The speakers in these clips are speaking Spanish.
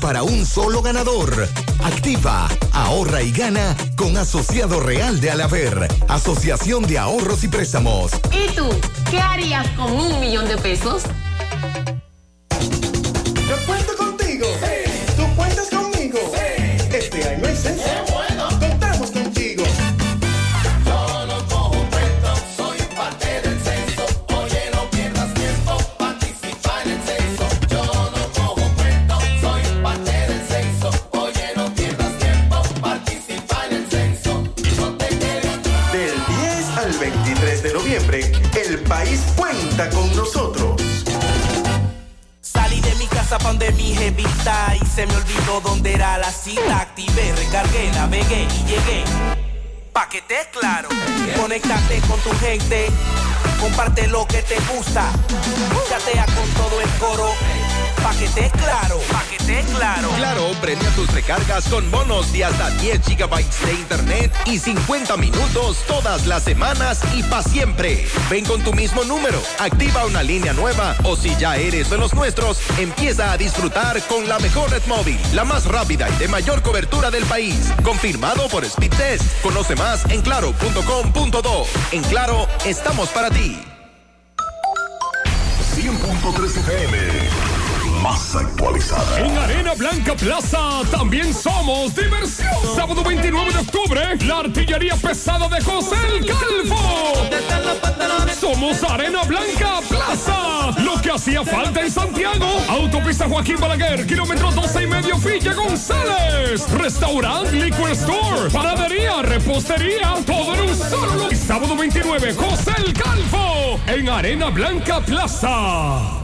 para un solo ganador. Activa, ahorra y gana con Asociado Real de Alaver, Asociación de Ahorros y Préstamos. ¿Y tú qué harías con un millón de pesos? Navegué y llegué. Pa' que te claro, conéctate con tu gente, comparte lo que te gusta, chatea con todo el coro Pa' que te claro, pa' que te claro. Claro, premia tus recargas con bonos de hasta 10 gigabytes de internet y 50 minutos todas las semanas y pa' siempre. Ven con tu mismo número, activa una línea nueva o si ya eres de los nuestros, empieza a disfrutar con la mejor red móvil, la más rápida y de mayor cobertura del país. Confirmado por Speedtest. Conoce más en claro.com.do. En Claro, estamos para ti. 100.3 FM En Arena Blanca Plaza también somos diversión. Sábado 29 de octubre, la artillería pesada de José el Calvo. Somos Arena Blanca Plaza. Lo que hacía falta en Santiago. Autopista Joaquín Balaguer, kilómetro 12 y medio, Villa González. Restaurant, liquor store, panadería, repostería, todo en un solo. sábado 29, José el Calvo. En Arena Blanca Plaza.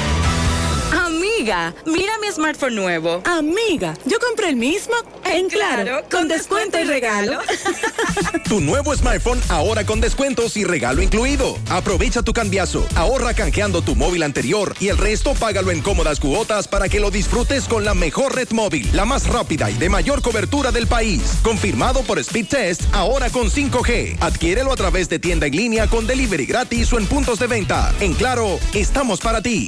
Amiga, mira mi smartphone nuevo. Amiga, yo compré el mismo en Claro, con, descuento, y regalo. tu nuevo smartphone ahora con descuentos y regalo incluido. Aprovecha tu cambiazo, ahorra canjeando tu móvil anterior y el resto págalo en cómodas cuotas para que lo disfrutes con la mejor red móvil, la más rápida y de mayor cobertura del país. Confirmado por Speed Test, ahora con 5G. Adquiérelo a través de tienda en línea con delivery gratis o en puntos de venta. En Claro, estamos para ti.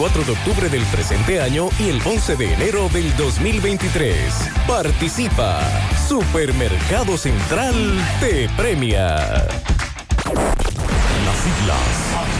4 de octubre del presente año y el 11 de enero del 2023. Participa. Supermercado Central te premia. Las siglas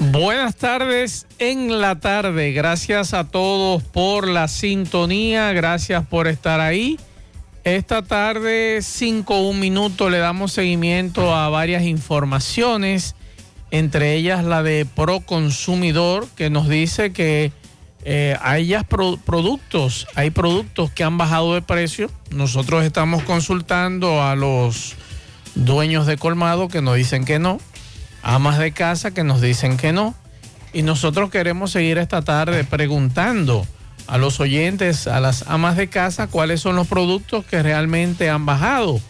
Buenas tardes en la tarde. Gracias a todos por la sintonía. Gracias por estar ahí. Esta tarde, 5 un minuto, le damos seguimiento a varias informaciones, entre ellas la de Proconsumidor, que nos dice que eh, hay productos, hay productos que han bajado de precio. Nosotros estamos consultando a los dueños de colmado que nos dicen que no amas de casa que nos dicen que no. Y nosotros queremos seguir esta tarde preguntando a los oyentes, a las amas de casa, cuáles son los productos que realmente han bajado.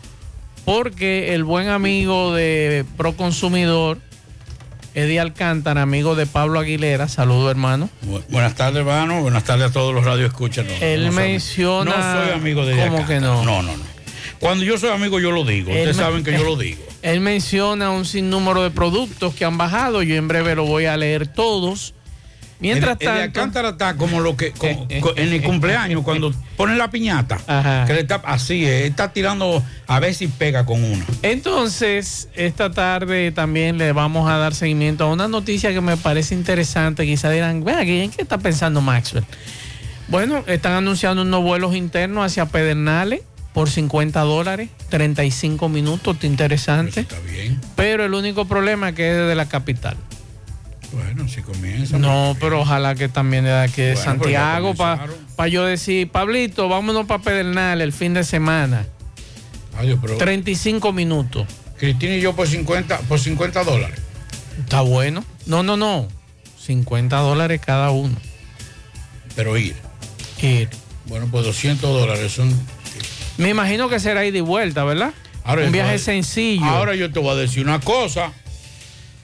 Porque el buen amigo de Proconsumidor, Eddie Alcántara, amigo de Pablo Aguilera, saludo hermano. buenas tardes, hermano. Buenas tardes a todos los radioescuchas. Él menciona. No soy amigo de ¿Cómo que no? No, no, no. Cuando yo soy amigo, yo lo digo. Ustedes saben que yo lo digo. Él menciona un sinnúmero de productos que han bajado. Yo en breve lo voy a leer todos. Mientras el, el de tanto- Alcántara está como lo que como- en el cumpleaños cuando ponen la piñata. Que le está, así es, está tirando a ver si pega con una. Entonces, esta tarde también le vamos a dar seguimiento a una noticia que me parece interesante. Quizá dirán, ¿en qué está pensando Maxwell? Bueno, están anunciando unos vuelos internos hacia Pedernales por 50 dólares, 35 minutos, está interesante. Está bien. Pero el único problema es que es desde la capital. Bueno, si comienza. No, pero ojalá que también de aquí de Bueno, ya Santiago para comenzaron. yo decir, Pablito, vámonos para Pedernales el fin de semana. Adiós, pero 35 minutos. Cristina y yo por 50, por 50 dólares. Está bueno. No, no, no. 50 dólares cada uno. Pero ir. Ir. Bueno, pues 200 dólares son. Me imagino que será ida y vuelta, ¿verdad? Ahora Un viaje sencillo. Ahora yo te voy a decir una cosa.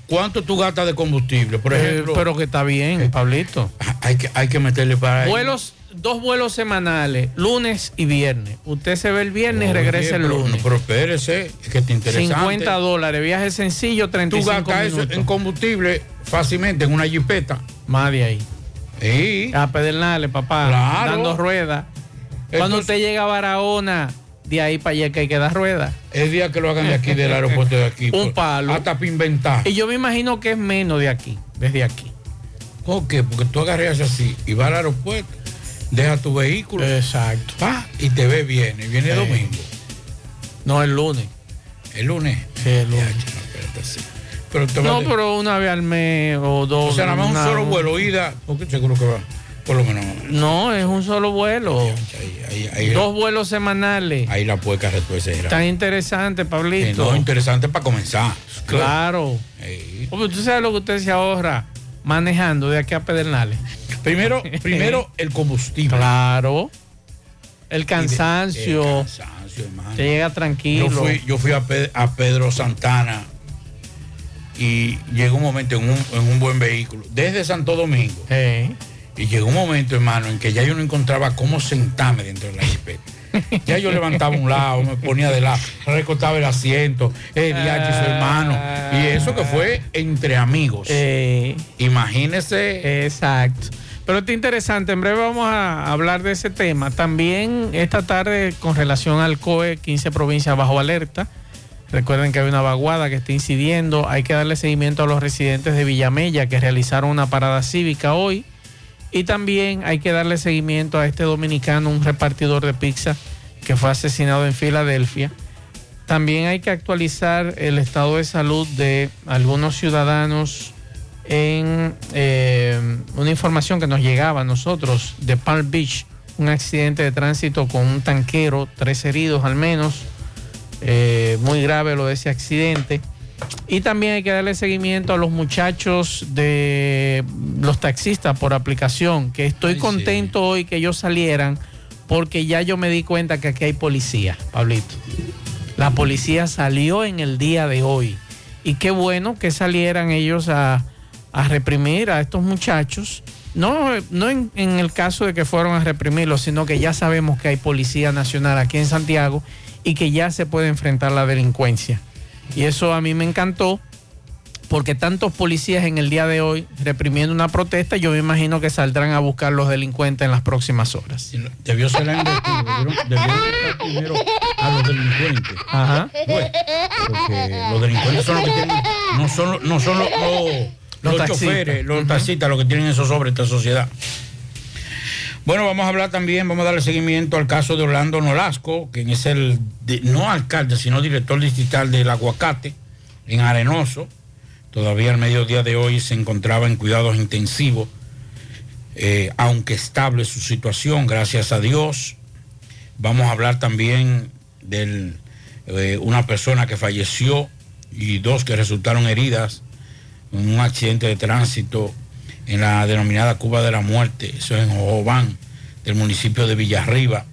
¿Cuánto tú gastas de combustible? Por Eh, ejemplo. Eh, pero que está bien, Pablito. Hay que, hay que meterle para ahí. Vuelos, dos vuelos semanales, lunes y viernes. Usted se ve el viernes y regresa el pero- lunes. no, pero espérese, es que te interesa. 50 dólares, viaje sencillo, Tú 35 gastas eso en combustible fácilmente en una jipeta. Más de ahí. Sí. A Pedernales, papá. Claro. Dando ruedas. Cuando usted llega a Barahona, de ahí para allá que hay que dar ruedas. El día que lo hagan de aquí, del aeropuerto de aquí. Un pues, palo. Hasta para inventar. Y yo me imagino que es menos de aquí, desde aquí. ¿Por qué? Porque tú agarras así y vas al aeropuerto, dejas tu vehículo. Exacto. Pa, y te ves bien. Y viene domingo. No, el lunes. El lunes. Sí, el lunes. Ya, no, espérate, sí. Pero No, pero una vez al mes o dos. O sea, nada más un solo vuelo, ida. Porque seguro que va. Por lo menos. No, es un solo vuelo. Ahí, ahí, Dos vuelos semanales. ahí la puerca retuerce. Tan interesante, Eh, Pablito. no, interesante para comenzar. Claro. Hombre, tú sabes lo que usted se ahorra manejando de aquí a Pedernales. Primero, primero el combustible. Claro. El cansancio. El cansancio, hermano. Te llega tranquilo. Yo fui, yo fui a, Pe- a Pedro Santana y llegó un momento en un, en un buen vehículo, desde Santo Domingo. Y llegó un momento, hermano, en que ya yo no encontraba cómo sentarme dentro de la jipeta. Ya yo levantaba un lado, me ponía de lado, recortaba el asiento, el DH, su hermano. Y eso que fue entre amigos. Imagínese. Exacto. Pero está interesante, en breve vamos a hablar de ese tema. También esta tarde con relación al COE, 15 provincias bajo alerta. Recuerden que hay una vaguada que está incidiendo. Hay que darle seguimiento a los residentes de Villamella que realizaron una parada cívica hoy. Y también hay que darle seguimiento a este dominicano, un repartidor de pizza que fue asesinado en Filadelfia. También hay que actualizar el estado de salud de algunos ciudadanos en eh, una información que nos llegaba a nosotros de Palm Beach, un accidente de tránsito con un tanquero, tres heridos al menos, eh, muy grave lo de ese accidente. Y también hay que darle seguimiento a los muchachos de los taxistas por aplicación, que estoy contento hoy que ellos salieran porque ya yo me di cuenta que aquí hay policía, Pablito. La policía salió en el día de hoy. Y qué bueno que salieran ellos a, a reprimir a estos muchachos. No, no en, en el caso de que fueron a reprimirlos, sino que ya sabemos que hay policía nacional aquí en Santiago y que ya se puede enfrentar la delincuencia. Y eso a mí me encantó porque tantos policías en el día de hoy reprimiendo una protesta, yo me imagino que saldrán a buscar los delincuentes en las próximas horas. Debió ser la primero a los delincuentes. Ajá. Bueno, porque los delincuentes son los que tienen, no son, no son los, los, los taxistas. choferes, los taxistas los que tienen eso sobre esta sociedad. Bueno, vamos a hablar también, vamos a darle seguimiento al caso de Orlando Nolasco, quien es el, de- no alcalde, sino director distrital del Aguacate, en Arenoso. Todavía al mediodía de hoy se encontraba en cuidados intensivos, eh, aunque estable su situación, gracias a Dios. Vamos a hablar también de una persona que falleció y dos que resultaron heridas en un accidente de tránsito en la denominada Cuba de la Muerte, eso es en Jojobán, del municipio de Villarriba.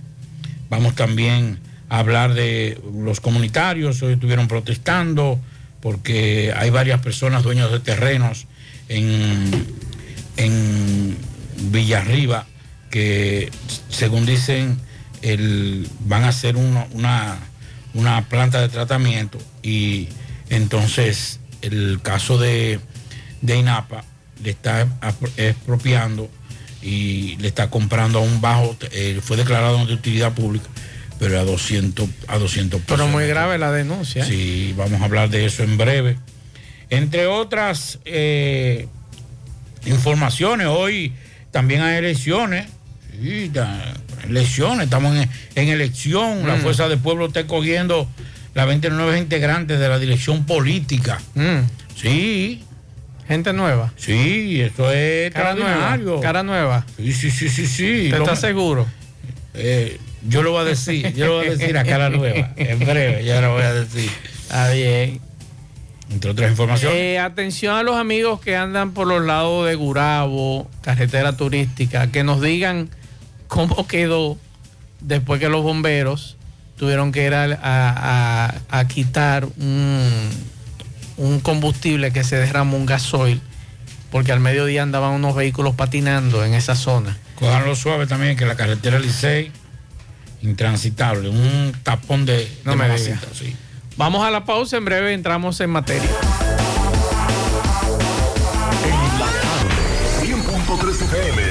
Vamos también a hablar de los comunitarios, hoy estuvieron protestando porque hay varias personas dueños de terrenos en, en Villarriba que según dicen el, van a hacer una, una, planta de tratamiento y entonces el caso de, de INAPA le está expropiando y le está comprando a un bajo, eh, fue declarado de utilidad pública, pero a 200, a 200 Pero muy grave la denuncia. ¿eh? Sí, vamos a hablar de eso en breve. Entre otras eh, informaciones, hoy también hay elecciones. Sí, elecciones, estamos en, elección. La mm. Fuerza del Pueblo está cogiendo las 29 integrantes de la dirección política. Mm. Sí. Gente nueva. Sí, eso es cara nueva. Cara nueva. Sí, sí, sí, sí, sí. ¿Te estás seguro? Eh, yo lo voy a decir, yo lo voy a decir a cara nueva. En breve, ya lo voy a decir. Está bien. Entre otras informaciones. Eh, atención a los amigos que andan por los lados de Gurabo, carretera turística, que nos digan cómo quedó después que los bomberos tuvieron que ir a, a quitar un un combustible que se derramó, un gasoil, porque al mediodía andaban unos vehículos patinando en esa zona. lo suave también, que la carretera Licey, intransitable, un tapón de, no me sí. Vamos a la pausa, en breve entramos en materia. En la tarde, 100.3 FM más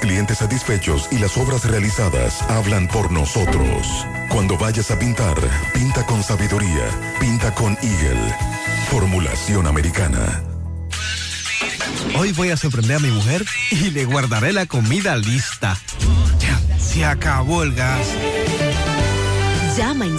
clientes satisfechos y las obras realizadas hablan por nosotros. Cuando vayas a pintar, pinta con sabiduría, pinta con Eagle. Formulación americana. Hoy voy a sorprender a mi mujer y le guardaré la comida lista. Ya, se acabó el gas. Llama en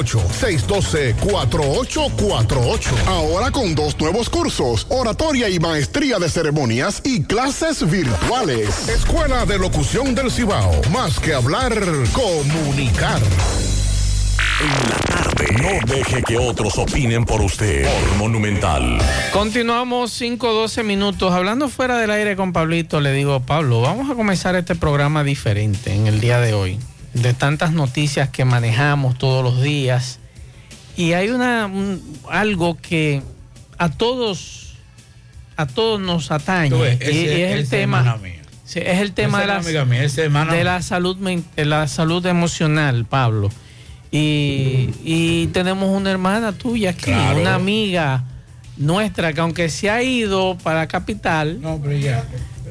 809-612-4848. Ahora con dos nuevos cursos, oratoria y maestría de ceremonias y clases virtuales. Escuela de Locución del Cibao. Más que hablar, comunicar. En la tarde. No deje que otros opinen por usted. Por Monumental. Continuamos 5-12 minutos. Hablando fuera del aire con Pablito, le digo, Pablo, vamos a comenzar este programa diferente en el día de hoy. De tantas noticias que manejamos todos los días. Y hay una un- algo que a todos, a todos nos atañe. Ves, y, ese- y es el tema. Sí, es el tema de, amiga mía, ese de la salud de la salud emocional, Pablo. Y, y tenemos una hermana tuya aquí, Claro. una amiga nuestra que aunque se ha ido para la capital, No, pero ya.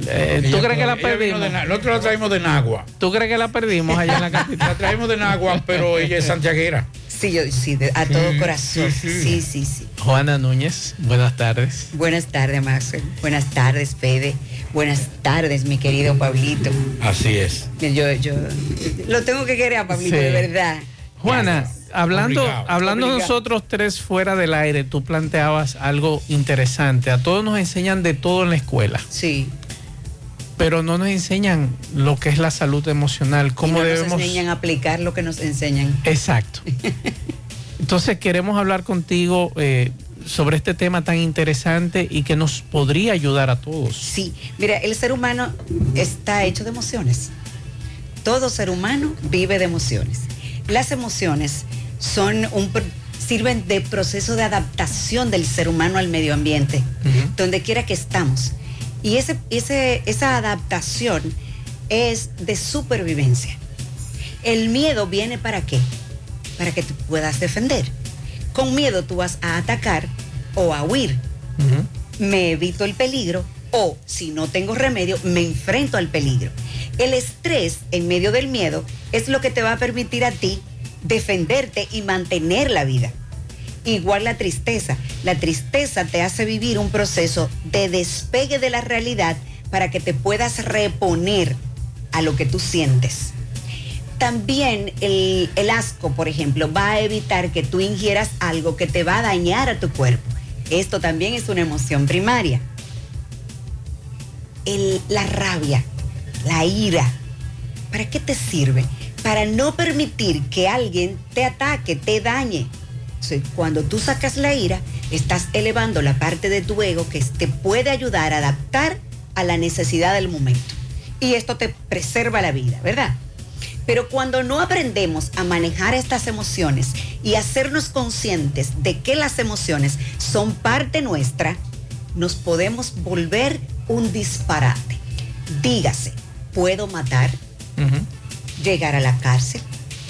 Eh, ¿tú crees que la perdimos? de Nosotros la traímos de Nagua. ¿Tú crees que la perdimos allá en la capital? La traímos de Nagua, pero ella es santiaguera. Sí, yo, sí, de- a todo Sí, corazón. sí, sí. Sí, sí, sí. Juana Núñez, buenas tardes. Buenas tardes, Max. Buenas tardes, Fede. Buenas tardes, mi querido Pablito. Así es. Yo, yo lo tengo que querer a Pablito, Sí. de verdad. Juana, hablando, Obligado. hablando Obligado. nosotros tres fuera del aire, tú planteabas algo interesante. A todos nos enseñan de todo en la escuela. Sí. Pero no nos enseñan lo que es la salud emocional, Y cómo no debemos... nos enseñan a aplicar lo que nos enseñan. Exacto. Entonces queremos hablar contigo eh, sobre este tema tan interesante y que nos podría ayudar a todos. Sí, mira, el ser humano está hecho de emociones. Todo ser humano vive de emociones. Las emociones son un sirven de proceso de adaptación del ser humano al medio ambiente, donde quiera que estamos. Y ese, ese, esa adaptación es de supervivencia. El miedo viene para qué? Para que te puedas defender. Con miedo tú vas a atacar o a huir me evito el peligro o si no tengo remedio, me enfrento al peligro. El estrés en medio del miedo es lo que te va a permitir a ti defenderte y mantener la vida. Igual la tristeza. La tristeza te hace vivir un proceso de despegue de la realidad para que te puedas reponer a lo que tú sientes. También el, el asco, por ejemplo, va a evitar que tú ingieras algo que te va a dañar a tu cuerpo. Esto también es una emoción primaria. El- la rabia, la ira, ¿para qué te sirve? Para no permitir que alguien te ataque, te dañe. Cuando tú sacas la ira, estás elevando la parte de tu ego que te puede ayudar a adaptar a la necesidad del momento. Y esto te preserva la vida, ¿verdad? Pero cuando no aprendemos a manejar estas emociones y hacernos conscientes de que las emociones son parte nuestra, nos podemos volver un disparate. Dígase, puedo matar, llegar a la cárcel,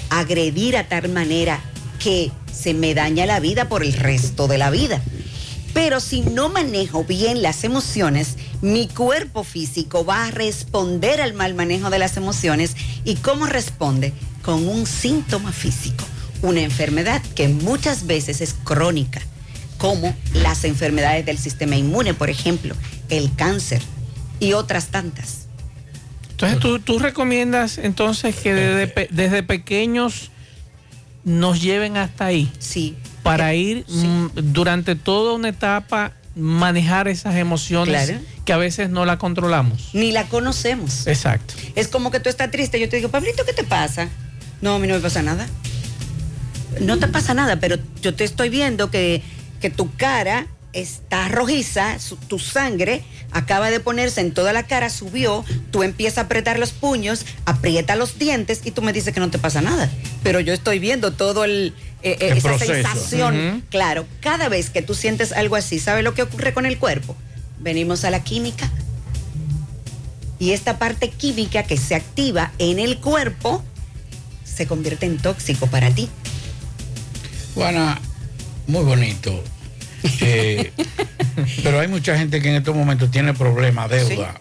agredir a tal manera que se me daña la vida por el resto de la vida. Pero si no manejo bien las emociones, mi cuerpo físico va a responder al mal manejo de las emociones. ¿Y cómo responde? Con un síntoma físico, una enfermedad que muchas veces es crónica, como las enfermedades del sistema inmune, por ejemplo, el cáncer y otras tantas. Entonces, ¿tú, tú recomiendas entonces que desde, pe- desde pequeños nos lleven hasta ahí? Sí. Para ir mm, durante toda una etapa manejar esas emociones Claro. que a veces no la controlamos. Ni la conocemos. Exacto. Es como que tú estás triste, yo te digo, Pablito, ¿qué te pasa? No, a mí no me pasa nada. No te pasa nada, pero yo te estoy viendo que, que tu cara está rojiza, su- tu sangre acaba de ponerse en toda la cara, subió, tú empiezas a apretar los puños, aprieta los dientes y tú me dices que no te pasa nada. Pero yo estoy viendo todo el, eh, eh, El esa proceso. sensación. Claro, cada vez que tú sientes algo así, ¿sabes lo que ocurre con el cuerpo? Venimos a la química. Y esta parte química que se activa en el cuerpo se convierte en tóxico para ti. Juana, muy bonito. Eh, pero hay mucha gente que en estos momentos tiene problemas, deuda,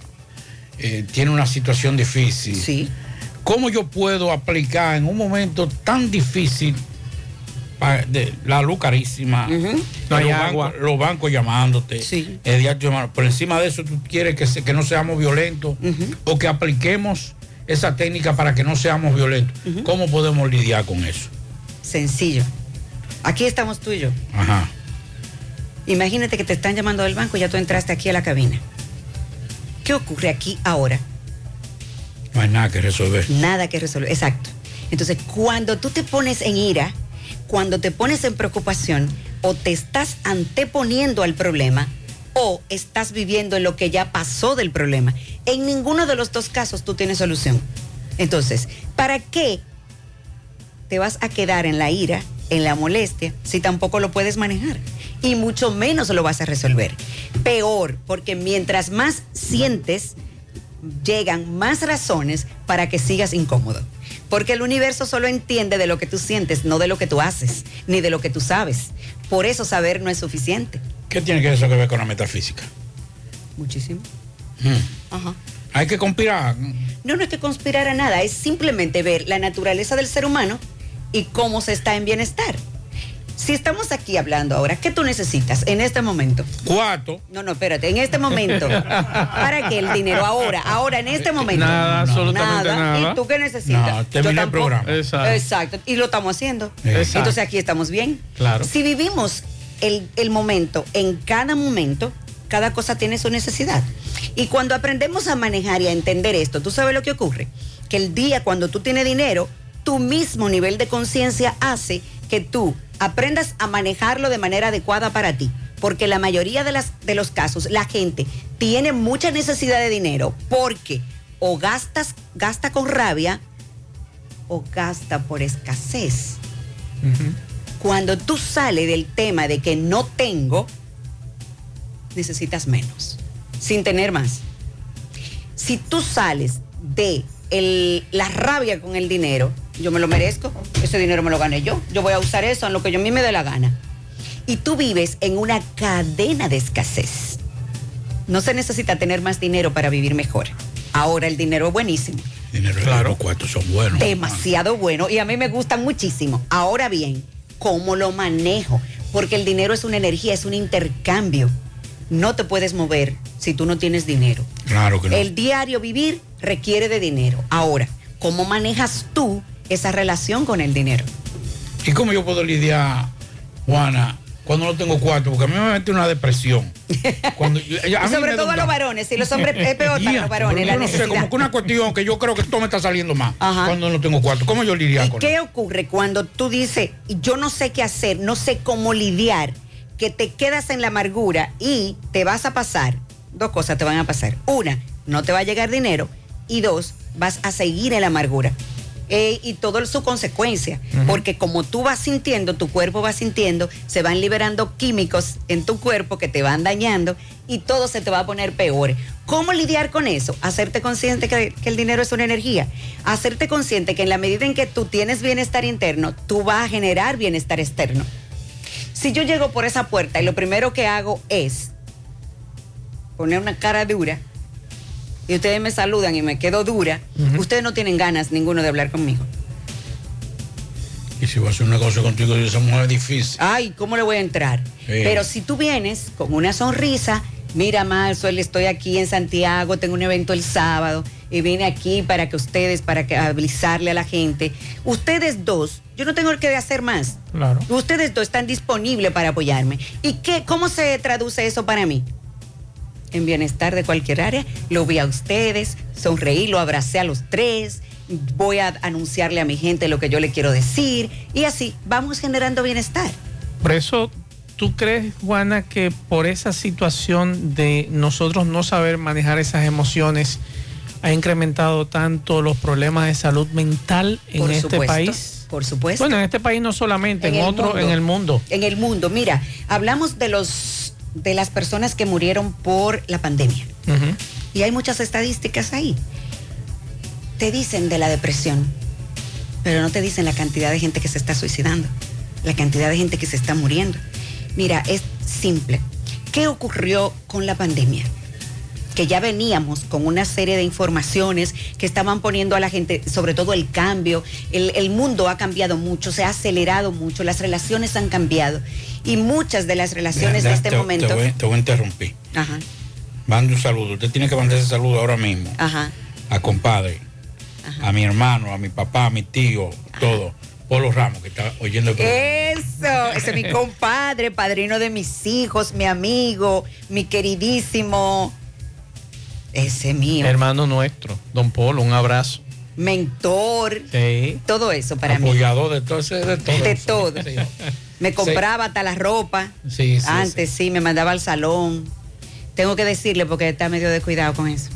eh, tiene una situación difícil. Sí. ¿Cómo yo puedo aplicar en un momento tan difícil de la luz carísima, No los, hay bancos, agua. los bancos llamándote, llamando. por encima de eso tú quieres que, se- que no seamos violentos o que apliquemos esa técnica para que no seamos violentos? ¿Cómo podemos lidiar con eso? Sencillo. Aquí estamos tú y yo. Ajá. Imagínate que te están llamando del banco y ya tú entraste aquí a la cabina. ¿Qué ocurre aquí ahora? No hay nada que resolver. Nada que resolver, exacto. Entonces, cuando tú te pones en ira, cuando te pones en preocupación, o te estás anteponiendo al problema, o estás viviendo en lo que ya pasó del problema. En ninguno de los dos casos tú tienes solución. Entonces, ¿para qué te vas a quedar en la ira, en la molestia, si tampoco lo puedes manejar? Y mucho menos lo vas a resolver. Peor, porque mientras más sientes, llegan más razones para que sigas incómodo. Porque el universo solo entiende de lo que tú sientes, no de lo que tú haces, ni de lo que tú sabes. Por eso saber no es suficiente. ¿Qué tiene eso que ver con la metafísica? Muchísimo. Mm. Ajá. Hay que conspirar. No, no es que conspirar a nada, es simplemente ver la naturaleza del ser humano y cómo se está en bienestar. Si estamos aquí hablando ahora, ¿qué tú necesitas en este momento? Cuatro. No, no, espérate, en este momento. ¿Para qué el dinero? Ahora, ahora, en este momento. Nada, absolutamente nada. ¿Y tú qué necesitas? No, termina el programa. Exacto. Exacto. Y lo estamos haciendo. Exacto. Entonces aquí estamos bien. Claro. Si vivimos el, el momento, en cada momento, cada cosa tiene su necesidad. Y cuando aprendemos a manejar y a entender esto, ¿tú sabes lo que ocurre? Que el día cuando tú tienes dinero, tu mismo nivel de conciencia hace que tú aprendas a manejarlo de manera adecuada para ti. Porque la mayoría de, las, de los casos, la gente tiene mucha necesidad de dinero porque o gastas, gasta con rabia o gasta por escasez. Cuando tú sales del tema de que no tengo, necesitas menos, sin tener más. Si tú sales de el- la rabia con el dinero, yo me lo merezco, ese dinero me lo gané yo, yo voy a usar eso en lo que yo a mí me dé la gana. Y tú vives en una cadena de escasez. No se necesita tener más dinero para vivir mejor. Ahora el dinero es buenísimo Dinero claro. Los cuartos son buenos. demasiado bueno y a mí me gustan muchísimo. Ahora bien, ¿cómo lo manejo? Porque el dinero es una energía, es un intercambio. No te puedes mover si tú no tienes dinero. Claro que no. El diario vivir requiere de dinero. Ahora, ¿cómo manejas tú esa relación con el dinero? ¿Y cómo yo puedo lidiar, Juana, cuando no tengo cuarto? Porque a mí me mete una depresión. Cuando, yo- a Y mí sobre me todo a los varones, y los hombres es peor para los varones, la yo no sé, como que una cuestión que yo creo que todo me está saliendo más Ajá. cuando no tengo cuarto. ¿Cómo yo lidiar ¿Y con qué eso? ocurre cuando tú dices, yo no sé qué hacer, no sé cómo lidiar, que te quedas en la amargura y te vas a pasar? Dos cosas te van a pasar. Una, no te va a llegar dinero. Y dos, vas a seguir en la amargura. Eh, y todo su consecuencia, porque como tú vas sintiendo, tu cuerpo va sintiendo, se van liberando químicos en tu cuerpo que te van dañando y todo se te va a poner peor. ¿Cómo lidiar con eso? Hacerte consciente que, que el dinero es una energía. Hacerte consciente que en la medida en que tú tienes bienestar interno, tú vas a generar bienestar externo. Si yo llego por esa puerta y lo primero que hago es poner una cara dura y ustedes me saludan y me quedo dura, ustedes no tienen ganas ninguno de hablar conmigo. Y si voy a hacer un negocio contigo y esa mujer es difícil. Ay, ¿cómo le voy a entrar? Sí. Pero si tú vienes con una sonrisa, mira, Marcel, estoy aquí en Santiago, tengo un evento el sábado y vine aquí para que ustedes, para que avisarle a la gente. Ustedes dos, yo no tengo que hacer más. Claro. Ustedes dos están disponibles para apoyarme. ¿Y qué, cómo se traduce eso para mí? En bienestar de cualquier área. Lo vi a ustedes, sonreí, lo abracé a los tres. Voy a anunciarle a mi gente lo que yo le quiero decir. Y así vamos generando bienestar. Por eso, ¿tú crees, Juana, que por esa situación de nosotros no saber manejar esas emociones ha incrementado tanto los problemas de salud mental en Por este supuesto, país? Por supuesto. Bueno, en este país no solamente, en, otro, mundo. en el mundo. En el mundo. Mira, hablamos de los de las personas que murieron por la pandemia. Y hay muchas estadísticas ahí. Te dicen de la depresión, pero no te dicen la cantidad de gente que se está suicidando, la cantidad de gente que se está muriendo. Mira, es simple. ¿Qué ocurrió con la pandemia? Que ya veníamos con una serie de informaciones que estaban poniendo a la gente, sobre todo el cambio. El, el mundo ha cambiado mucho, se ha acelerado mucho, las relaciones han cambiado. Y muchas de las relaciones Ya, de este te, momento. Te voy, te voy a interrumpir. Ajá, Mande un saludo. Usted tiene que mandar ese saludo ahora mismo. ajá. A compadre, a mi hermano, a mi papá, a mi tío, todo. Polo Ramos, que está oyendo el. Eso, ese es mi compadre, padrino de mis hijos, mi amigo, mi queridísimo. Ese mío. Hermano nuestro, don Polo, un abrazo. Mentor. Sí. Todo eso para mí. De todo, de todo. De todo. Sí. Me compraba hasta la ropa. Sí, sí, Antes sí. me mandaba al salón. Tengo que decirle porque está medio descuidado con eso.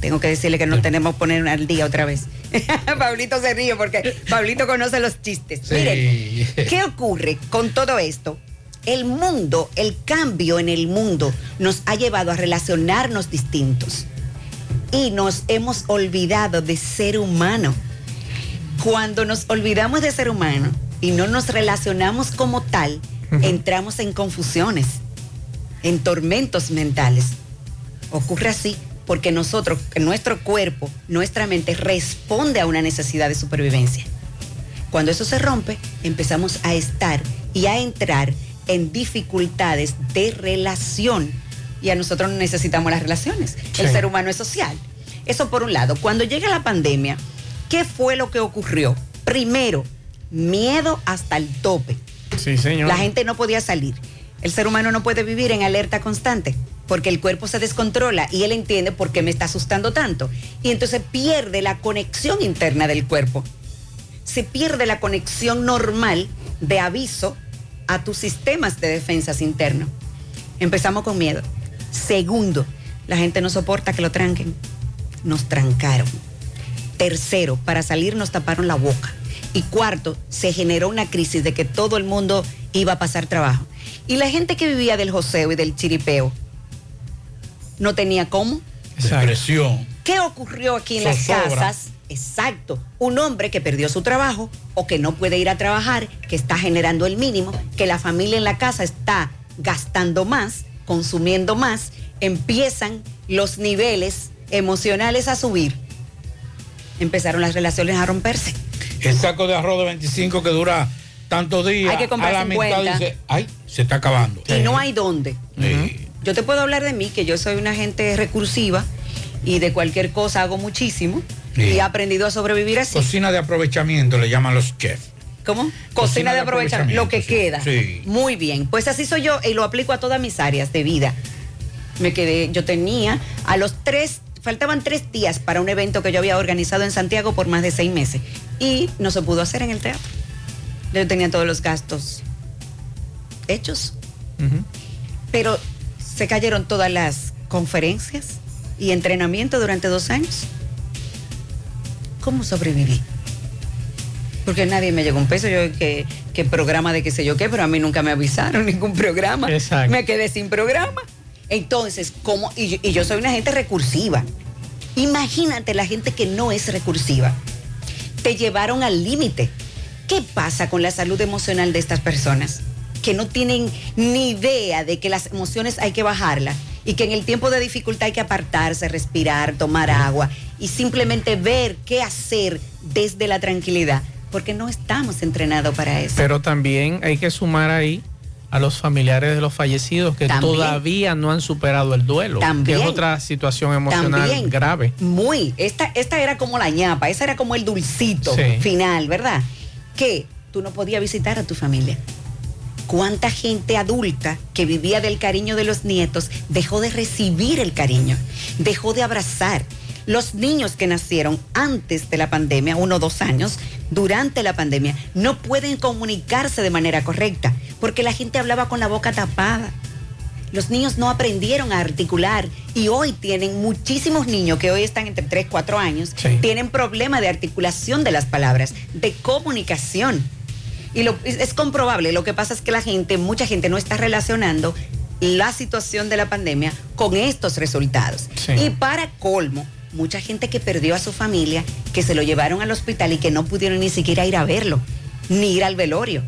Tengo que decirle que nos tenemos que poner al día otra vez. Pablito se ríe porque Pablito conoce los chistes. Miren, ¿qué ocurre con todo esto? El mundo, el cambio en el mundo nos ha llevado a relacionarnos distintos y nos hemos olvidado de ser humano. Cuando nos olvidamos de ser humano y no nos relacionamos como tal, entramos en confusiones, en tormentos mentales. Ocurre así porque nosotros, nuestro cuerpo, nuestra mente responde a una necesidad de supervivencia. Cuando eso se rompe, empezamos a estar y a entrar en dificultades de relación. Y a nosotros necesitamos las relaciones. El ser humano es social. Eso por un lado. Cuando llega la pandemia, ¿qué fue lo que ocurrió? Primero, miedo hasta el tope. Sí, señor. La gente no podía salir. El ser humano no puede vivir en alerta constante porque el cuerpo se descontrola y él entiende por qué me está asustando tanto. Y entonces pierde la conexión interna del cuerpo. Se pierde la conexión normal de aviso a tus sistemas de defensas internos. Empezamos con miedo. Segundo, la gente no soporta que lo tranquen. Nos trancaron. Tercero, para salir nos taparon la boca. Y cuarto, se generó una crisis de que todo el mundo iba a pasar trabajo. Y la gente que vivía del joseo y del chiripeo no tenía cómo. Depresión. ¿Qué ocurrió aquí en las casas? Exacto. Un hombre que perdió su trabajo o que no puede ir a trabajar, que está generando el mínimo, que la familia en la casa está gastando más, consumiendo más, empiezan los niveles emocionales a subir. Empezaron las relaciones a romperse. El saco de arroz de 25 que dura tantos días. Hay que comprar a la mitad 50. dice, ay, se está acabando. Y no hay dónde. Sí. Yo te puedo hablar de mí, que yo soy una gente recursiva y de cualquier cosa hago muchísimo Sí. y he aprendido a sobrevivir así. Cocina de aprovechamiento le llaman los chefs. ¿Cómo? Cocina, de aprovechamiento, lo que queda. Sí. Muy bien. Pues así soy yo y lo aplico a todas mis áreas de vida. Me quedé, yo tenía a los tres, faltaban tres días para un evento que yo había organizado en Santiago por más de seis meses y no se pudo hacer en el teatro. Yo tenía todos los gastos hechos, pero se cayeron todas las conferencias y entrenamiento durante dos años. ¿Cómo sobreviví? Porque nadie me llegó un peso, yo que, que programa de qué sé yo qué, pero a mí nunca me avisaron ningún programa. Exacto. Me quedé sin programa. Entonces, ¿cómo? Y y yo soy una gente recursiva. Imagínate la gente que no es recursiva. Te llevaron al límite. ¿Qué pasa con la salud emocional de estas personas? Que no tienen ni idea de que las emociones hay que bajarlas y que en el tiempo de dificultad hay que apartarse, respirar, tomar agua y simplemente ver qué hacer desde la tranquilidad, porque no estamos entrenados para eso. Pero también hay que sumar ahí a los familiares de los fallecidos que También. todavía no han superado el duelo, También. que es otra situación emocional También. grave. Muy. Esta, esta era como la ñapa, esa era como el dulcito Sí. final, ¿verdad? Que tú no podías visitar a tu familia. ¿Cuánta gente adulta que vivía del cariño de los nietos dejó de recibir el cariño? Dejó de abrazar. Los niños que nacieron antes de la pandemia, uno o dos años, durante la pandemia, no pueden comunicarse de manera correcta porque la gente hablaba con la boca tapada. Los niños no aprendieron a articular y hoy tienen muchísimos niños que hoy están entre 3, 4 años, tienen problemas de articulación de las palabras, de comunicación. Y lo, es, comprobable, lo que pasa es que la gente, mucha gente no está relacionando la situación de la pandemia con estos resultados. Sí. Y para colmo, mucha gente que perdió a su familia, que se lo llevaron al hospital y que no pudieron ni siquiera ir a verlo, ni ir al velorio.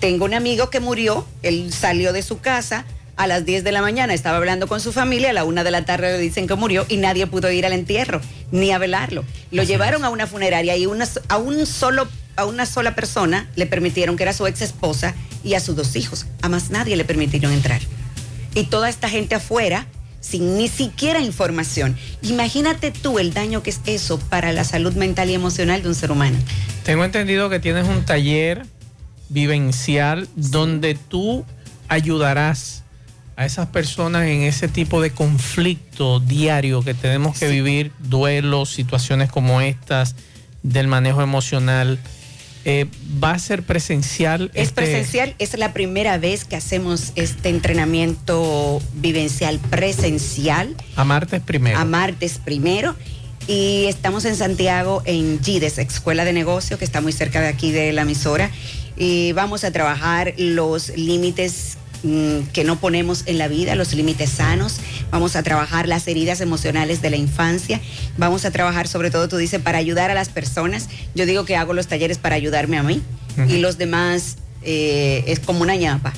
Tengo un amigo que murió, él salió de su casa a las 10 de la mañana, estaba hablando con su familia, a la una de la tarde le dicen que murió y nadie pudo ir al entierro ni a velarlo. Lo llevaron a una funeraria y una, a, un solo, a una sola persona le permitieron, que era su ex esposa, y a sus dos hijos. A más nadie le permitieron entrar. Y toda esta gente afuera, sin ni siquiera información. Imagínate tú el daño que es eso para la salud mental y emocional de un ser humano. Tengo entendido que tienes un taller vivencial donde tú ayudarás a esas personas en ese tipo de conflicto diario que tenemos que vivir, duelos, situaciones como estas, del manejo emocional. Eh, ¿Va a ser presencial? Es este- presencial, es la primera vez que hacemos este entrenamiento vivencial presencial. A martes primero. A martes primero. Y estamos en Santiago, en GIDES, Escuela de Negocio, que está muy cerca de aquí de la emisora. Y vamos a trabajar los límites que no ponemos en la vida, los límites sanos. Vamos a trabajar las heridas emocionales de la infancia. Vamos a trabajar, sobre todo, tú dices, para ayudar a las personas. Yo digo que hago los talleres para ayudarme a mí. Y los demás eh, es como una ñapa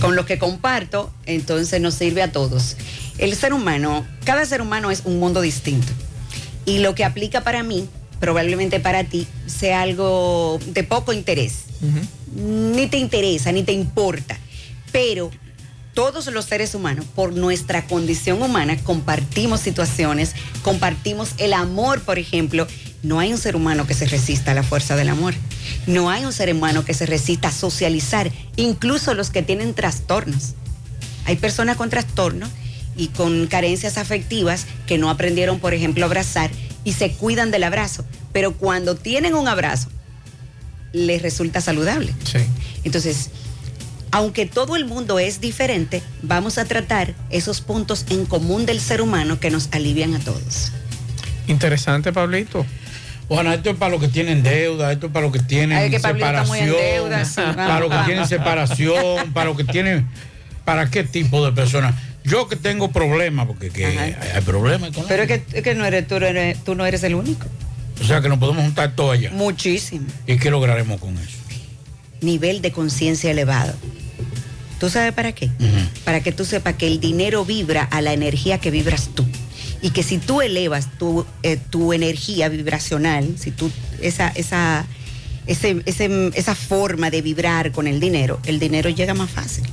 con lo que comparto, entonces nos sirve a todos. El ser humano, cada ser humano es un mundo distinto. Y lo que aplica para mí, probablemente para ti, sea algo de poco interés. Ni te interesa, ni te importa. Pero todos los seres humanos, por nuestra condición humana, compartimos situaciones, compartimos el amor, por ejemplo. No hay un ser humano que se resista a la fuerza del amor. No hay un ser humano que se resista a socializar, incluso los que tienen trastornos. Hay personas con trastornos y con carencias afectivas que no aprendieron, por ejemplo, a abrazar y se cuidan del abrazo. Pero cuando tienen un abrazo, les resulta saludable. Sí. Entonces, aunque todo el mundo es diferente, vamos a tratar esos puntos en común del ser humano que nos alivian a todos. Interesante, Pablito. Bueno, esto es para los que tienen deuda, esto es para los que tienen Ay, que Pablito está muy en separación, deuda, sí, para los que tienen separación, para los que tienen, para qué tipo de personas. Yo que tengo problemas, porque que hay, hay problemas con Pero es que, es que no eres, tú, eres, tú no eres el único. O sea que nos podemos juntar todos allá. Muchísimo. ¿Y qué lograremos con eso? Nivel de conciencia elevado. ¿Tú sabes para qué? Para que tú sepas que el dinero vibra a la energía que vibras tú. Y que si tú elevas tu, eh, tu energía vibracional, si tú, esa, esa, ese, ese- esa forma de vibrar con el dinero, el dinero llega más fácil.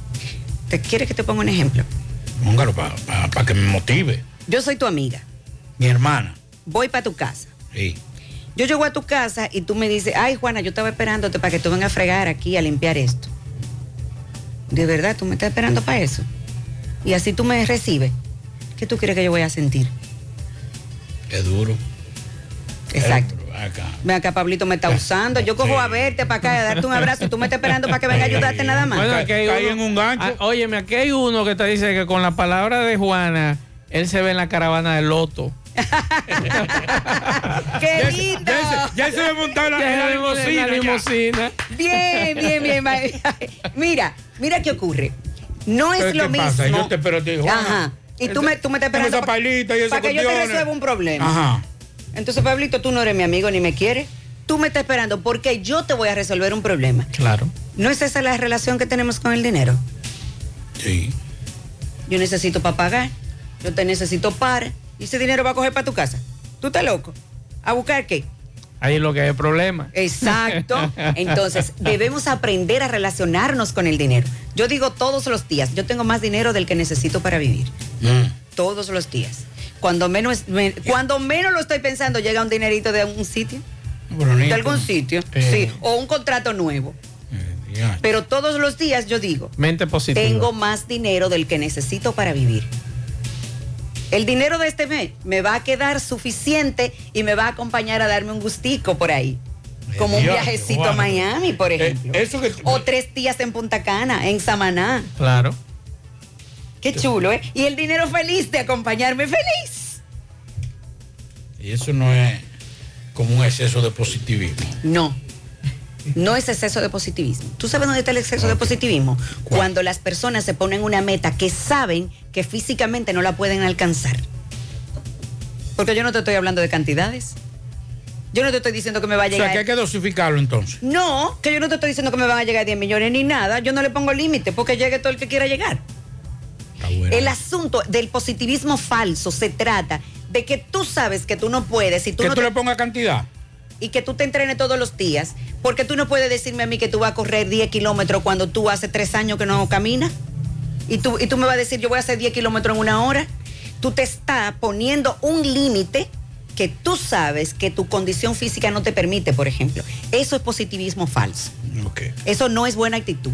¿Te quieres que te ponga un ejemplo? Póngalo para que me motive. Yo soy tu amiga, Mi hermana. voy para tu casa. Sí. Yo llego a tu casa y tú me dices, ay Juana, yo estaba esperándote para que tú vengas a fregar aquí a limpiar esto. De verdad, tú me estás esperando para eso. Y así tú me recibes. ¿Qué tú crees que yo voy a sentir? Qué duro. Exacto. Acá. Ven acá, Pablito me está usando. Yo cojo a verte para acá, a darte un abrazo y tú me estás esperando para que venga a ayudarte nada más. Bueno, aquí hay uno, Ah, óyeme, aquí hay uno que te dice que con la palabra de Juana, él se ve en la caravana del loto. ¡Qué lindo! Ya se montado en la, Ya en la limusina. Bien, bien, bien. Mira, mira qué ocurre. No es Pero, lo ¿qué mismo. pasa? Yo te espero a ti, Juana. Ajá. Y tú me, tú me estás esperando esa pailita y para que yo te resuelva un problema. Ajá. Entonces, Pablito, tú no eres mi amigo ni me quieres. Tú me estás esperando porque yo te voy a resolver un problema. Claro. ¿No es esa la relación que tenemos con el dinero? Sí. Yo necesito para pagar, yo te necesito para, y ese dinero va a coger para tu casa. ¿Tú estás loco? ¿A buscar qué? Ahí es lo que hay problema. Exacto. Entonces, debemos aprender a relacionarnos con el dinero. Yo digo todos los días, yo tengo más dinero del que necesito para vivir. Todos los días. Cuando menos, me- cuando menos lo estoy pensando, llega un dinerito de un sitio. De algún sitio. Eh. Sí. O un contrato nuevo. Pero todos los días yo digo, Mente positiva. tengo más dinero del que necesito para vivir. El dinero de este mes me va a quedar suficiente y me va a acompañar a darme un gustico por ahí. Como un viajecito a. Miami, por ejemplo. eso que- O tres días en Punta Cana, en Samaná. Claro. Qué chulo, ¿eh? Y el dinero feliz de acompañarme feliz. Y eso no es como un exceso de positivismo. No. No es exceso de positivismo. ¿Tú sabes dónde está el exceso de positivismo? Cuando las personas se ponen una meta que saben que físicamente no la pueden alcanzar. Porque yo no te estoy hablando de cantidades. Yo no te estoy diciendo que me va a O sea, llegar. que hay que dosificarlo entonces. No, que yo no te estoy diciendo que me van a llegar 10 millones ni nada. Yo no le pongo límite porque llegue todo el que quiera llegar. El asunto del positivismo falso se trata de que tú sabes que tú no puedes y tú que no tú te- le pongas cantidad. Y que tú te entrenes todos los días, porque tú no puedes decirme a mí que tú vas a correr 10 kilómetros cuando tú hace tres años que no caminas. Y tú, y tú me vas a decir, yo voy a hacer 10 kilómetros en una hora. Tú te estás poniendo un límite que tú sabes que tu condición física no te permite, por ejemplo. Eso es positivismo falso. Eso no es buena actitud.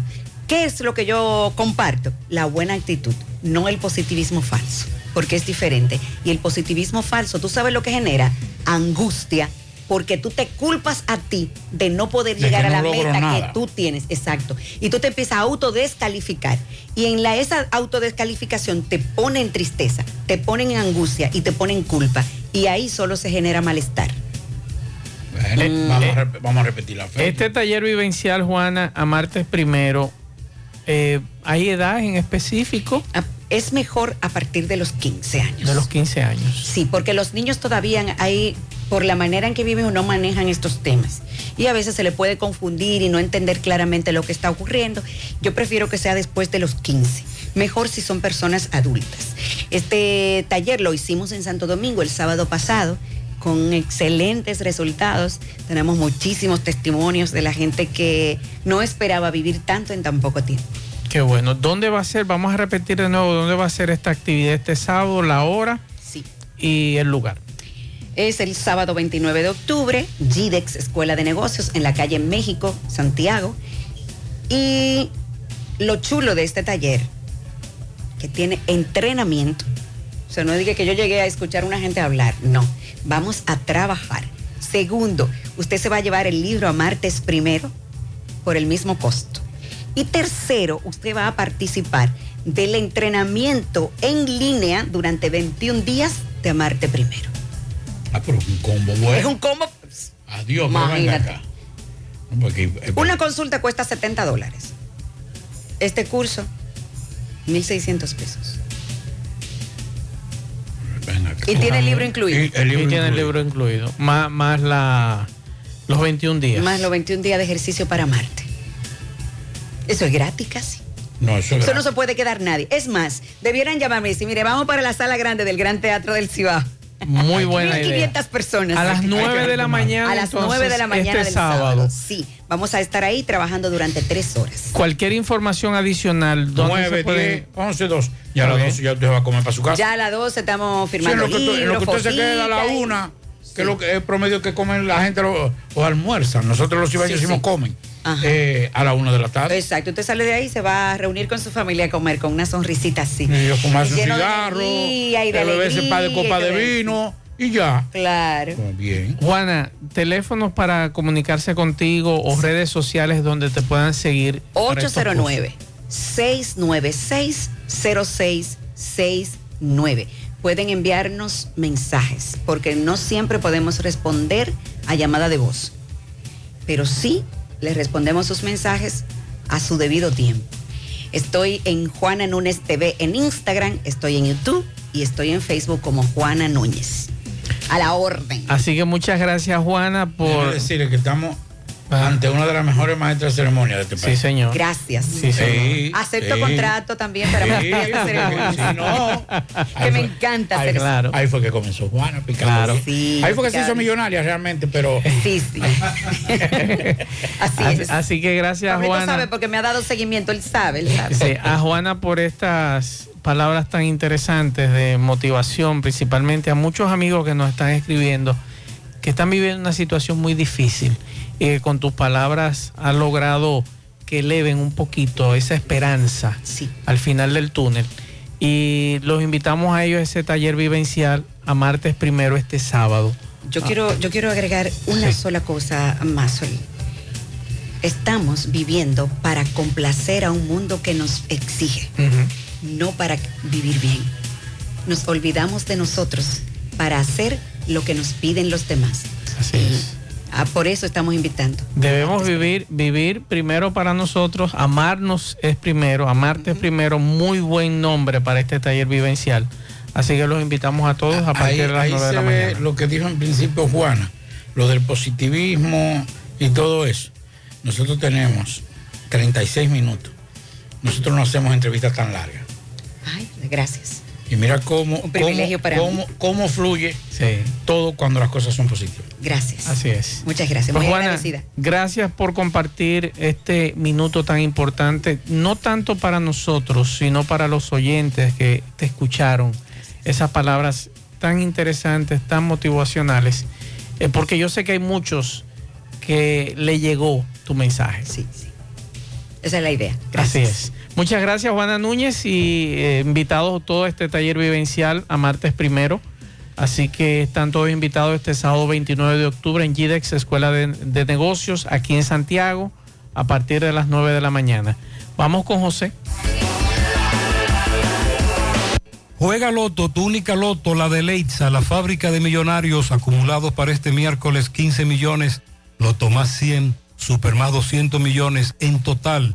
¿Qué es lo que yo comparto? La buena actitud, no el positivismo falso, porque es diferente. Y el positivismo falso, ¿tú sabes lo que genera? Angustia, porque tú te culpas a ti de no poder De llegar a la meta nada. que tú tienes, exacto. Y tú te empiezas a autodescalificar. Y en la, esa autodescalificación te pone en tristeza, te pone en angustia y te pone en culpa. Y ahí solo se genera malestar. Bueno, vamos, a rep- vamos a repetir la fe. Este taller vivencial, Juana, a martes primero, eh, ¿hay edad en específico? Es mejor a partir de los 15 años. De los 15 años. Sí, porque los niños todavía ahí, por la manera en que viven, no manejan estos temas. Y a veces se le puede confundir y no entender claramente lo que está ocurriendo. Yo prefiero que sea después de los 15. Mejor si son personas adultas. Este taller lo hicimos en Santo Domingo el sábado pasado con excelentes resultados. Tenemos muchísimos testimonios de la gente que no esperaba vivir tanto en tan poco tiempo. Qué bueno. ¿Dónde va a ser? Vamos a repetir de nuevo, ¿dónde va a ser esta actividad este sábado, la hora? Sí. Y el lugar. Es el sábado 29 de octubre, GIDEX Escuela de Negocios en la calle México, Santiago. Y lo chulo de este taller, que tiene entrenamiento. O sea, no diga que yo llegué a escuchar a una gente hablar. No, vamos a trabajar. Segundo, usted se va a llevar el libro a martes primero por el mismo costo. Y tercero, usted va a participar del entrenamiento en línea durante 21 días de Amarte Primero. Ah, pero un combo bueno. Es un combo. Adiós, Imagínate. acá. Porque, eh, Una consulta cuesta 70 dólares. Este curso, 1.600 pesos. Y tiene el libro incluido. Y tiene el libro incluido. Más, más la, los 21 días. Más los 21 días de ejercicio para Marte. Eso es gratis casi. No, eso es Eso no se puede quedar nadie. Es más, debieran llamarme y decir, mire, vamos para la sala grande del Gran Teatro del Cibao. Muy buena idea. 1.500 personas. A las 9 de la mañana. A las entonces, 9 de la mañana este del sábado. sábado. Sí, vamos a estar ahí trabajando durante tres horas. Cualquier información adicional, ¿dónde 9, se puede? 10, 11, 2. Ya a las bien. 12 ya usted va a comer para su casa. Ya a las 12 estamos Sí, en firmando lo que, en lo que libros, usted se queda a la fotitas y- una, que es lo que, el promedio que comen la gente o, almuerzan. Nosotros los cibaños decimos comen. Eh, a la una de la tarde. Exacto, usted sale de ahí y se va a reunir con su familia a comer con una sonrisita así. Y yo un cigarro, y bebé ese par de copa de vino y ya. Claro. Muy bien. Juana, teléfonos para comunicarse contigo o redes sociales donde te puedan seguir. 809 696 0669 Pueden enviarnos mensajes, porque no siempre podemos responder a llamada de voz. Pero sí les respondemos sus mensajes a su debido tiempo. Estoy en Juana Núñez TV en Instagram, estoy en YouTube y estoy en Facebook como Juana Núñez. A la orden. Así que muchas gracias, Juana, Por decirle que estamos ante una de las mejores maestras de ceremonia de este país. Sí, señor. Gracias. Sí, señor. Acepto sí. contrato también para Sí, de ceremonia. sí, no. Que me encanta Ahí, hacer eso. claro. Ahí fue que comenzó Juana picando. Claro. Sí, Ahí fue que se hizo millonaria realmente, pero. Sí, sí. Así Así, es. así que gracias, Pablito Juana. sabe porque me ha dado seguimiento, él sabe, él sabe. Sí, a Juana por estas palabras tan interesantes de motivación, principalmente a muchos amigos que nos están escribiendo, que están viviendo una situación muy difícil que con tus palabras has logrado que eleven un poquito esa esperanza al final del túnel. Y los invitamos a ellos a ese taller vivencial a martes primero este sábado. Yo Ah, quiero, yo quiero agregar una sola cosa más, Sol. Estamos viviendo para complacer a un mundo que nos exige, no para vivir bien. Nos olvidamos de nosotros para hacer lo que nos piden los demás. Así es. Ah, por eso estamos invitando. Debemos vivir, vivir primero para nosotros, amarnos es primero, amarte es primero, muy buen nombre para este taller vivencial. Así que los invitamos a todos a Ahí, partir de las ahí 9 de se la ve mañana. lo que dijo en principio Juana, lo del positivismo y todo eso. Nosotros tenemos 36 minutos. Nosotros no hacemos entrevistas tan largas. Ay, gracias. Y mira cómo, Un privilegio cómo, para cómo, cómo fluye todo cuando las cosas son positivas. Gracias. Así es. Muchas gracias. Pues, Muy Juana, agradecida. gracias por compartir este minuto tan importante, no tanto para nosotros, sino para los oyentes que te escucharon. Esas palabras tan interesantes, tan motivacionales, eh, porque yo sé que hay muchos que le llegó tu mensaje. Sí, sí. Esa es la idea. Así es. Muchas gracias, Juana Núñez, y eh, invitados todo este taller vivencial a martes primero. Así que están todos invitados este sábado 29 de octubre en GIDEX, Escuela de, de Negocios, aquí en Santiago, a partir de las 9 de la mañana. Vamos con José. Juega Loto, tu única Loto, la de Leitza, la fábrica de millonarios acumulados para este miércoles 15 millones, Loto más 100, Super más 200 millones, en total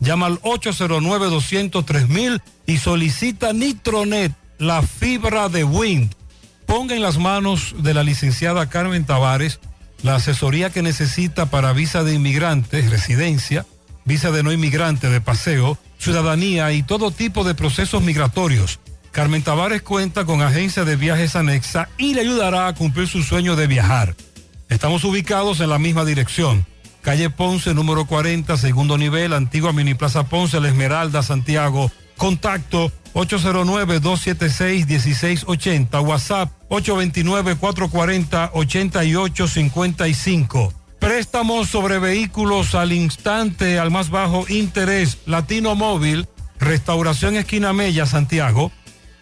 Llama al 809-203 y solicita Nitronet, la fibra de Wind. Ponga en las manos de la licenciada Carmen Tavares la asesoría que necesita para visa de inmigrantes, residencia, visa de no inmigrante de paseo, ciudadanía y todo tipo de procesos migratorios. Carmen Tavares cuenta con agencia de viajes anexa y le ayudará a cumplir su sueño de viajar. Estamos ubicados en la misma dirección. Calle Ponce, número 40, segundo nivel, antigua Mini Plaza Ponce, La Esmeralda, Santiago. Contacto 809-276-1680, WhatsApp 829-440-8855. Préstamos sobre vehículos al instante, al más bajo interés. Latino Móvil, Restauración Esquina Mella, Santiago.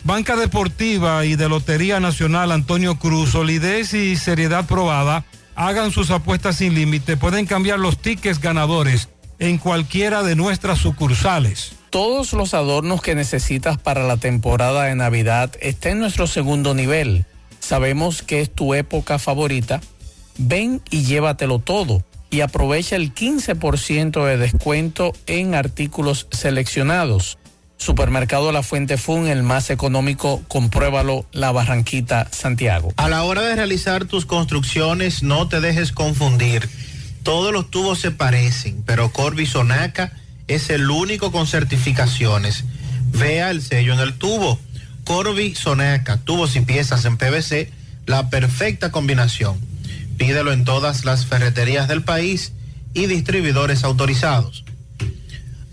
Banca Deportiva y de Lotería Nacional Antonio Cruz, solidez y seriedad probada. Hagan sus apuestas sin límite. Pueden cambiar los tickets ganadores en cualquiera de nuestras sucursales. Todos los adornos que necesitas para la temporada de Navidad están en nuestro segundo nivel. Sabemos que es tu época favorita. Ven y llévatelo todo y aprovecha el 15% de descuento en artículos seleccionados. Supermercado La Fuente Fun, el más económico, compruébalo, La Barranquita, Santiago. A la hora de realizar tus construcciones, no te dejes confundir. Todos los tubos se parecen, pero Corby Sonaca es el único con certificaciones. Vea el sello en el tubo. Corby Sonaca, tubos y piezas en PVC, la perfecta combinación. Pídelo en todas las ferreterías del país y distribuidores autorizados.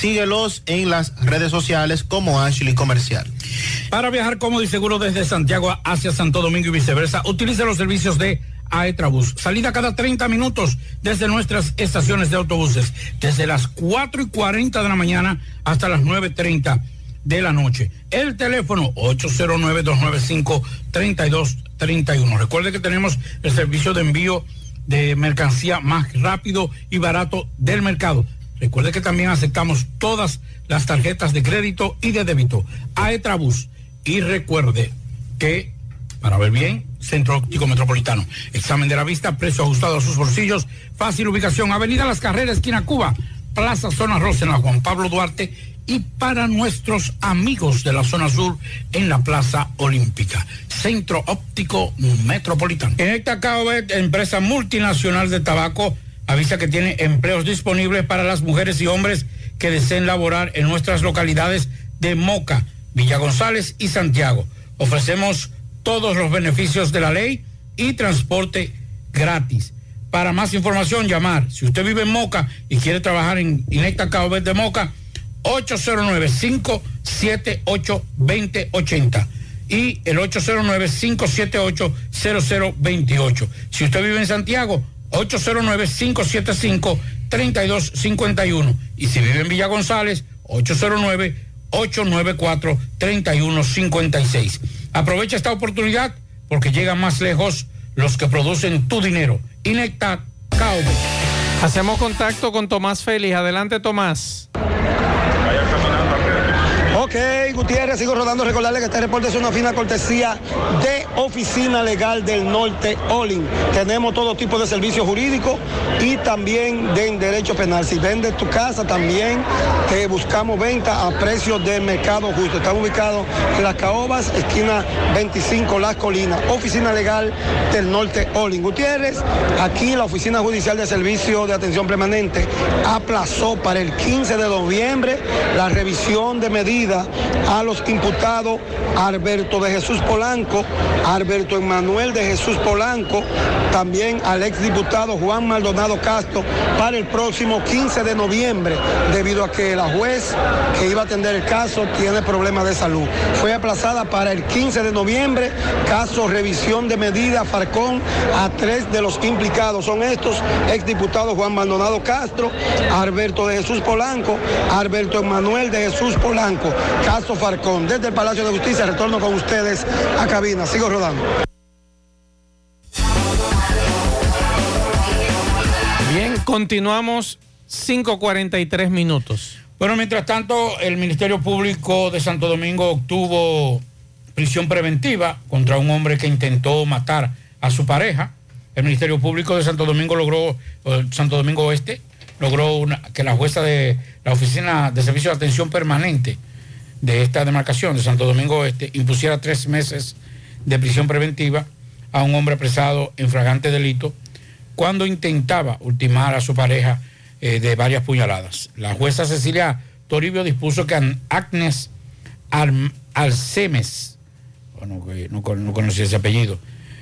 Síguelos en las redes sociales como Ashley Comercial. Para viajar cómodo y seguro desde Santiago hacia Santo Domingo y viceversa, utilice los servicios de Aetrabús. Salida cada 30 minutos desde nuestras estaciones de autobuses, desde las 4 y 40 de la mañana hasta las 9.30 de la noche. El teléfono 809-295-3231. Recuerde que tenemos el servicio de envío de mercancía más rápido y barato del mercado. Recuerde que también aceptamos todas las tarjetas de crédito y de débito. Aetrabús. Y recuerde que, para ver bien, Centro Óptico Metropolitano. Examen de la vista, precio ajustado a sus bolsillos, fácil ubicación, Avenida Las Carreras, esquina Cuba, Plaza Zona Rosa en la Juan Pablo Duarte y para nuestros amigos de la zona sur en la Plaza Olímpica. Centro Óptico Metropolitano. En esta CAOBET, empresa multinacional de tabaco, avisa que tiene empleos disponibles para las mujeres y hombres que deseen laborar en nuestras localidades de Moca, Villa González y Santiago. Ofrecemos todos los beneficios de la ley y transporte gratis. Para más información, llamar. Si usted vive en Moca y quiere trabajar en Inecta Cabo de Moca, 809-578-2080 y el 809-578-0028. Si usted vive en Santiago, 809-575-3251. Y si vive en Villa González, 809-894-3156. Aprovecha esta oportunidad porque llegan más lejos los que producen tu dinero. Inecta Cowboy. Hacemos contacto con Tomás Félix. Adelante, Tomás. Ok, Gutiérrez, sigo rodando. Recordarle que este reporte es una fina cortesía de Oficina Legal del Norte, Olin. Tenemos todo tipo de servicios jurídicos y también de derecho penal. Si vendes tu casa, también buscamos venta a precios de mercado justo. Estamos ubicados en Las Caobas, esquina 25 Las Colinas. Oficina Legal del Norte, Olin. Gutiérrez, aquí la Oficina Judicial de Servicio de Atención Permanente aplazó para el 15 de noviembre la revisión de medidas a los imputados Alberto de Jesús Polanco, Alberto Emanuel de Jesús Polanco, también al exdiputado Juan Maldonado Castro para el próximo 15 de noviembre, debido a que la juez que iba a atender el caso tiene problemas de salud. Fue aplazada para el 15 de noviembre, caso revisión de medidas Farcón a tres de los implicados. Son estos exdiputados Juan Maldonado Castro, Alberto de Jesús Polanco, Alberto Emanuel de Jesús Polanco, caso Farcón. Desde el Palacio de Justicia retorno con ustedes a cabina. Sigo rodando. Bien, continuamos 5.43 minutos. Bueno, mientras tanto, el Ministerio Público de Santo Domingo obtuvo prisión preventiva contra un hombre que intentó matar a su pareja. El Ministerio Público de Santo Domingo logró, Santo Domingo Oeste, logró una- que la jueza de la Oficina de Servicio de Atención Permanente de esta demarcación de Santo Domingo Oeste impusiera tres meses de prisión preventiva a un hombre apresado en fragante delito cuando intentaba ultimar a su pareja eh, de varias puñaladas. La jueza Cecilia Toribio dispuso que Agnes Arm- Alcemes, no, no conocía ese apellido,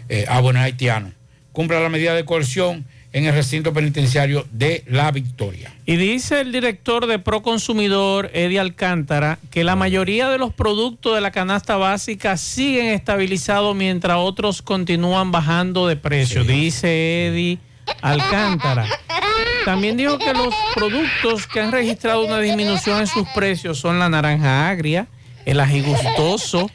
eh, haitiano, cumpla la medida de coerción en el recinto penitenciario de La Victoria. Y dice el director de Proconsumidor, Eddie Alcántara, que la mayoría de los productos de la canasta básica siguen estabilizados mientras otros continúan bajando de precio. Dice Eddie Alcántara. También dijo que los productos que han registrado una disminución en sus precios son la naranja agria, el ají gustoso,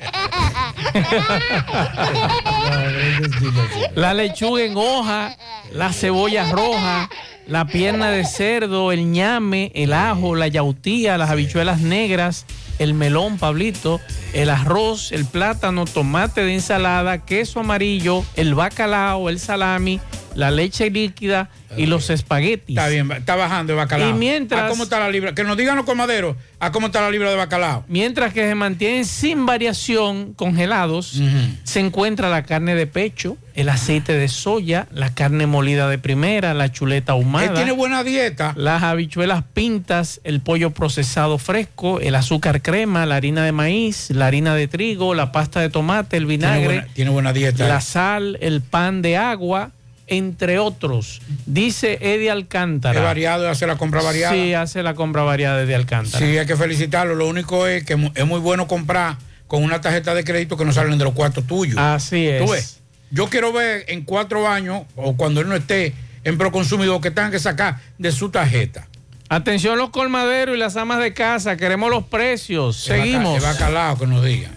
la lechuga en hoja, la cebolla roja, la pierna de cerdo, el ñame, el ajo, la yautía, las habichuelas negras, el melón, Pablito, el arroz, el plátano, tomate de ensalada, queso amarillo, el bacalao, el salami, la leche líquida y los espaguetis. Está bien, está bajando el bacalao. Y mientras- ¿A cómo está la libra? Que nos digan los comaderos a cómo está la libra de bacalao. Mientras que se mantienen sin variación congelados, se encuentra la carne de pecho, el aceite de soya, la carne molida de primera, la chuleta ahumada. Él tiene buena dieta. Las habichuelas pintas, el pollo procesado fresco, el azúcar crema, la harina de maíz, la harina de trigo, la pasta de tomate, el Tiene vinagre, buena, tiene buena dieta. la sal, el pan de agua, entre otros. Dice Eddie Alcántara. Es variado, hace la compra variada. Sí, hace la compra variada de Alcántara. Sí, hay que felicitarlo. Lo único es que es muy bueno comprar con una tarjeta de crédito que no salen de los cuartos tuyos. Así es. Tú ves, yo quiero ver en cuatro años o cuando él no esté en Proconsumidor que tengan que sacar de su tarjeta. Atención los colmaderos y las amas de casa, queremos los precios. Seguimos. El bacalao que nos diga.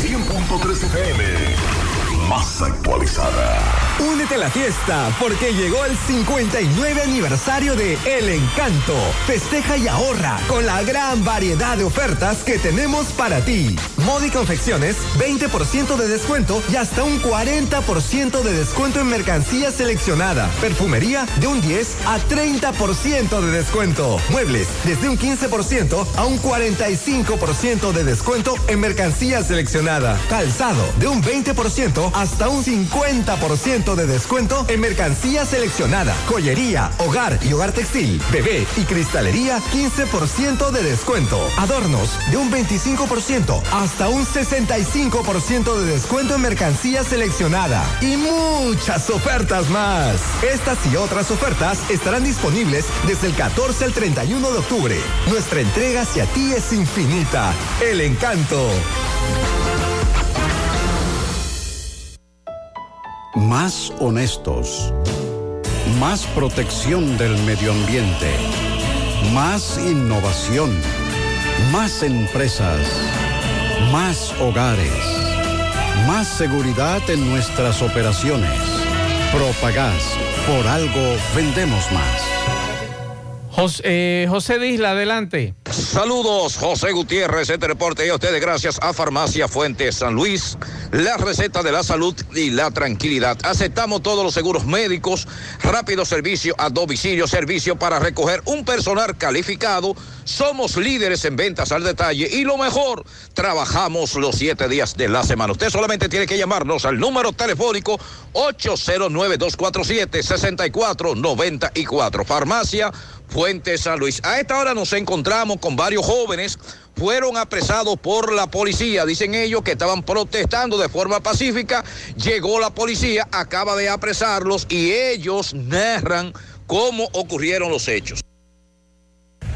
100.3 FM, actualizada. Únete a la fiesta porque llegó el 59 aniversario de El Encanto. Festeja y ahorra con la gran variedad de ofertas que tenemos para ti. Moda y confecciones, 20% de descuento y hasta un 40% de descuento en mercancía seleccionada. Perfumería de un 10 a 30% de descuento. Muebles desde un 15% a un 45% de descuento en mercancía seleccionada. Calzado de un 20% hasta un 50% de descuento en mercancía seleccionada. Joyería, hogar y hogar textil, bebé y cristalería 15% de descuento. Adornos de un 25% hasta un 65% de descuento en mercancía seleccionada. Y muchas ofertas más. Estas y otras ofertas estarán disponibles desde el 14 al 31 de octubre. Nuestra entrega hacia ti es infinita. El encanto. Más honestos. Más protección del medio ambiente. Más innovación. Más empresas. Más hogares. Más seguridad en nuestras operaciones. Propagás. Por algo vendemos más. José, eh, José Disla, adelante. Saludos, José Gutiérrez, este reporte y a ustedes gracias a Farmacia Fuentes San Luis, la receta de la salud y la tranquilidad. Aceptamos todos los seguros médicos, rápido servicio a domicilio, servicio para recoger un personal calificado. Somos líderes en ventas al detalle y lo mejor, trabajamos los siete días de la semana. Usted solamente tiene que llamarnos al número telefónico 809-247-6494. Farmacia Fuente San Luis. A esta hora nos encontramos con varios jóvenes. Fueron apresados por la policía. Dicen ellos que estaban protestando de forma pacífica. Llegó la policía, acaba de apresarlos y ellos narran cómo ocurrieron los hechos.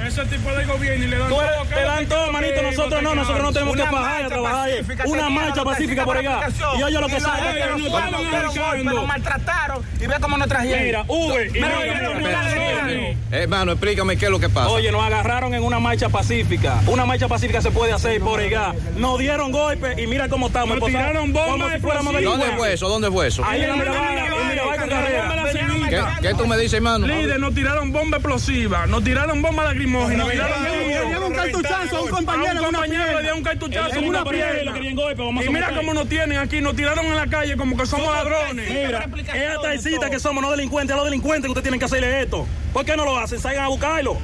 Ese tipo de gobierno y le dan todo. te dan todo, manito. Nosotros no, nosotros no tenemos que bajar a trabajar. Una marcha pacífica por allá. Y oye lo que Y sabe. no, ellos. Nos maltrataron y ve cómo nos trajeron. Mira, mira. Hermano, explícame qué es lo que pasa. Oye, nos agarraron en una marcha pacífica. Una marcha pacífica se puede hacer por allá. Nos dieron golpes y mira cómo estamos. Nos esposados, tiraron bombas. ¿Dónde fue eso? ¿Dónde fue eso? Ahí en la con carrera. ¿Qué, qué tú me dices, hermano? Líder, nos tiraron bomba explosiva, nos tiraron bomba lacrimógena, dieron un cartuchazo a un compañero A un le dieron un cartuchazo En una pierna, Y mira cómo nos tienen aquí, nos tiraron en la calle como que somos ladrones. Mira, es taxistas que somos, no delincuentes. A los delincuentes que ustedes tienen que hacerle esto. ¿Por qué no lo hacen? Salgan a buscarlo.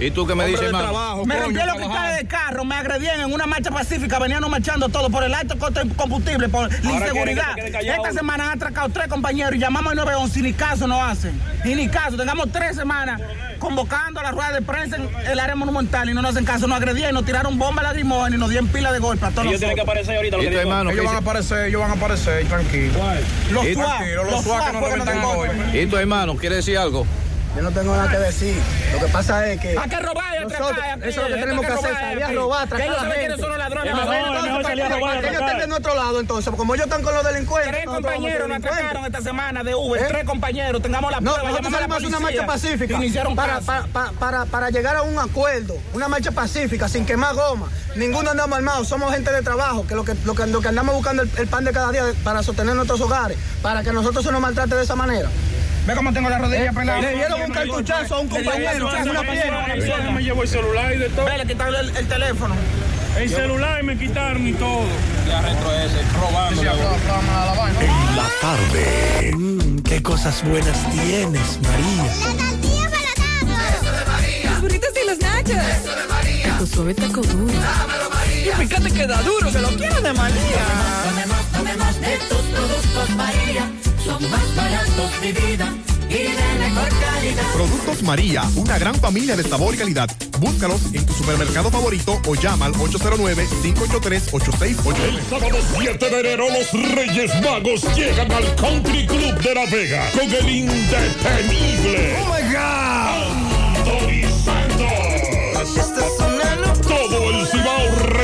¿Y tú qué me dices, hermano? Me Me rompió los cristales cristales de carro, me agredían en una marcha pacífica, venían marchando todo por el alto costo de combustible, por la inseguridad. que. Esta semana han atracado tres compañeros y llamamos al 911 y ni caso no hacen. Y ni caso, tengamos tres semanas convocando a la rueda de prensa en el área monumental y no nos hacen caso, nos agredían y nos tiraron bombas lagrimógenas y nos dieron pila de golpe a todos Ellos tienen que aparecer ahorita. lo ¿Y que digo. hermano? Ellos van a aparecer, ellos van a aparecer, tranquilo. Los ¿Y- SWAT, los SWAT que nos dan golpe. ¿Y tu hermano quiere decir algo? Yo no tengo nada que decir. Lo que pasa es que. Hay que robar y nosotros, atracar. Eso es lo que tenemos que hacer, salir a robar, Que atracar ellos a saben quiénes son los ladrones. Es mejor, Entonces, es mejor para salir a que- robar, para que ellos estén de nuestro lado, entonces, como ellos están con los delincuentes. Tres a compañeros nos atracaron esta semana de Uber, ¿Eh? tres compañeros, tengamos la No, prueba, nosotros a salimos a una marcha pacífica hicieron para, para, para, para, para llegar a un acuerdo, una marcha pacífica, sin quemar goma. Ninguno andamos armados, somos gente de trabajo, que lo que, lo que, lo que andamos buscando el, el pan de cada día para sostener nuestros hogares, para que nosotros se nos maltrate de esa manera. Ve cómo tengo la rodilla Eh, pelada. le dieron un cartuchazo a un Le dieron compañero, un cartuchazo una a un pierna. compañero. Me llevó el celular y de todo. Ve, le quitaron el, el teléfono. El celular me quitaron y todo. Ya retro ese, robando. En la tarde. Mmm, qué cosas buenas tienes, María. Los burritos y los nachos. Eso de María. Tu suave taco duro. Y fíjate que da duro, que lo quiero de María. Tomemos de tus productos María, son más baratos de vida y de mejor calidad. Productos María, una gran familia de sabor y calidad. Búscalos en tu supermercado favorito o llama al 809-583-8689. El sábado 7 de enero los Reyes Magos llegan al Country Club de La Vega con el indetenible. ¡Oh, my God!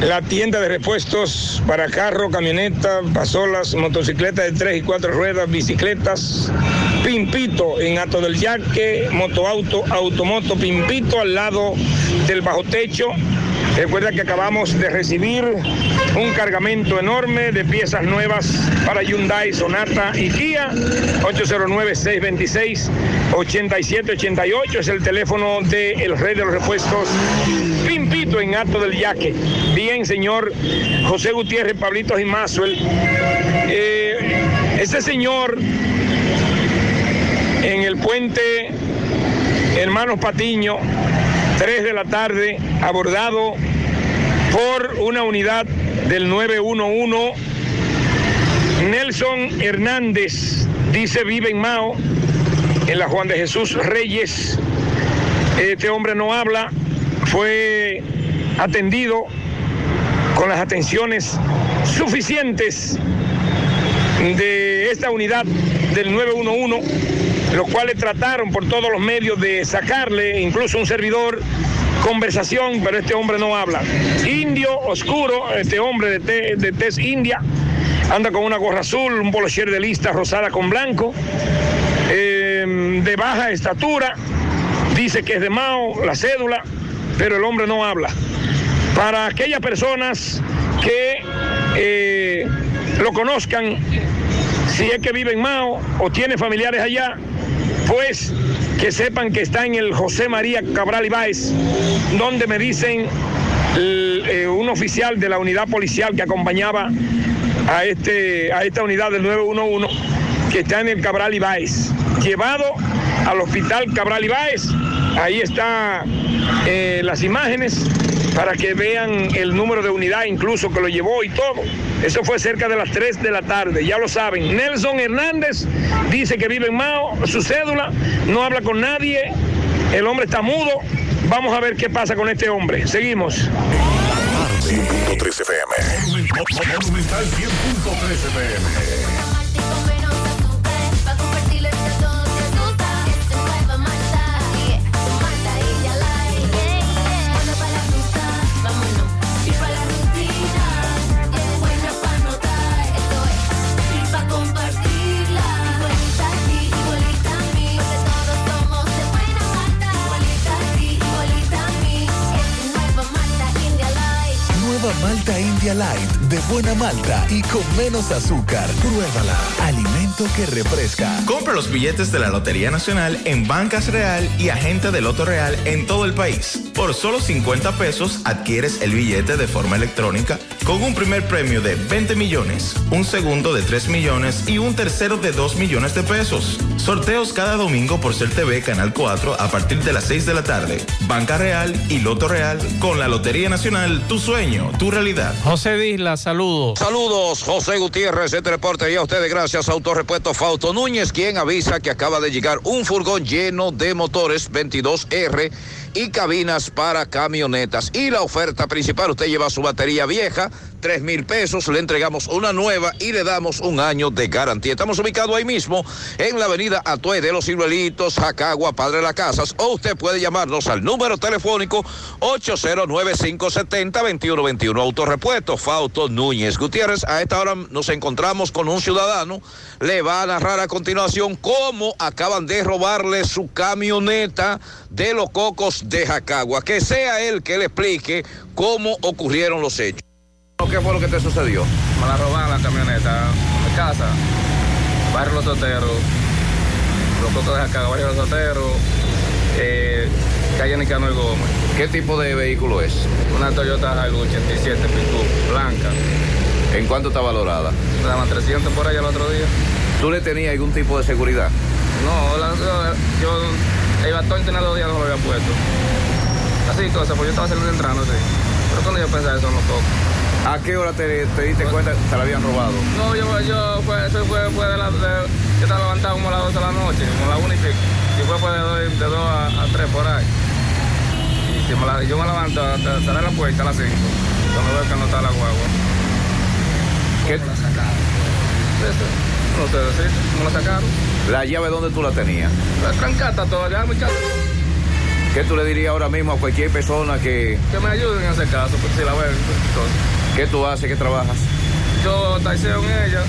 la tienda de repuestos para carro, camioneta, pasolas, motocicletas de tres y cuatro ruedas, bicicletas. Pimpito en Ato del Yaque, motoauto, automoto, Pimpito al lado del bajo techo. Recuerda que acabamos de recibir un cargamento enorme de piezas nuevas para Hyundai, Sonata y Kia. 809-626-8788 es el teléfono del el rey de los repuestos. Pimpito en Alto del Yaque. Bien, señor José Gutiérrez, Pablito Jimazuel. Eh, este señor en el puente Hermanos Patiño, 3 de la tarde, abordado por una unidad del 911. Nelson Hernández dice vive en Mao, en la Juan de Jesús Reyes. Este hombre no habla, fue atendido con las atenciones suficientes de esta unidad del 911, los cuales trataron por todos los medios de sacarle, incluso un servidor, conversación, pero este hombre no habla. Indio oscuro, este hombre de, te- de india, anda con una gorra azul, un polocher de lista rosada con blanco, eh, de baja estatura, dice que es de Mao, la cédula, pero el hombre no habla. Para aquellas personas que eh, lo conozcan, si es que vive en Mao o tiene familiares allá, pues que sepan que está en el José María Cabral Ibáez, donde me dicen eh, un oficial de la unidad policial que acompañaba a, este, a esta unidad del 911 que está en el Cabral Ibáez, llevado al hospital Cabral Ibáez. Ahí están las imágenes para que vean el número de unidad incluso que lo llevó y todo. Eso fue cerca de las 3 de la tarde, ya lo saben. Nelson Hernández dice que vive en Mao, su cédula, no habla con nadie, el hombre está mudo. Vamos a ver qué pasa con este hombre. Seguimos. 100.3 FM. Monumental 100.3 FM. Malta India Light de buena malta y con menos azúcar. Pruébala. Alimento que refresca. Compra los billetes de la Lotería Nacional en Bancas Real y Agente de Loto Real en todo el país. Por solo 50 pesos adquieres el billete de forma electrónica con un primer premio de 20 millones, un segundo de 3 millones y un tercero de 2 millones de pesos. Sorteos cada domingo por Ser TV Canal 4 a partir de las 6 de la tarde. Banca Real y Loto Real con la Lotería Nacional, tu sueño, tu realidad. José Disla, saludos. Saludos, José Gutiérrez, este reporte y a ustedes gracias a Autorepuesto Fausto Núñez, quien avisa que acaba de llegar un furgón lleno de motores 22R y cabinas para camionetas. Y la oferta principal, usted lleva su batería vieja, 3 mil pesos, le entregamos una nueva y le damos un año de garantía. Estamos ubicados ahí mismo en la avenida Atue de los Ciruelitos, Jacagua, Padre de las Casas, o usted puede llamarnos al número telefónico 809-570-2121. Autorepuesto, Fausto Núñez Gutiérrez. A esta hora nos encontramos con un ciudadano. Le va a narrar a continuación cómo acaban de robarle su camioneta de los cocos de Jacagua. Que sea él que le explique cómo ocurrieron los hechos. ¿Qué fue lo que te sucedió? Me la robaron la camioneta mi casa, barrio Los Soteros, los cocos de acá, barrio Los Soteros, eh, calle Nicanor Gómez. ¿Qué tipo de vehículo es? Una Toyota Hilux 87 Pickup, blanca. ¿En cuánto está valorada? Me daban 300 por allá el otro día. ¿Tú le tenías algún tipo de seguridad? No, la- yo, yo el bastón tenía dos días no lo había puesto. Así cosas, pues yo estaba saliendo entrando, sí. Pero cuando yo pensaba eso, no toco. ¿A qué hora te, te diste cuenta que te la habían robado? No, yo, yo fue, eso fue, fue de la, de- yo estaba levantado como a las 12 de la noche, como a las 1 y pico. Y fue, fue de 2 de dos a, a 3 por ahí. Y si me la- yo me levanto, hasta cerrar la puerta a las 5, cuando veo que no está la guagua. ¿Qué? No sé decir, ¿cómo la sacaron? ¿La llave dónde tú la tenías? La trancata todavía en mi casa. ¿Qué tú le dirías ahora mismo a cualquier persona que... Que me ayuden en ese caso, porque si la veo, entonces. ¿Qué tú haces? ¿Qué trabajas? Yo taxeo en ella,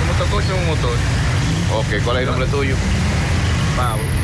un motocoche en un motor. Ok, ¿cuál es el nombre tuyo? Pablo.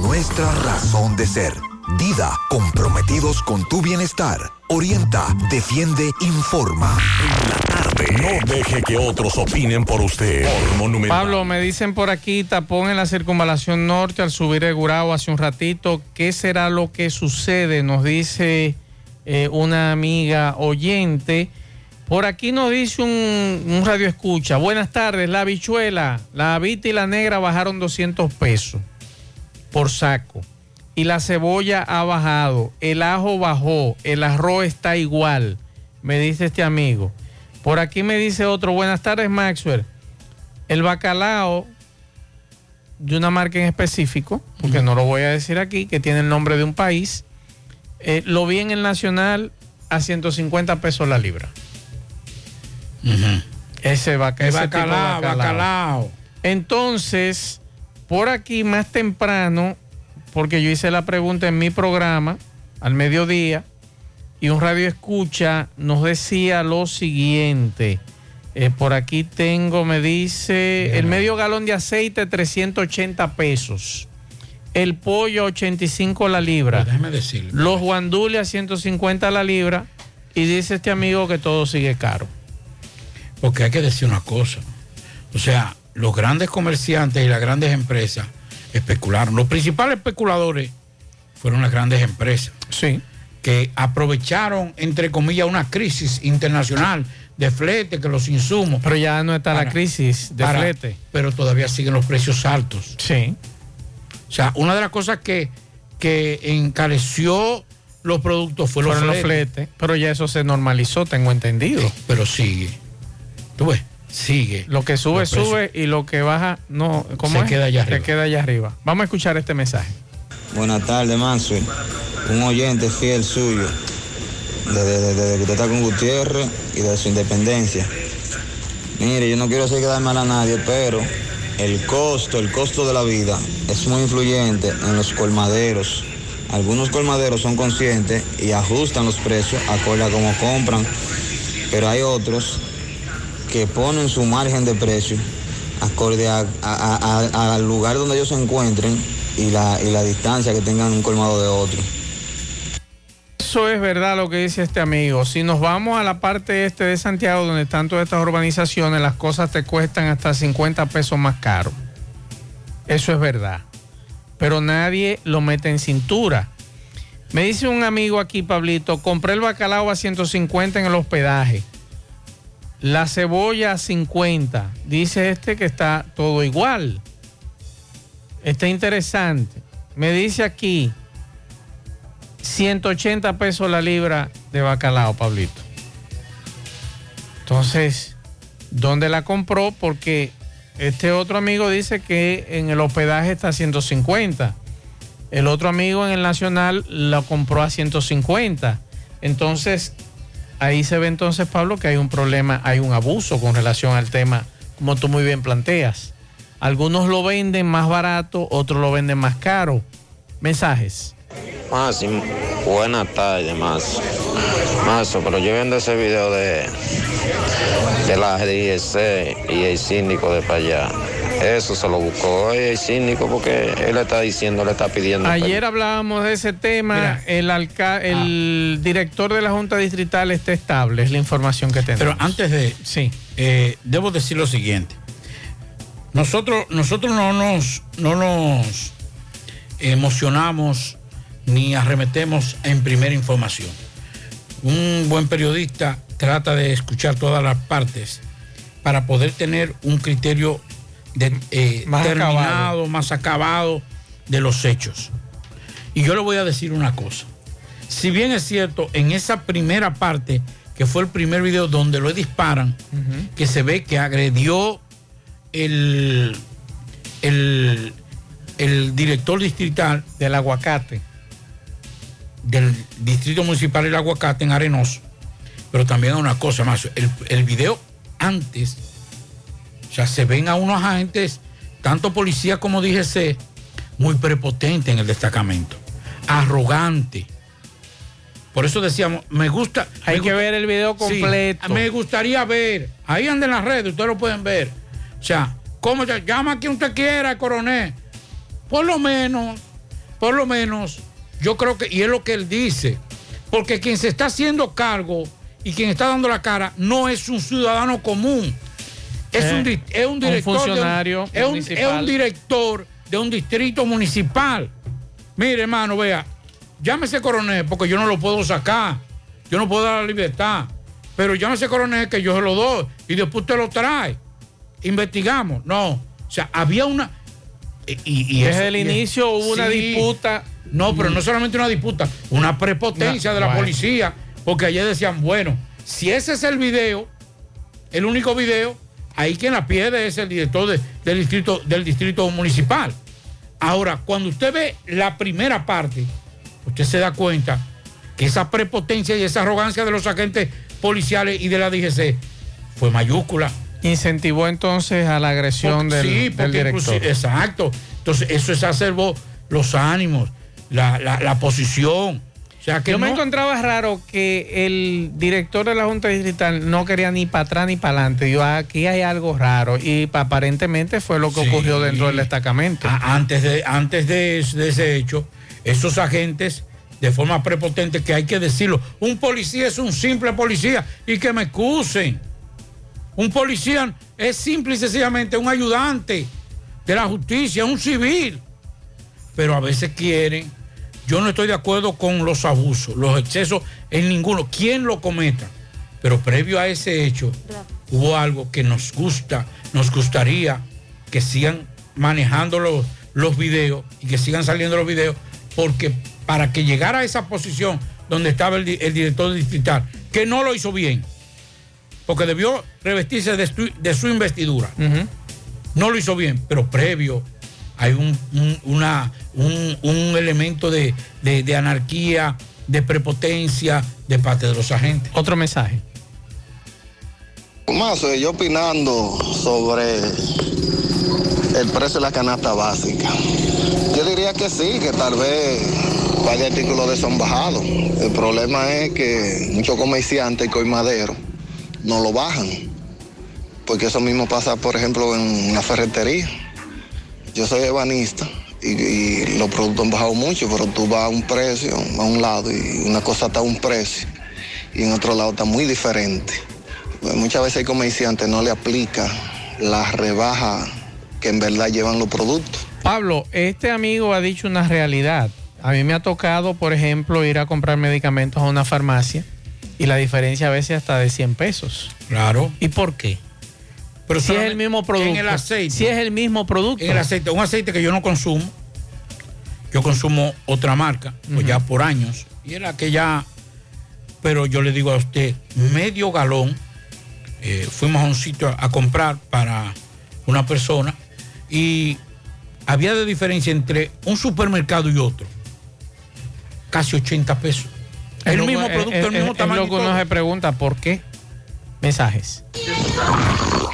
nuestra razón de ser. Dida, comprometidos con tu bienestar. Orienta, defiende, informa. En la tarde. No deje que otros opinen por usted. Pablo, me dicen por aquí, tapón en la circunvalación norte al subir el Gurao hace un ratito. ¿Qué será lo que sucede? Nos dice eh, una amiga oyente. Por aquí nos dice un, un radio escucha. Buenas tardes, la bichuela, la vita y la negra bajaron 200 pesos por saco. Y la cebolla ha bajado, el ajo bajó, el arroz está igual, me dice este amigo. Por aquí me dice otro, buenas tardes Maxwell. El bacalao de una marca en específico, porque no lo voy a decir aquí, que tiene el nombre de un país, eh, lo vi en el Nacional a 150 pesos la libra. Ese, vaca, ese de bacalao, bacalao. Entonces, por aquí más temprano, porque yo hice la pregunta en mi programa al mediodía, y un radio escucha nos decía lo siguiente. Eh, por aquí tengo, me dice, el medio galón de aceite 380 pesos. El pollo 85 la libra. Déjeme decirle. Los guandules a 150 la libra. Y dice este amigo que todo sigue caro. Porque hay que decir una cosa. O sea, los grandes comerciantes y las grandes empresas especularon. Los principales especuladores fueron las grandes empresas. Sí. Que aprovecharon, entre comillas, una crisis internacional de flete, que los insumos. Pero ya no está la crisis de flete. Pero todavía siguen los precios altos. Sí. O sea, una de las cosas que, que encareció los productos fue los Fueron los fletes. fletes. Pero ya eso se normalizó, tengo entendido. Pero sigue. Tú ves, sigue. Lo que sube, sube y lo que baja, no. ¿cómo Se es? queda allá Se arriba. queda allá arriba. Vamos a escuchar este mensaje. Buenas tardes, Maxwell. Un oyente fiel suyo, desde, desde- desde que usted está con Gutiérrez y de su independencia. Mire, yo no quiero hacer quedar mal a nadie, pero el costo, el costo de la vida es muy influyente en los colmaderos. Algunos colmaderos son conscientes y ajustan los precios acorde a cómo compran, pero hay otros que ponen su margen de precio acorde al lugar donde ellos se encuentren y la, y la distancia que tengan un colmado de otro. Eso es verdad lo que dice este amigo. Si nos vamos a la parte este de Santiago, donde están todas estas urbanizaciones, las cosas te cuestan hasta 50 pesos más caro. Eso es verdad. Pero nadie lo mete en cintura. Me dice un amigo aquí, Pablito, compré el bacalao a 150 en el hospedaje. La cebolla a 50. Dice este que está todo igual. Está interesante. Me dice aquí 180 pesos la libra de bacalao, Pablito. Entonces, ¿dónde la compró? Porque este otro amigo dice que en el hospedaje está a 150. El otro amigo en el Nacional la compró a 150. Entonces, ahí se ve entonces, Pablo, que hay un problema, hay un abuso con relación al tema, como tú muy bien planteas. Algunos lo venden más barato, otros lo venden más caro. Mensajes. Máximo, buenas tardes, Mazo. Mazo, pero yo viendo ese video de, de la DIC y el síndico de para allá. Eso se lo buscó hoy el síndico porque él le está diciendo, le está pidiendo. Ayer hablábamos de ese tema. el, alca- el director de la Junta Distrital está estable, es la información que tenemos. Pero antes de. Sí. eh, debo decir lo siguiente. Nosotros, nosotros no nos, no nos emocionamos ni arremetemos en primera información. Un buen periodista trata de escuchar todas las partes para poder tener un criterio de- eh, Más terminado, acabado. más acabado de los hechos. Y yo le voy a decir una cosa. Si bien es cierto, en esa primera parte, que fue el primer video donde lo disparan, que se ve que agredió el, el, el director distrital del aguacate, del distrito municipal del aguacate en Arenoso. Pero también una cosa más, el, el video antes, o sea, se ven a unos agentes, tanto policía como DGC, muy prepotente en el destacamento, arrogante. Por eso decíamos, me gusta. Hay me que gusta- ver el video Sí, completo. me gustaría ver. Ahí anda en las redes, ustedes lo pueden ver. O sea, ¿cómo se llama a quien usted quiera, coronel? Por lo menos, por lo menos, yo creo que, y es lo que él dice, porque quien se está haciendo cargo y quien está dando la cara no es un ciudadano común, es, Eh, un, di- es un un director. de funcionario es, un, es un director de un distrito municipal. Mire, hermano, vea, llámese coronel, porque yo no lo puedo sacar, yo no puedo dar la libertad, pero llámese coronel que yo se lo doy y después usted lo trae. Investigamos. No, o sea, había una. y- y- y Desde eso- el inicio hubo una disputa. No, pero no solamente una disputa, una prepotencia No, de la bueno. policía, porque ayer decían, bueno, si ese es el video, el único video, ahí quien la pierde es el director de- del, distrito, del distrito municipal. Ahora, cuando usted ve la primera parte, usted se da cuenta que esa prepotencia y esa arrogancia de los agentes policiales y de la DGC fue mayúscula. Incentivó entonces a la agresión Porque- del, sí, del director. exacto. Entonces, eso exacerbó los ánimos, la, la- la posición. O sea, que Yo me encontraba raro que el director de la Junta Distrital no quería ni para atrás ni para adelante. Yo, aquí hay algo raro. Y pa- aparentemente fue lo que Sí. ocurrió dentro del destacamento. A- antes de, antes de, de ese hecho, esos agentes, de forma prepotente, que hay que decirlo, un policía es un simple policía y que me excusen. Un policía es simple y sencillamente un ayudante de la justicia, un civil. Pero a veces quieren, yo no estoy de acuerdo con los abusos, los excesos en ninguno, quien lo cometa. Pero previo a ese hecho, hubo algo que nos gusta, nos gustaría que sigan manejando los, los videos y que sigan saliendo los videos, porque para que llegara a esa posición donde estaba el, di- el director distrital, que no lo hizo bien, porque debió revestirse de su investidura. No lo hizo bien, pero previo hay un, un- una, un, un elemento de, de- de anarquía, de prepotencia de parte de los agentes. Otro mensaje. Más, yo opinando sobre el precio de la canasta básica. Yo diría que sí, que tal vez vaya artículos de son bajados. El problema es que muchos comerciantes y coimaderos no lo bajan. Porque eso mismo pasa, por ejemplo, en una ferretería. Yo soy ebanista y, y los productos han bajado mucho, pero tú vas a un precio, a un lado, y una cosa está a un precio, y en otro lado está muy diferente. Pues muchas veces el comerciante no le aplica la rebaja que en verdad llevan los productos. Pablo, este amigo ha dicho una realidad. A mí me ha tocado, por ejemplo, ir a comprar medicamentos a una farmacia y la diferencia a veces hasta de 100 pesos. Claro. ¿Y por qué? Pero si es el mismo producto. En el aceite. Si es el mismo producto. En el aceite, un aceite que yo no consumo. Yo consumo otra marca, pues ya por años. Y era que ya, pero yo le digo a usted, medio galón, eh, fuimos a un sitio a, a comprar para una persona y había de diferencia entre un supermercado y otro. Casi 80 pesos. El mismo es- producto, es- el mismo es tamaño. lo y que uno todo. se pregunta, ¿por qué? Mensajes.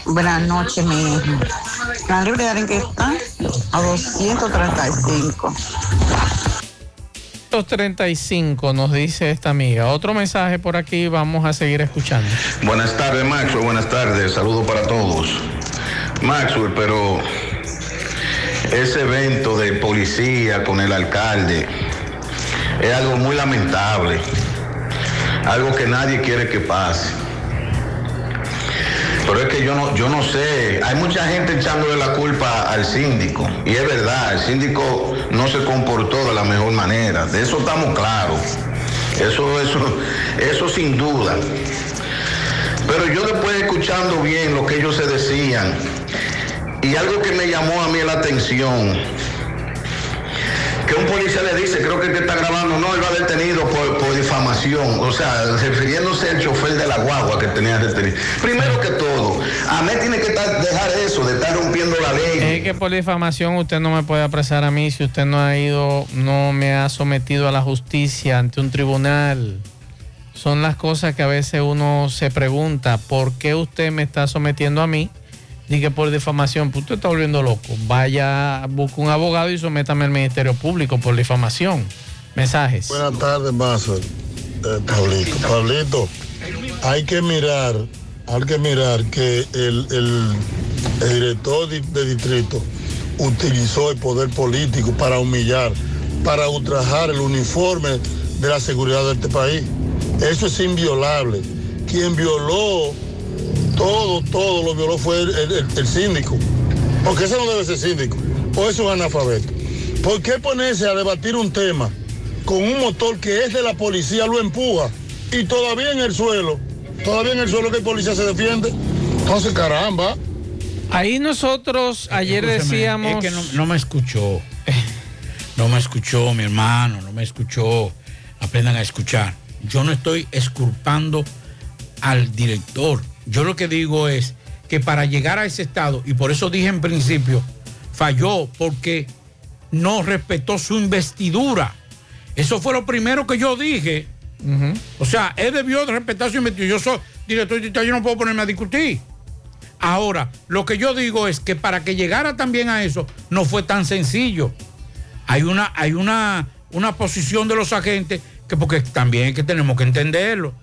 Buenas noches, mi hijo. La libre en que está a 235. 235 nos dice esta amiga. Otro mensaje por aquí, vamos a seguir escuchando. Buenas tardes, Maxwell. Buenas tardes. Saludos para todos. Maxwell, pero ese evento de policía con el alcalde es algo muy lamentable. Algo que nadie quiere que pase. Pero es que yo no, yo no sé, hay mucha gente echándole la culpa al síndico. Y es verdad, el síndico no se comportó de la mejor manera. De eso estamos claros. Eso, eso, eso sin duda. Pero yo después escuchando bien lo que ellos se decían, y algo que me llamó a mí la atención, que un policía le dice, creo que el que está grabando, no, él va detenido por, por difamación, o sea, refiriéndose al chofer de la guagua que tenía detenido. Primero que todo, a mí tiene que dejar eso, de estar rompiendo la ley. Es que por difamación usted no me puede apresar a mí si usted no ha ido, no me ha sometido a la justicia ante un tribunal. Son las cosas que a veces uno se pregunta, ¿por qué usted me está sometiendo a mí? Y que por difamación, pues usted está volviendo loco. Vaya, busque un abogado y sométame al Ministerio Público por difamación. Mensajes. Buenas tardes, Mazo. Eh, Pablito. Pablito, hay que mirar, hay que mirar que el, el- director di- de distrito utilizó el poder político para humillar para ultrajar el uniforme de la seguridad de este país. Eso es inviolable. Quien violó todo, todo lo violó fue el, el- el- el síndico. Porque ese no debe ser síndico. O es un analfabeto. ¿Por qué ponerse a debatir un tema con un motor que es de la policía, lo empuja y todavía en el suelo, todavía en el suelo que el policía se defiende? Entonces, caramba. Ahí nosotros ayer Escúcheme, decíamos. Es que no, no me escuchó. No me escuchó, mi hermano, no me escuchó. Aprendan a escuchar. Yo no estoy exculpando al director. Yo lo que digo es que para llegar a ese estado, y por eso dije en principio, falló porque no respetó su investidura. Eso fue lo primero que yo dije. O sea, él debió de respetar su investidura. Yo soy director yo no puedo ponerme a discutir. Ahora, lo que yo digo es que para que llegara también a eso, no fue tan sencillo. Hay una, hay una, una posición de los agentes que porque también es que tenemos que entenderlo.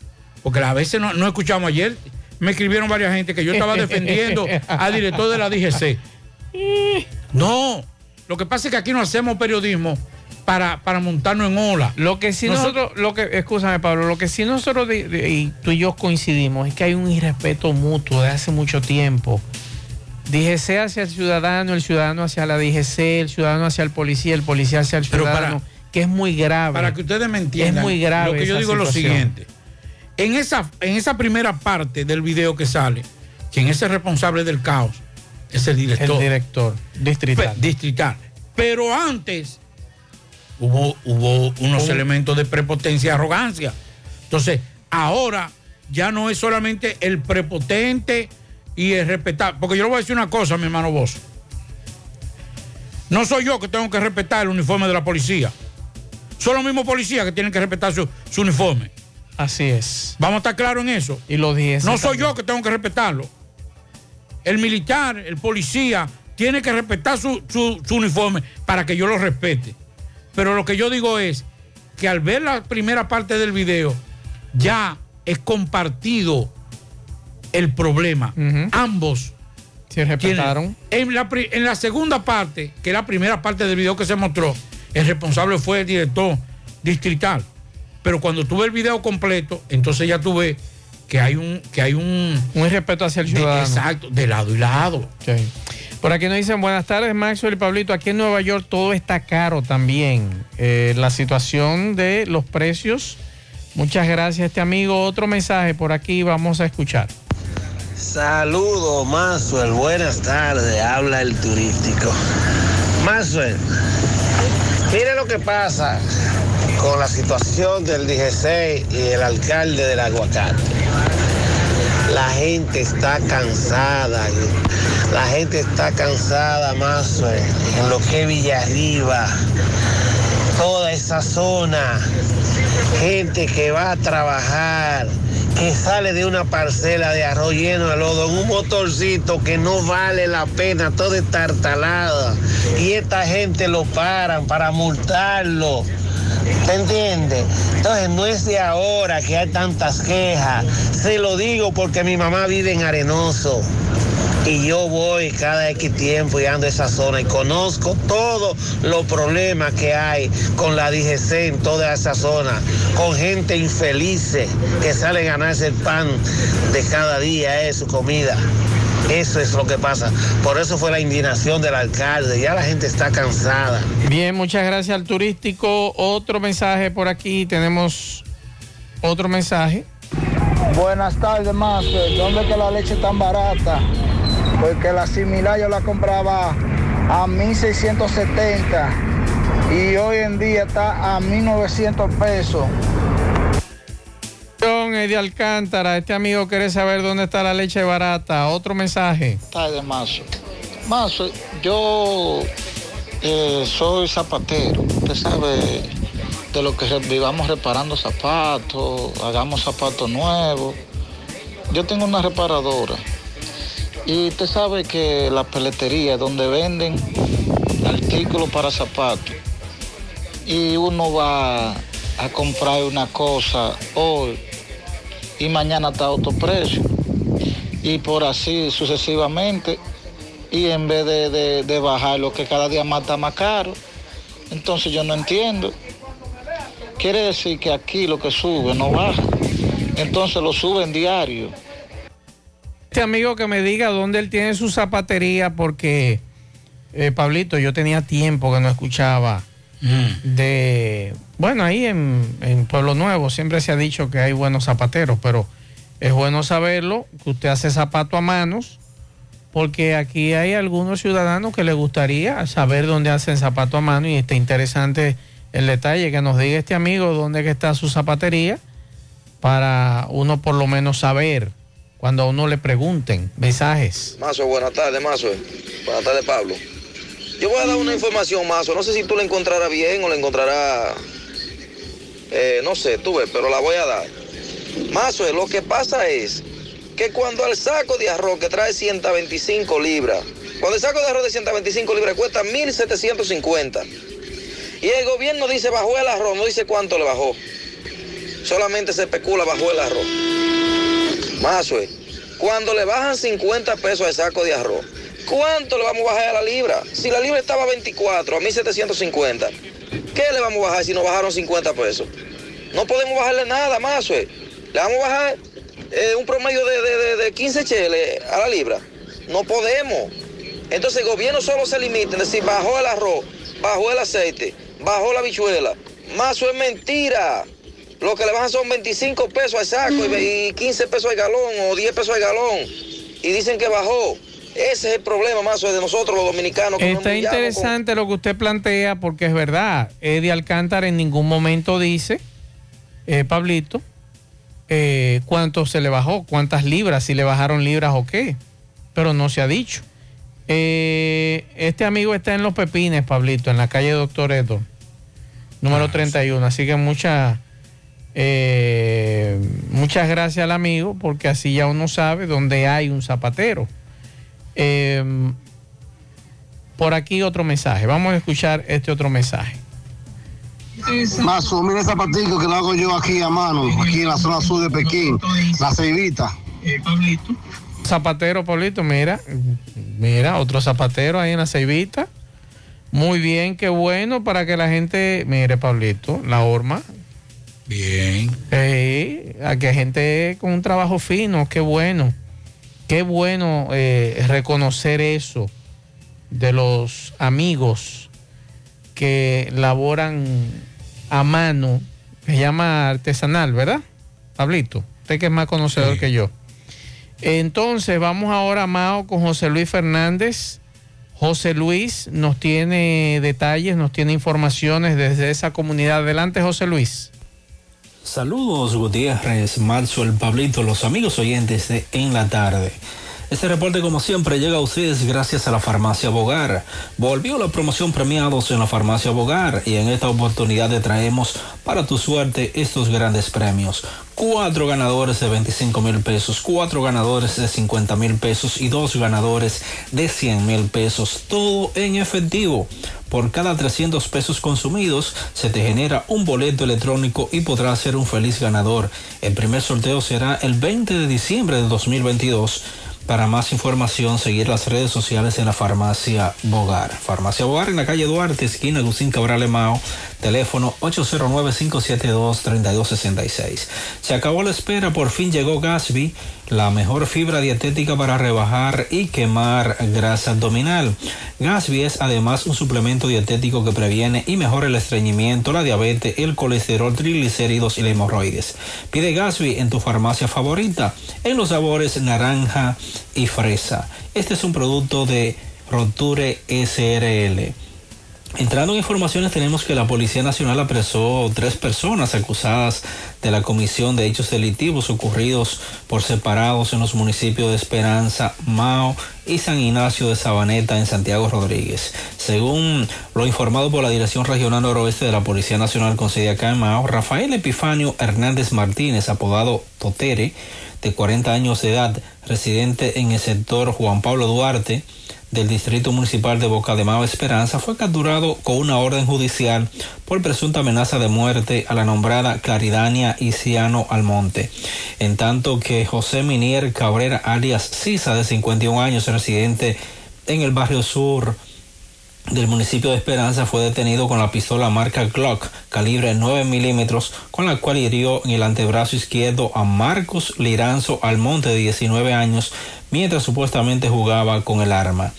Porque a veces no, no escuchamos ayer, me escribieron varias gente que yo estaba defendiendo al director de la DGC. No, lo que pasa es que aquí no hacemos periodismo para, para montarnos en ola. Lo que sí nosotros, lo que, escúchame Pablo, lo que sí nosotros y tú y yo coincidimos es que hay un irrespeto mutuo de hace mucho tiempo. DGC hacia el ciudadano, el ciudadano hacia la DGC, el ciudadano hacia el policía, el policía hacia el Pero para- ciudadano, que es muy grave. Para que ustedes me entiendan, Es muy grave. lo que yo digo es lo siguiente. En esa, en esa primera parte del video que sale, quien es el responsable del caos es el director. El director distrital. Distrital. Pero antes hubo, hubo unos elementos de prepotencia y arrogancia. Entonces, ahora ya no es solamente el prepotente y el respetar. Porque yo le voy a decir una cosa, mi hermano vos. No soy yo que tengo que respetar el uniforme de la policía. Son los mismos policías que tienen que respetar su, su uniforme. Así es. Vamos a estar claros en eso. Y los dije. No soy yo que tengo que respetarlo. El militar, el policía, tiene que respetar su, su- su uniforme para que yo lo respete. Pero lo que yo digo es que al ver la primera parte del video, ya es compartido el problema. Ambos. Se respetaron. tienen- En la, en la segunda parte, que es la primera parte del video que se mostró, el responsable fue el director distrital. Pero cuando tuve el video completo, entonces ya tuve que hay un que hay un un respeto hacia el ciudadano. exacto, de lado y lado. Por aquí nos dicen buenas tardes, Maxwell y Pablito. Aquí en Nueva York todo está caro también. Eh, la situación de los precios. Muchas gracias, este amigo. Otro mensaje por aquí vamos a escuchar. Saludos, Maxwell. Buenas tardes. Habla el turístico. Maxwell, mire lo que pasa con la situación del DGC y el alcalde del aguacate. La gente está cansada. La gente está cansada, Maxwell. En lo que es Villarriba. Toda esa zona. Gente que va a trabajar que sale de una parcela de arroz lleno de lodo en un motorcito que no vale la pena, todo estartalada. Y esta gente lo paran para multarlo. ¿Te entiendes? Entonces no es de ahora que hay tantas quejas. Se lo digo porque mi mamá vive en Arenoso. Y yo voy cada X tiempo y ando a esa zona y conozco todos los problemas que hay con la DGC en toda esa zona, con gente infeliz que sale a ganarse el pan de cada día, es su comida. Eso es lo que pasa. Por eso fue la indignación del alcalde. Ya la gente está cansada. Bien, muchas gracias al turístico. Otro mensaje por aquí. Tenemos otro mensaje. Buenas tardes, Master. ¿Dónde es que la leche es tan barata? Porque la similar yo la compraba a 1670 y hoy en día está a 1900 pesos. Don Eddie Alcántara, este amigo quiere saber dónde está la leche barata. Otro mensaje. tardes, Mazo. Mazo, yo eh, soy zapatero. Usted sabe de lo que vivamos reparando zapatos, hagamos zapatos nuevos. Yo tengo una reparadora. Y usted sabe que la peletería donde venden artículos para zapatos. Y uno va a comprar una cosa hoy y mañana está a otro precio. Y por así sucesivamente. Y en vez de, de, de bajar lo que cada día más está más caro. Entonces yo no entiendo. Quiere decir que aquí lo que sube no baja. Entonces lo suben diario. Este amigo que me diga dónde él tiene su zapatería, porque, eh, Pablito, yo tenía tiempo que no escuchaba de... Bueno, ahí en, en Pueblo Nuevo siempre se ha dicho que hay buenos zapateros, pero es bueno saberlo, que usted hace zapato a manos, porque aquí hay algunos ciudadanos que les gustaría saber dónde hacen zapato a mano y está interesante el detalle que nos diga este amigo dónde que está su zapatería para uno por lo menos saber cuando a uno le pregunten mensajes. Mazo, buenas tardes, Mazo. Buenas tardes, Pablo. Yo voy a dar una información, Mazo. No sé si tú la encontrarás bien o la encontrarás, eh, no sé, tú ves, pero la voy a dar. Mazo, lo que pasa es que cuando el saco de arroz que trae 125 libras, cuando el saco de arroz de 125 libras cuesta 1.750 y el gobierno dice bajó el arroz, no dice cuánto le bajó. Solamente se especula bajó el arroz. Mazo, cuando le bajan 50 pesos al saco de arroz, ¿cuánto le vamos a bajar a la libra? Si la libra estaba a 24, a 1.750, ¿qué le vamos a bajar si nos bajaron 50 pesos? No podemos bajarle nada, más. Le vamos a bajar eh, un promedio de, de, de, de 15 cheles a la libra. No podemos. Entonces el gobierno solo se limita en decir bajó el arroz, bajó el aceite, bajó la bichuela. Mazo es mentira. Lo que le bajan son 25 pesos al saco y 15 pesos al galón o 10 pesos al galón. Y dicen que bajó. Ese es el problema, Mazo, de nosotros los dominicanos. que Está con- interesante lo que usted plantea porque es verdad. Eddie Alcántara en ningún momento dice, eh, Pablito, eh, cuánto se le bajó, cuántas libras, si le bajaron libras o qué. Pero no se ha dicho. Eh, este amigo está en Los Pepines, Pablito, en la calle Doctor Edo, número 31. Así que mucha, eh, muchas gracias al amigo porque así ya uno sabe dónde hay un zapatero. Eh, por aquí otro mensaje. Vamos a escuchar este otro mensaje. Mazo, mira ese zapatico que lo hago yo aquí a mano, aquí en la zona sur de Pekín, la ceibita. Zapatero, Pablito, mira, mira, otro zapatero ahí en la ceibita. Muy bien, qué bueno para que la gente, mire, Pablito, la horma. Bien. Sí, a que gente con un trabajo fino, qué bueno. Qué bueno eh, reconocer eso de los amigos que laboran a mano, se llama artesanal, ¿verdad? Pablito, usted que es más conocedor que yo. Entonces, vamos ahora, Mao, con José Luis Fernández. José Luis nos tiene detalles, nos tiene informaciones desde esa comunidad. Adelante, José Luis. Saludos Gutiérrez, el Pablito, los amigos oyentes de En la Tarde. Este reporte como siempre llega a ustedes gracias a la farmacia Bogar. Volvió la promoción premiados en la farmacia Bogar y en esta oportunidad te traemos para tu suerte estos grandes premios. Cuatro ganadores de 25 mil pesos, cuatro ganadores de 50 mil pesos y dos ganadores de 100 mil pesos. Todo en efectivo. Por cada 300 pesos consumidos se te genera un boleto electrónico y podrás ser un feliz ganador. El primer sorteo será el 20 de diciembre de 2022. Para más información, seguir las redes sociales de la farmacia Bogar. Farmacia Bogar en la calle Duarte, esquina Agustín Cabral Emao, teléfono 809-572-3266. Se acabó la espera, por fin llegó Gasby, la mejor fibra dietética para rebajar y quemar grasa abdominal. Gasby es además un suplemento dietético que previene y mejora el estreñimiento, la diabetes, el colesterol, triglicéridos y la hemorroides. Pide Gasby en tu farmacia favorita, en los sabores naranja y fresa. Este es un producto de Roture SRL. Entrando en informaciones, tenemos que la Policía Nacional apresó tres personas acusadas de la comisión de hechos delictivos ocurridos por separados en los municipios de Esperanza, Mao y San Ignacio de Sabaneta en Santiago Rodríguez. Según lo informado por la Dirección Regional Noroeste de la Policía Nacional con sede acá en Mao, Rafael Epifanio Hernández Martínez, apodado Totere, de 40 años de edad, residente en el sector Juan Pablo Duarte, del Distrito Municipal de Boca de Mao Esperanza fue capturado con una orden judicial por presunta amenaza de muerte a la nombrada Claridania Isiano Almonte. En tanto que José Minier Cabrera alias Sisa de 51 años, residente en el barrio sur del municipio de Esperanza fue detenido con la pistola marca Glock calibre 9 milímetros con la cual hirió en el antebrazo izquierdo a Marcos Liranzo Almonte de 19 años mientras supuestamente jugaba con el arma.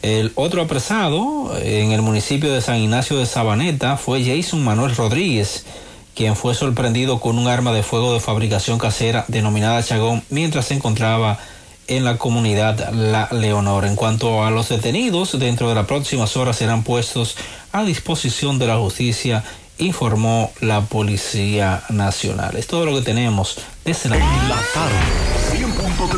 El otro apresado en el municipio de San Ignacio de Sabaneta fue Jason Manuel Rodríguez, quien fue sorprendido con un arma de fuego de fabricación casera denominada Chagón mientras se encontraba en la comunidad La Leonor. En cuanto a los detenidos, dentro de las próximas horas serán puestos a disposición de la justicia, informó la Policía Nacional. Es todo lo que tenemos desde la, la tarde, 100.3 FM,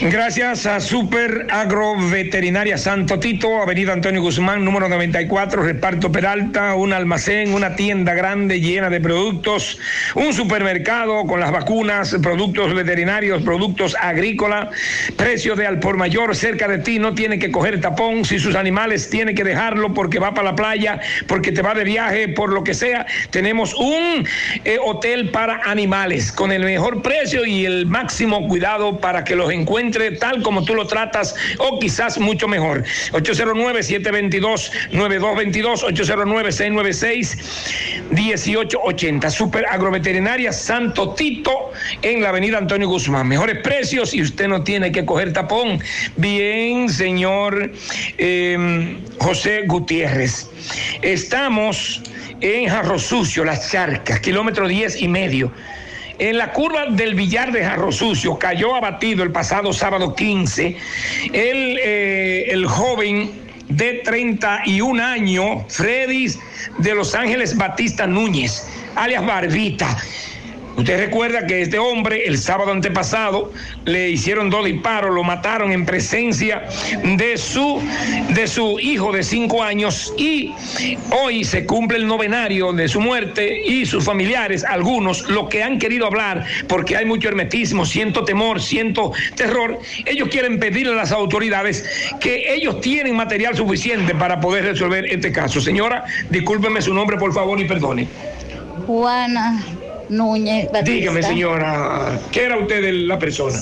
Gracias a Super Agroveterinaria Santo Tito, Avenida Antonio Guzmán, número 94, Reparto Peralta, un almacén, una tienda grande llena de productos, un supermercado con las vacunas, productos veterinarios, productos agrícolas, precio de al por mayor cerca de ti, no tiene que coger tapón, si sus animales tiene que dejarlo porque va para la playa, porque te va de viaje, por lo que sea, tenemos un eh, hotel para animales con el mejor precio y el máximo cuidado para que los encuentre tal como tú lo tratas o quizás mucho mejor. 809-722-9222, 809-696-1880. Super Agroveterinaria Santo Tito en la avenida Antonio Guzmán. Mejores precios y usted no tiene que coger tapón. Bien, señor eh, José Gutiérrez. Estamos en Jarro Sucio, Las Charcas, kilómetro 10 y medio. En la curva del billar de Jarro Sucio cayó abatido el pasado sábado 15 el, eh, el joven de 31 años, Freddy de Los Ángeles Batista Núñez, alias Barbita. Usted recuerda que este hombre el sábado antepasado le hicieron dos disparos, lo mataron en presencia de su, de su hijo de cinco años y hoy se cumple el novenario de su muerte y sus familiares, algunos, lo que han querido hablar, porque hay mucho hermetismo, siento temor, siento terror, ellos quieren pedirle a las autoridades que ellos tienen material suficiente para poder resolver este caso. Señora, discúlpeme su nombre, por favor, y perdone. Juana Núñez Batista. Dígame, señora, ¿qué era usted de la persona?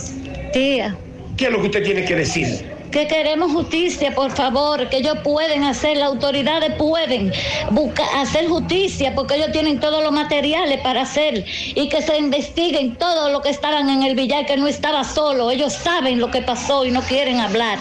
Tía. ¿Qué es lo que usted tiene que decir? Que queremos justicia, por favor, que ellos pueden hacer, las autoridades pueden buscar, hacer justicia, porque ellos tienen todos los materiales para hacer y que se investiguen todo lo que estaban en el billar, que no estaba solo, ellos saben lo que pasó y no quieren hablar.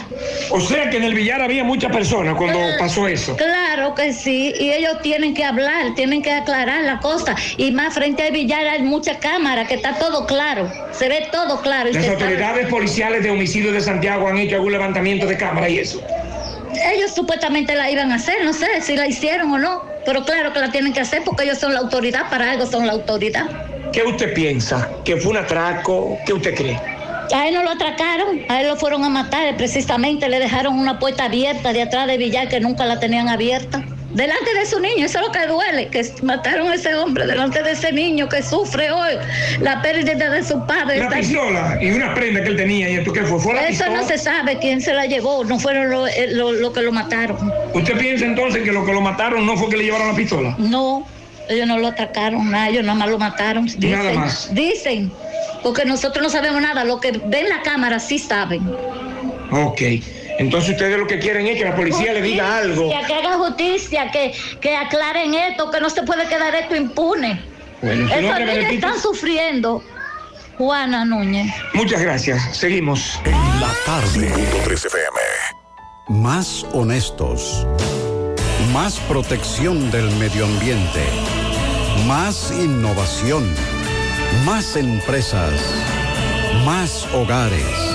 O sea que en el billar había muchas personas cuando Claro. pasó eso. Claro que sí, y ellos tienen que hablar, tienen que aclarar la cosa, y más frente al billar hay mucha cámara, que está todo claro, se ve todo claro. y Las sabe- autoridades policiales de homicidio de Santiago han hecho algún levantamiento de cámara y eso. Ellos supuestamente la iban a hacer, no sé si la hicieron o no, pero claro que la tienen que hacer porque ellos son la autoridad, para algo son la autoridad. ¿Qué usted piensa? ¿Que fue un atraco? ¿Qué usted cree? A él no lo atracaron, a él lo fueron a matar, precisamente le dejaron una puerta abierta de atrás de Villar que nunca la tenían abierta. Delante de su niño, eso es lo que duele, que mataron a ese hombre delante de ese niño que sufre hoy la pérdida de su padre. Una Está- pistola y una prenda que él tenía. ¿Y esto qué fue? ¿Fue la Eso pistola? no se sabe quién se la llevó, no fueron los eh, lo, lo que lo mataron. ¿Usted piensa entonces que lo que lo mataron no fue que le llevaron la pistola? No, ellos no lo atacaron, nada, ellos nada más lo mataron. Dicen, Nada más. Dicen, porque nosotros no sabemos nada, lo que ven la cámara sí saben. Ok. Entonces ustedes lo que quieren es que la policía le diga algo. Que haga justicia, que, que aclaren esto, que no se puede quedar esto impune. Bueno, niños Benedicto. están sufriendo. Juana Núñez. Muchas gracias. Seguimos. La tarde. 3 FM. Más honestos. Más protección del medio ambiente. Más innovación. Más empresas. Más hogares.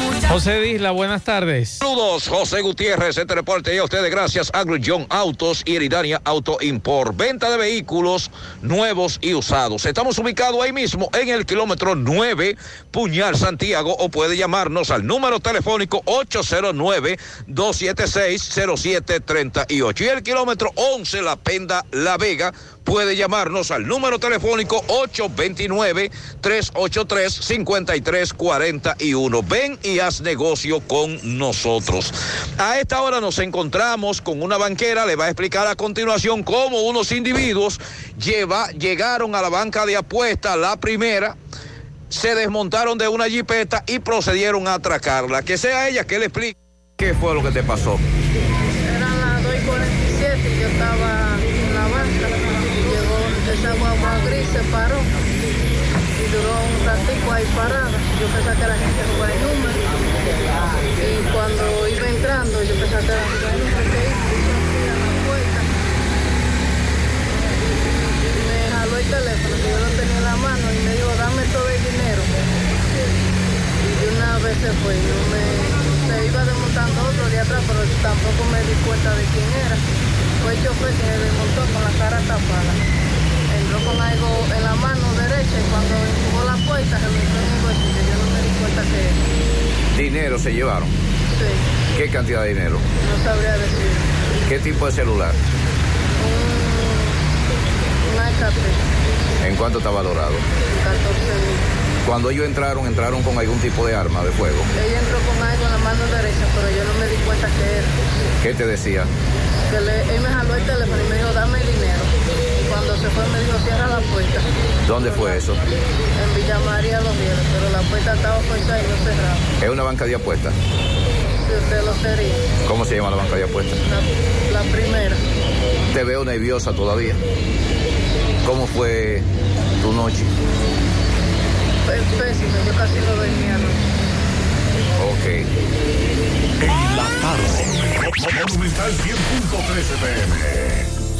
José Disla, buenas tardes. Saludos, José Gutiérrez, este reporte y a ustedes gracias a John Autos y Eridania Auto Import. Venta de vehículos nuevos y usados. Estamos ubicados ahí mismo en el kilómetro 9, Puñal, Santiago, o puede llamarnos al número telefónico 809-276-0738. Y el kilómetro 11, La Penda, La Vega, puede llamarnos al número telefónico 829-383-5341. Ven y haz negocio con nosotros. A esta hora nos encontramos con una banquera, le va a explicar a continuación cómo unos individuos lleva, llegaron a la banca de apuestas, la primera, se desmontaron de una jipeta y procedieron a atracarla. Que sea ella que le explique qué fue lo que te pasó. Eran las 2 y 47 y yo estaba en la banca. Llegó esa guagua gris, se paró y duró un ratico ahí parada. Yo pensaba que la gente jugaba el número. Y cuando iba entrando, yo pensaba que era número. que fui a la puerta. Me jaló el teléfono, que yo lo tenía en la mano, y me dijo, dame todo el dinero. Y una vez se fue. Yo me, iba desmontando otro de atrás, pero tampoco me di cuenta de quién era. Fue el chofer que se desmontó con la cara tapada. Entró con algo en la mano derecha y cuando empujó la puerta se metió en el bolsillo. Yo no me di cuenta que Dinero se llevaron. sí, ¿Qué cantidad de dinero? no sabría decir. ¿Qué tipo de celular? Un Alcatel, ¿En cuánto está valorado? 14 mil. Cuando ellos entraron, entraron con algún tipo de arma de fuego. Ella entró con algo en la mano derecha, pero yo no me di cuenta que era. ¿Qué te decía? Que le, él me jaló el teléfono y me dijo, dame el dinero. Cuando se fue me dijo, cierra la puerta. ¿Dónde fue eso? En Villa María Los Rieles, pero la puerta estaba puesta y no cerrada. Es una banca de apuestas. Si usted lo sería. ¿Cómo se llama la banca de apuestas? La, la primera. Te veo nerviosa todavía. ¿Cómo fue tu noche? Fue pésimo, yo casi no dormía. ¿no? Ok. En la tarde. Monumental 100.13 pm.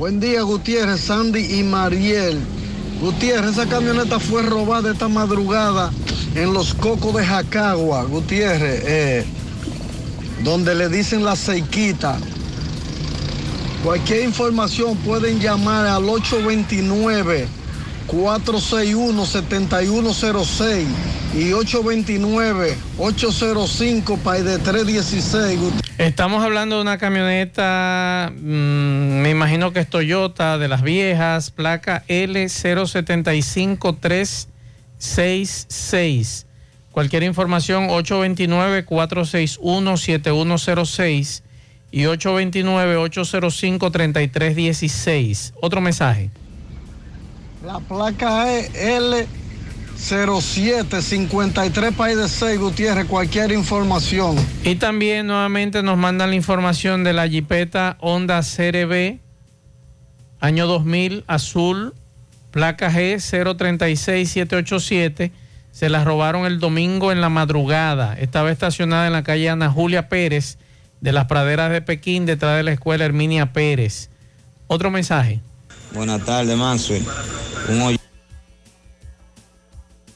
Buen día, Gutiérrez, Sandy y Mariel. Gutiérrez, esa camioneta fue robada esta madrugada en los cocos de Jacagua, Gutiérrez, eh, donde le dicen la seiquita. Cualquier información pueden llamar al 461-7106 y 829-805 PAI de 316. Estamos hablando de una camioneta, mm, me imagino que es Toyota, de las viejas, placa L075366. Cualquier información 829-461-7106 y 829-805-3316. Otro mensaje. La placa es L0753 País de 6 Gutiérrez, cualquier información. Y también nuevamente nos mandan la información de la Jeepeta Honda CRB, año 2000, azul, placa G036787. Se la robaron el domingo en la madrugada. Estaba estacionada en la calle Ana Julia Pérez de las praderas de Pekín, detrás de la escuela Herminia Pérez. Otro mensaje. Buenas tardes, Mansue. Un hoy-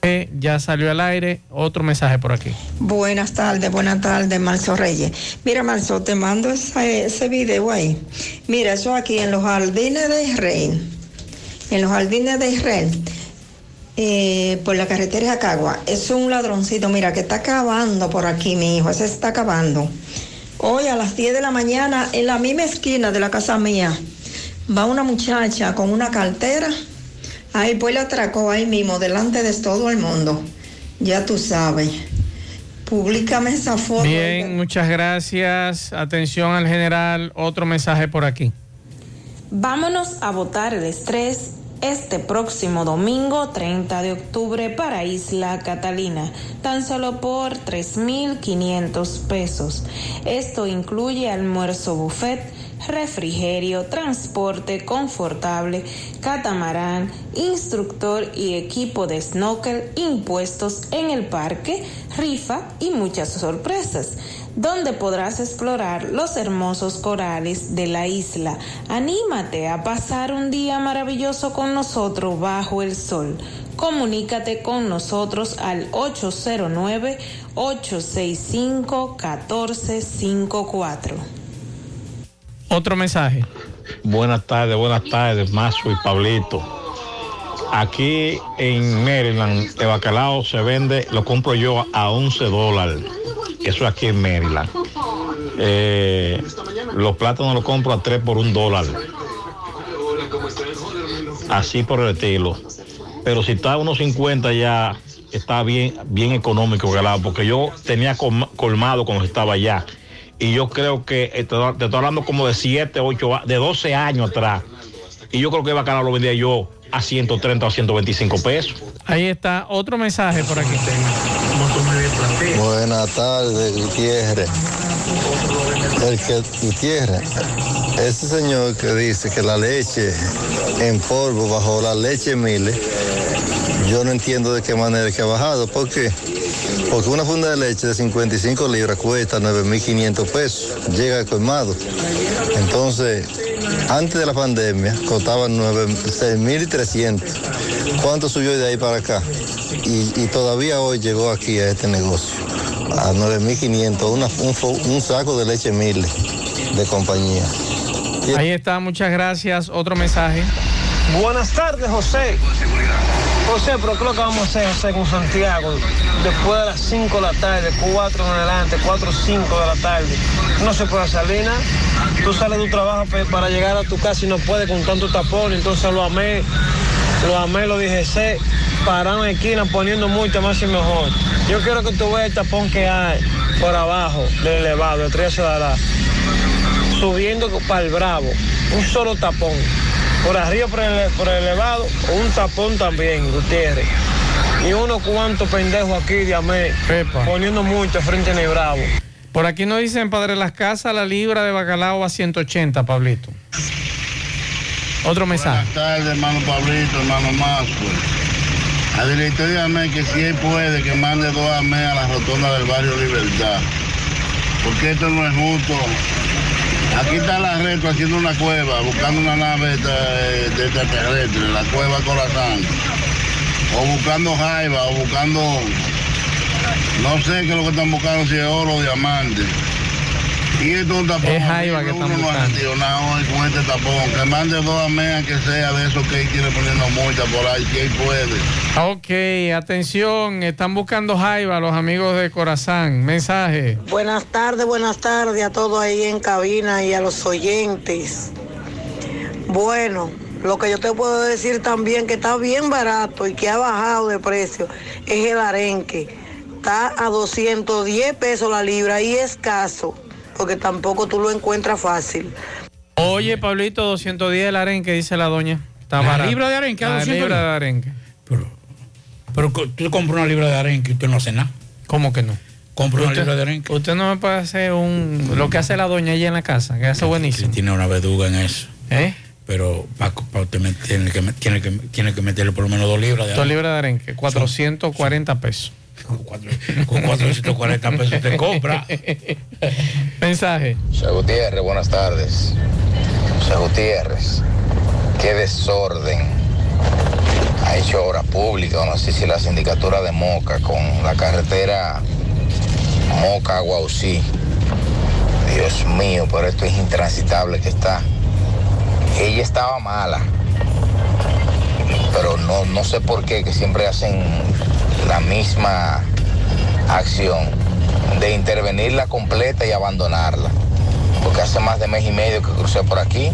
Eh, Ya salió al aire. Otro mensaje por aquí. Buenas tardes, buenas tardes, Marzo Reyes. Mira, Marzo, te mando ese, ese video ahí. Mira, eso aquí en los jardines de Israel. En los jardines de Israel. eh, por la carretera de Acagua. Es un ladroncito, mira, que está acabando por aquí, mi hijo. Ese está acabando. Hoy a las 10 de la mañana, en la misma esquina de la casa mía, va una muchacha con una cartera. Ahí pues la atracó ahí mismo, delante de todo el mundo. Ya tú sabes. Públicame esa foto. Bien, muchas gracias. Atención al general. Otro mensaje por aquí. Vámonos a votar el estrés este próximo domingo 30 de octubre para Isla Catalina, tan solo por 3.500 pesos. Esto incluye almuerzo buffet, refrigerio, transporte confortable, catamarán, instructor y equipo de snorkel, impuestos en el parque, rifa y muchas sorpresas donde podrás explorar los hermosos corales de la isla. Anímate a pasar un día maravilloso con nosotros bajo el sol. Comunícate con nosotros al 809-865-1454. Otro mensaje. Buenas tardes, buenas tardes, Mazo y Pablito. Aquí en Maryland, el bacalao se vende, lo compro yo a 11 dólares. Eso aquí en Maryland. Eh, los plátanos los compro a 3 por un dólar. Así por el estilo. Pero si está a unos 50 ya está bien, bien económico, porque yo tenía colma- colmado cuando estaba allá. Y yo creo que, eh, te te estoy hablando como de 7, 8, de 12 años atrás. Y yo creo que el bacalao lo vendía yo a 130 o 125 pesos. Ahí está otro mensaje por aquí. Buenas tardes, Gutiérrez. El que Gutiérrez, ese señor que dice que la leche en polvo bajo la leche mile, yo no entiendo de qué manera que ha bajado. ¿Por qué? Porque una funda de leche de 55 libras cuesta 9.500 pesos, llega al colmado. Entonces, antes de la pandemia costaba 6.300. ¿Cuánto subió de ahí para acá? Y, y todavía hoy llegó aquí a este negocio, a 9.500, una- un, un saco de leche mil de compañía. Ahí está, muchas gracias. Otro mensaje. Buenas tardes, José. José, pero ¿qué lo que vamos a hacer, con Santiago? Después de las 5 de la tarde, 4 en adelante, 4 o 5 de la tarde. No se puede salir nada. Tú sales de tu trabajo para llegar a tu casa y no puedes con tanto tapón. Entonces lo amé, lo amé, lo dije, sé, parando en esquina, poniendo multa más y mejor. Yo quiero que tú veas el tapón que hay por abajo del elevado, de Tres subiendo para el Bravo, un solo tapón. Por arriba, por el, por el elevado, un tapón también, Gutiérrez. Y unos cuantos pendejos aquí de Amé, poniendo multa frente a el Bravo. Por aquí nos dicen, Padre Las Casas, la libra de bacalao a 180, Pablito. Otro mensaje. Buenas tardes, hermano Pablito, hermano Mazo. A director de AME que si él puede, que mande dos AME a la rotonda del barrio Libertad. Porque esto no es justo. Aquí está la reto haciendo una cueva, buscando una nave de, de extraterrestre, la cueva Corazán. O buscando jaiba, o buscando, no sé qué es lo que están buscando, si es oro o diamante. Y esto es un tapón. Es Jaiba que Uno no ha nada hoy con este tapón. Que mande dos ameas que sea de esos que ahí tiene poniendo multa por ahí, si él puede. Ok, atención, están buscando Jaiba los amigos de Corazán. Mensaje. Buenas tardes, buenas tardes a todos ahí en cabina y a los oyentes. Bueno, lo que yo te puedo decir también que está bien barato y que ha bajado de precio es el arenque. Está a 210 pesos la libra y escaso, porque tampoco tú lo encuentras fácil. Oye, Pablito, 210 el arenque, dice la doña. Está ¿La barato. libra de arenque a La 210? libra de arenque. Pero co- tú compras una libra de arenque y usted no hace nada. ¿Cómo que no? Compra una libra de arenque. Usted no me puede hacer un lo que hace la doña ella en la casa, que hace buenísimo. Tiene una verduga en eso. ¿Eh? Pero para, usted me- tiene, que, tiene, que, tiene que meterle por lo menos dos libras de Dos arenque. libras de arenque, 440 pesos. Con 440 pesos te compra. Mensaje. José Gutiérrez, buenas tardes. José Gutiérrez, qué desorden ha hecho obra pública, no sé si la sindicatura de Moca con la carretera Moca Guausí. Dios mío, pero esto es intransitable que está. Ella estaba mala, pero no, no sé por qué, que siempre hacen la misma acción de intervenirla completa y abandonarla. Porque hace más de mes y medio que crucé por aquí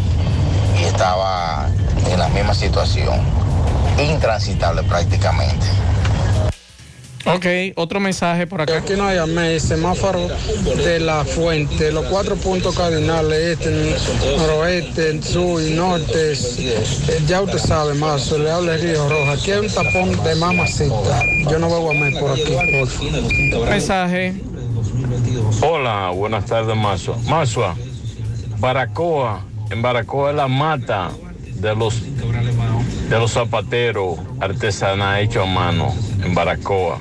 y estaba en la misma situación. Intransitable prácticamente. Ok, otro mensaje por acá. Aquí no hay AME, semáforo de la fuente, los cuatro puntos cardinales, este, noroeste, sur y norte. Ya usted sabe más, le habla el Río Rojo. Aquí hay un tapón de mamacita. Yo no veo AME por aquí. por Mensaje. Hola, buenas tardes, Masua. Masua, Baracoa, en Baracoa es la mata de los de los zapateros artesanal hecho a mano en Baracoa.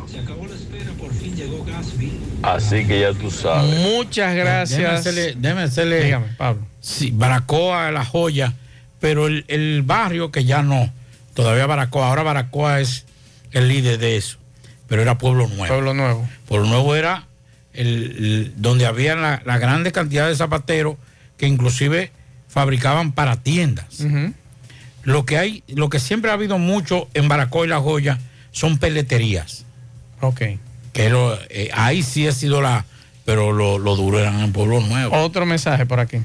Así que ya tú sabes. Muchas gracias. Déjeme hacerle, déjeme hacerle- Dígame, Pablo. Sí, Baracoa la joya, pero el, el barrio que ya no. Todavía Baracoa, ahora Baracoa es el líder de eso. Pero era Pueblo Nuevo. Pueblo Nuevo. Pueblo Nuevo era el, el- donde había la, la grande cantidad de zapateros que inclusive fabricaban para tiendas. Lo que hay, lo que siempre ha habido mucho en Baracoa y La Joya son peleterías. Ok. Que lo- eh, ahí sí ha sido la, pero lo, lo duro eran en Pueblo Nuevo. Otro mensaje por aquí.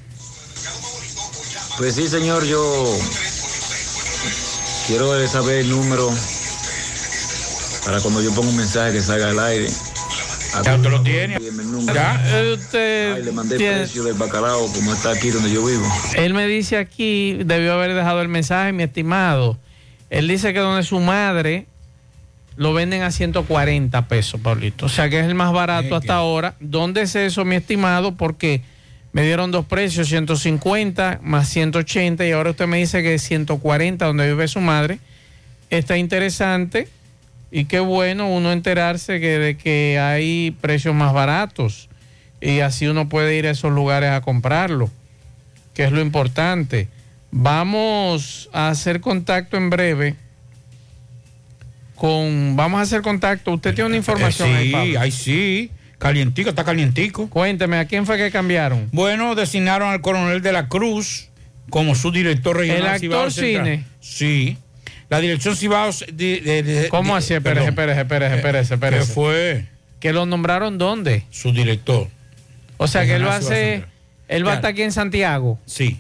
Pues sí, señor, yo quiero saber el número para cuando yo ponga un mensaje que salga al aire. Ya usted lo tiene. Ya. usted le mandé tiene- precio del bacalao como está aquí donde yo vivo. Él me dice aquí, debió haber dejado el mensaje, mi estimado. Él dice que donde su madre lo venden a 140 pesos, Pablito. O sea que es el más barato hasta ahora. ¿Dónde es eso, mi estimado? Porque me dieron dos precios, 150 más 180 y ahora usted me dice que 140 donde vive su madre. Está interesante y qué bueno uno enterarse que, de que hay precios más baratos y así uno puede ir a esos lugares a comprarlo que es lo importante. Vamos a hacer contacto en breve con... Vamos a hacer contacto. Usted tiene una información Eh, sí, ahí sí. Calientico, está calientico. Cuénteme, ¿a quién fue que cambiaron? Bueno, designaron al coronel de la Cruz como su director regional. ¿El actor Cibao Central. cine? Sí. La dirección Cibao... de- de- de- ¿Cómo así? Espérese, espérese, espérese, espérese, espérese. ¿Qué fue? ¿Que lo nombraron dónde? Su director. O sea, que él va a. Central. Él va a estar aquí en Santiago. Sí.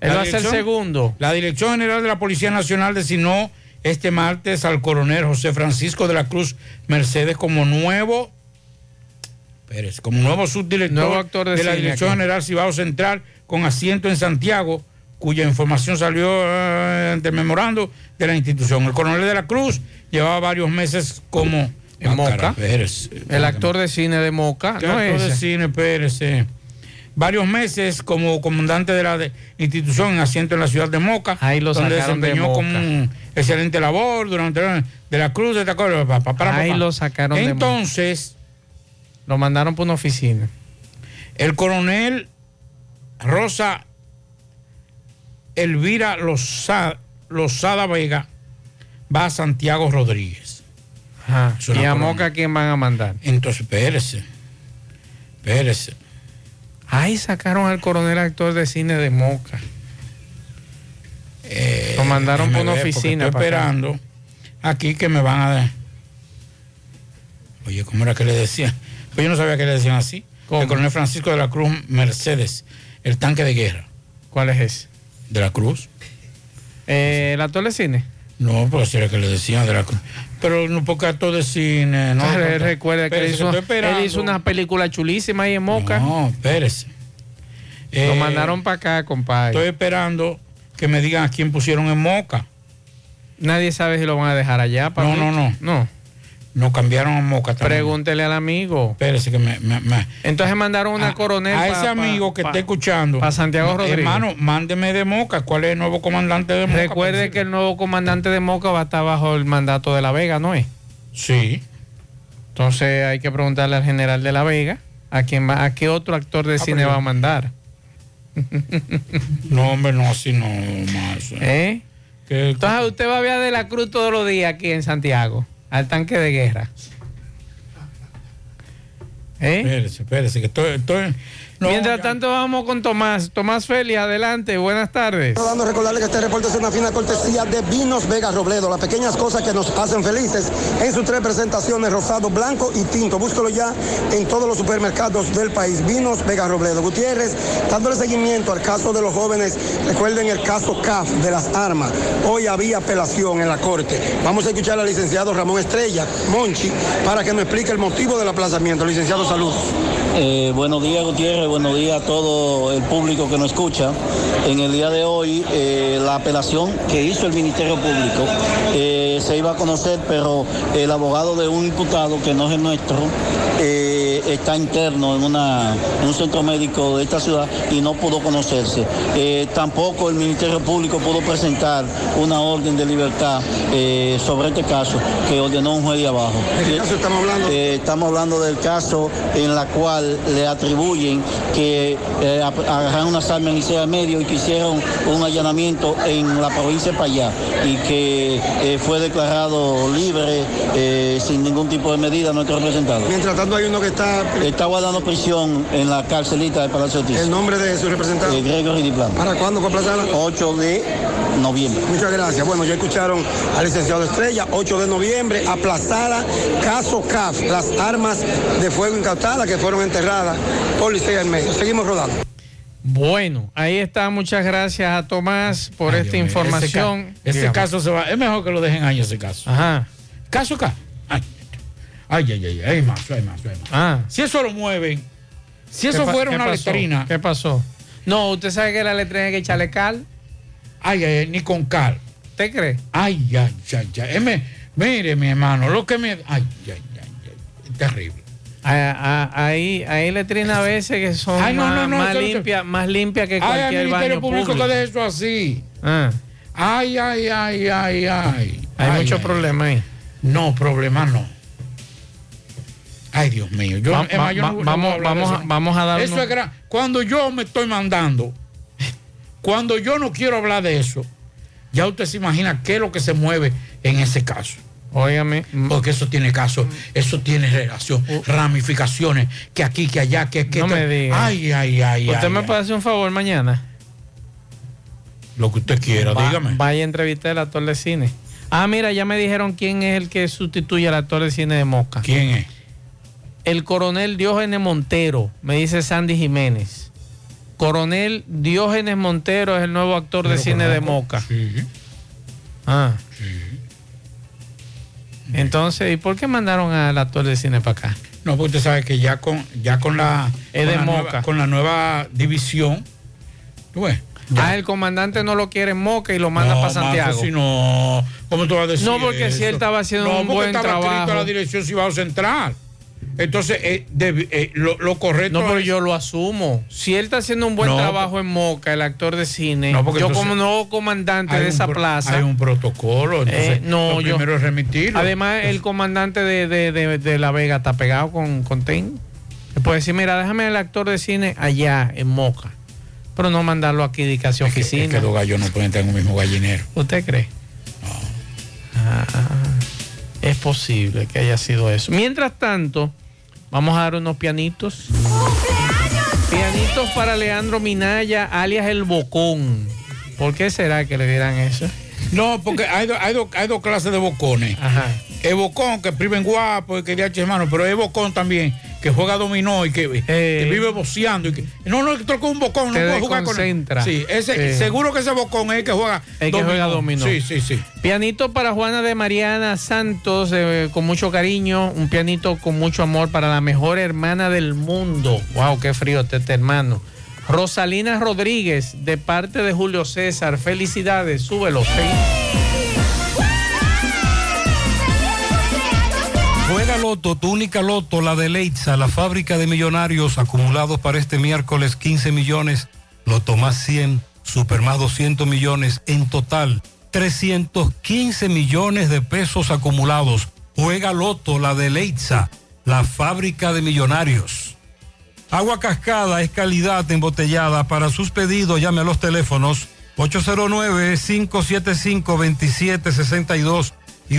Él La va a ser segundo. La Dirección General de la Policía Nacional designó este martes al coronel José Francisco de la Cruz Mercedes como nuevo Pérez, como nuevo subdirector Nuevo actor de la Dirección aquí. General Cibao Central con asiento en Santiago, cuya información salió eh, ante el memorando de la institución. El coronel de la Cruz llevaba varios meses como En Ah, Moca. cara, Pérez. El actor de cine de Moca. ¿Qué ¿no actor de cine Pérez? eh. Varios meses como comandante de la de- institución en asiento en la ciudad de Moca, Ahí lo donde sacaron de desempeñó Moca. como un excelente labor durante la- de la Cruz de Tacoro. para, Ahí papá. lo sacaron de Moca. Entonces, Lo mandaron por una oficina. el coronel Rosa Elvira Loza- Lozada Vega va a Santiago Rodríguez. Ajá. ¿Y a. Moca quién van a mandar? Entonces, espérese, espérese. Ay, sacaron al coronel actor de cine de Moca. Lo mandaron por una oficina. Estoy acá. esperando aquí que me van a dar. Oye, ¿cómo era que le decían? Pues yo no sabía que le decían así. El coronel Francisco de la Cruz Mercedes, el tanque de guerra. ¿Cuál es ese? De la Cruz. Eh, ¿El actor de cine? No, pero si era que le decían de la Cruz. Pero no porque actor de cine, no. Re- no, no. Recuerda que hizo, él hizo una película chulísima ahí en Moca. No, espérese. Lo Eh, mandaron para acá, compadre. Estoy esperando que me digan a quién pusieron en Moca. Nadie sabe si lo van a dejar allá. No, papito. no, no. No. Nos cambiaron a Moca también. Pregúntele al amigo. Espérese que me... me- me- Entonces mandaron una a, coronel a ese pa- amigo que pa- está escuchando. pa Santiago Rodríguez. Hermano, mándeme de Moca. ¿Cuál es el nuevo comandante de Moca? Recuerde que el nuevo comandante de Moca va a estar bajo el mandato de La Vega, ¿no es? Sí. Entonces hay que preguntarle al general de La Vega a quién va, a qué otro actor de Ah, cine pero- va a mandar. No, hombre, no, así no, más. ¿Eh? Entonces usted va a ver a De la Cruz todos los días aquí en Santiago, al tanque de guerra. ¿Eh? Espérese, espérese, que estoy... estoy no, Mientras ya- tanto vamos con Tomás. Tomás Félix, adelante, buenas tardes. Dando a recordarle que este reporte es una fina cortesía de Vinos Vega Robledo, las pequeñas cosas que nos hacen felices en sus tres presentaciones, rosado, blanco y tinto. Búscalo ya en todos los supermercados del país. Vinos Vega Robledo. Gutiérrez, dándole seguimiento al caso de los jóvenes, recuerden el caso CAF de las armas. Hoy había apelación en la corte. Vamos a escuchar al licenciado Ramón Estrella, Monchi, para que nos explique el motivo del aplazamiento. Licenciado, saludos. Eh, buenos días, Gutiérrez. Buenos días a todo el público que nos escucha. En el día de hoy, eh, la apelación que hizo el Ministerio Público eh, se iba a conocer, pero el abogado de un imputado que no es el nuestro eh, está interno en, una, en un centro médico de esta ciudad y no pudo conocerse. Eh, tampoco el Ministerio Público pudo presentar una orden de libertad eh, sobre este caso que ordenó un juez de abajo. ¿De qué caso estamos hablando? Estamos hablando del caso en la cual le atribuyen que eh, agarraron unas armas en Licea Medio y que hicieron un allanamiento en la provincia de Payá y que eh, fue declarado libre eh, sin ningún tipo de medida nuestro representado. Mientras tanto hay uno que está... Está guardando prisión en la carcelita de Palacio Ortiz. ¿El nombre de su representante? Eh, Gregory Diplan. ¿Para cuándo fue aplazada? 8 de noviembre. Muchas gracias. Bueno, ya escucharon al licenciado Estrella, 8 de noviembre, aplazada, caso CAF, las armas de fuego incautadas que fueron enterradas por Licea en medio. Seguimos rodando. Bueno, ahí está. Muchas gracias a Tomás por Ay, esta Dios información. Ese, ca- ese Dígame. caso se va. Es mejor que lo dejen ahí ese caso. Ajá. Caso acá. Ay, ay, ay, ay, hay más, hay más, hay más. Ah. Si eso lo mueven, si eso ¿Qué pa- fuera una pasó? letrina. ¿Qué pasó? No, usted sabe que la letrina hay que echarle cal. Ay, ay, ay, ni con cal. ¿Usted cree? Ay, ay, ay, ay. Mire, mi hermano, lo que me. Ay, ay, ay, ay. Terrible. Hay, hay letrinas a veces que son Ay, no, más, no, no, más limpias más limpias que Ay, cualquier Ministerio baño Público, público. que deje eso así. Ah, Ay, ay, ay, ay, ay. hay Ay, muchos problemas ahí. No, problemas no. Ay, Dios mío. Yo, Va- va- vamos- vamos a- vamos a dar Eso es gran. Cuando yo me estoy mandando, cuando yo no quiero hablar de eso, ya usted se imagina qué es lo que se mueve en ese caso. Óigame. Porque eso tiene caso, eso tiene relación, ramificaciones, que aquí, que allá, que que. No me diga. Ay, ay, ay. ¿Usted ay, me ay. puede hacer un favor mañana? Lo que usted quiera, Va- dígame. Vaya a entrevistar al actor de cine. Ah, mira, ya me dijeron quién es el que sustituye al actor de cine de Moca. ¿Quién es? El coronel Diógenes Montero, me dice Sandy Jiménez. Coronel Diógenes Montero es el nuevo actor de cine de. Moca. Sí. Ah. Entonces, ¿y por qué mandaron al actor de cine para acá? No, porque usted sabe que ya con, ya con la, Es con de la Moca. nueva, con la nueva división, tú ves. Ah, el comandante no lo quiere en Moca y lo manda No, para Santiago. Si no, ¿cómo tú vas a decir No, porque si él estaba haciendo No, un porque buen estaba trabajo. a la dirección Cibao Central. Entonces, eh, eh, lo, lo correcto No, pero es- yo lo asumo. Si él está haciendo un buen No, trabajo en Moca, el actor de cine, No, yo entonces como nuevo comandante de esa pro- plaza. Hay un protocolo, entonces Eh, no, lo yo- primero es remitirlo. Además, el comandante de, de- de- La Vega está pegado con, con TEN. Le puede decir, mira, déjame el actor de cine allá, en Moca. Pero no mandarlo aquí de casi es que, oficina. es que los gallos no pueden estar en un mismo gallinero. ¿Usted cree? Ah, es posible que haya sido eso. Mientras tanto, vamos a dar unos pianitos. ¡Cumpleaños Pianitos para Leandro Minaya, alias el Bocón. ¿Por qué será que le dirán eso? No, porque hay, do- hay, do- hay dos clases de bocones. Ajá. El bocón que priven guapo y que de hermano, pero hay bocón también que juega dominó y que, que vive boceando. Y que, no, no, toca un bocón, no puede jugar con él. Sí, ese, seguro que ese bocón es el que juega El que juega dominó. Sí, sí, sí. Pianito para Juana de Mariana Santos, eh, con mucho cariño. Un pianito con mucho amor para la mejor hermana del mundo. Wow, qué frío este hermano. Rosalina Rodríguez, de parte de Julio César. Felicidades, súbelo. sí. Loto, tu única Loto, la de Leitza, la fábrica de millonarios acumulados para este miércoles 15 millones, Loto más 100, Super más 200 millones, en total 315 millones de pesos acumulados. Juega Loto, la de Leitza, la fábrica de millonarios. Agua Cascada es calidad embotellada. Para sus pedidos llame a los teléfonos 809-575-2762 y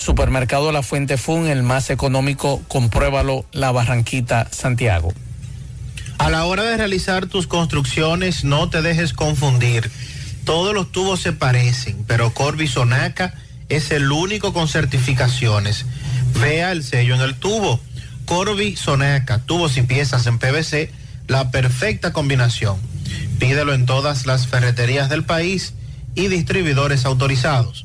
Supermercado La Fuente Fun, el más económico, compruébalo, La Barranquita, Santiago. A la hora de realizar tus construcciones, no te dejes confundir. Todos los tubos se parecen, pero Corby Sonaca es el único con certificaciones. Vea el sello en el tubo. Corby Sonaca, tubos y piezas en PVC, la perfecta combinación. Pídelo en todas las ferreterías del país y distribuidores autorizados.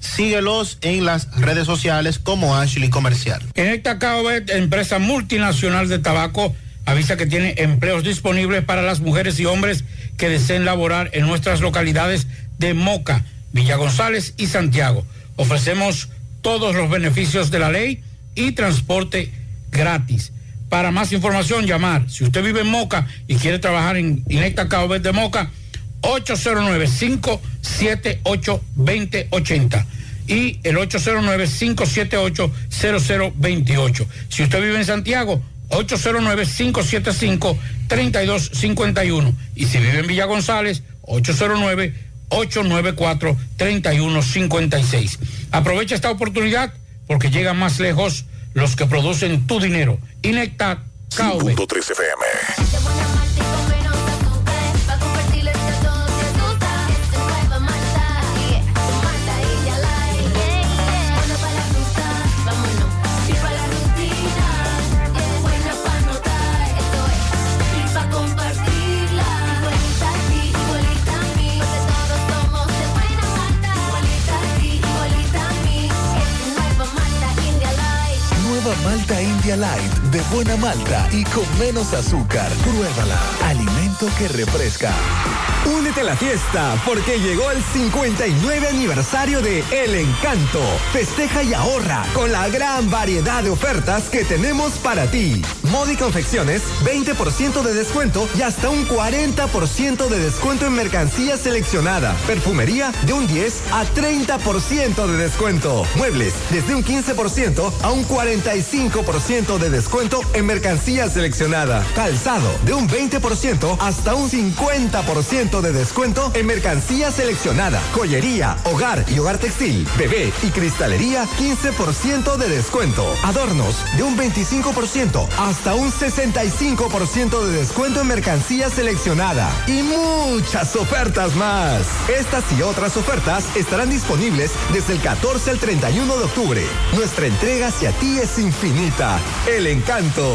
Síguelos en las redes sociales como Ashley Comercial. En esta empresa multinacional de tabaco, avisa que tiene empleos disponibles para las mujeres y hombres que deseen laborar en nuestras localidades de Moca, Villa González y Santiago. Ofrecemos todos los beneficios de la ley y transporte gratis. Para más información, llamar. Si usted vive en Moca y quiere trabajar en Inecta de Moca, 809-578-2080 y el 809-578-0028. Si usted vive en Santiago, 809-575-3251. Y si vive en Villa González, 809-894-3156. Aprovecha esta oportunidad porque llegan más lejos los que producen tu dinero. Inecta KV. 5.3 FM. Light de buena malta y con menos azúcar. Pruébala. Alimento que refresca. Únete a la fiesta porque llegó el 59 aniversario de El Encanto. Festeja y ahorra con la gran variedad de ofertas que tenemos para ti. Moda y confecciones, 20% de descuento y hasta un 40% de descuento en mercancía seleccionada. Perfumería de un 10 a 30% de descuento. Muebles desde un 15% a un 45% de descuento en mercancía seleccionada. Calzado de un 20% hasta un 50% 15% de descuento en mercancía seleccionada, joyería, hogar y hogar textil, bebé y cristalería, 15% de descuento. Adornos de un 25% hasta un 65% de descuento en mercancía seleccionada y muchas ofertas más. Estas y otras ofertas estarán disponibles desde el 14 al 31 de octubre. Nuestra entrega hacia ti es infinita. El encanto.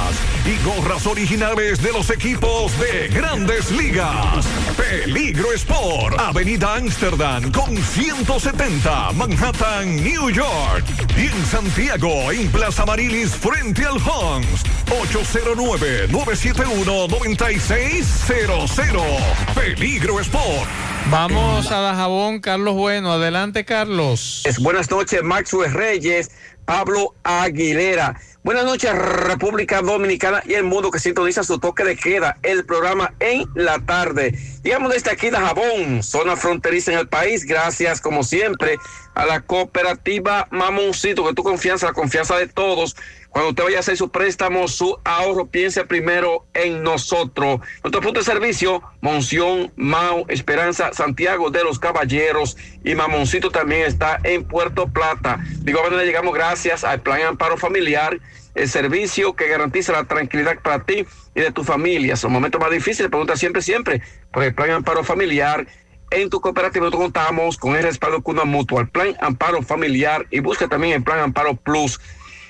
y gorras originales de los equipos de grandes ligas. Peligro Sport, Avenida Amsterdam con 170, Manhattan, New York. Y en Santiago, en Plaza Marilis, frente al Hans, 809-971-9600. Peligro Sport. Vamos a Dajabón, Carlos Bueno. Adelante, Carlos. Buenas noches, Maxwell Reyes, Pablo Aguilera. Buenas noches, República Dominicana y el mundo que sintoniza su toque de queda, el programa en la tarde. Digamos desde aquí, Dajabón, zona fronteriza en el país. Gracias, como siempre, a la cooperativa Mamoncito, que tu confianza, la confianza de todos. Cuando usted vaya a hacer su préstamo, su ahorro, piense primero en nosotros. Nuestro punto de servicio, Monción, Mau, Esperanza, Santiago de los Caballeros y Mamoncito también está en Puerto Plata. Digo, a llegamos gracias al Plan Amparo Familiar, el servicio que garantiza la tranquilidad para ti y de tu familia. Son momentos más difíciles, pregunta siempre, siempre, por el Plan Amparo Familiar en tu cooperativa nosotros contamos con el respaldo Cuna Mutual, Plan Amparo Familiar y busca también el Plan Amparo Plus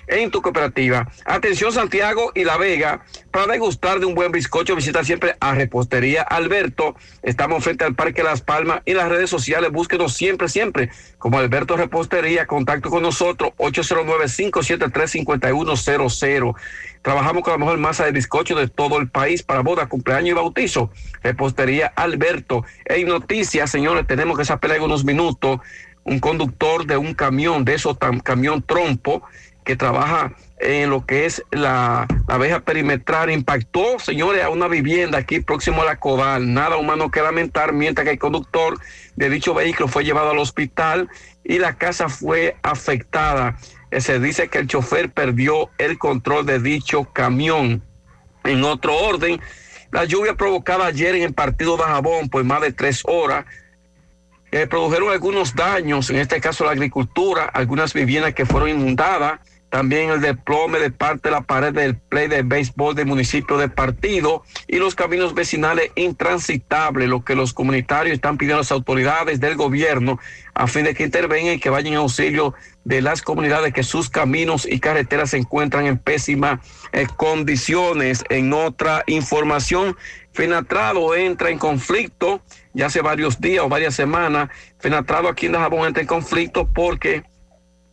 en tu cooperativa. Atención Santiago y La Vega, para degustar de un buen bizcocho visita siempre a Repostería Alberto. Estamos frente al Parque Las Palmas y las redes sociales, búsquenos siempre, siempre como Alberto Repostería, contacto con nosotros 809-573-5100. Trabajamos con la mejor masa de bizcocho de todo el país para boda, cumpleaños y bautizo. Repostería Alberto. En noticias, señores, tenemos que esa pelea unos minutos. Un conductor de un camión, de esos camión trompo, trabaja en lo que es la, la abeja perimetral, impactó, señores, a una vivienda aquí próximo a la Codal. Nada humano que lamentar, mientras que el conductor de dicho vehículo fue llevado al hospital y la casa fue afectada. Eh, Se dice que el chofer perdió el control de dicho camión. En otro orden, la lluvia provocada ayer en el partido de Jabón por más de tres horas eh, produjeron algunos daños, en este caso la agricultura, algunas viviendas que fueron inundadas, también el desplome de parte de la pared del play de béisbol del municipio de Partido y los caminos vecinales intransitables, lo que los comunitarios están pidiendo a las autoridades del gobierno a fin de que intervengan y que vayan en auxilio de las comunidades que sus caminos y carreteras se encuentran en pésimas eh, condiciones. En otra información, Fenatrado entra en conflicto ya hace varios días o varias semanas. Fenatrado aquí en Dajabón entra en conflicto porque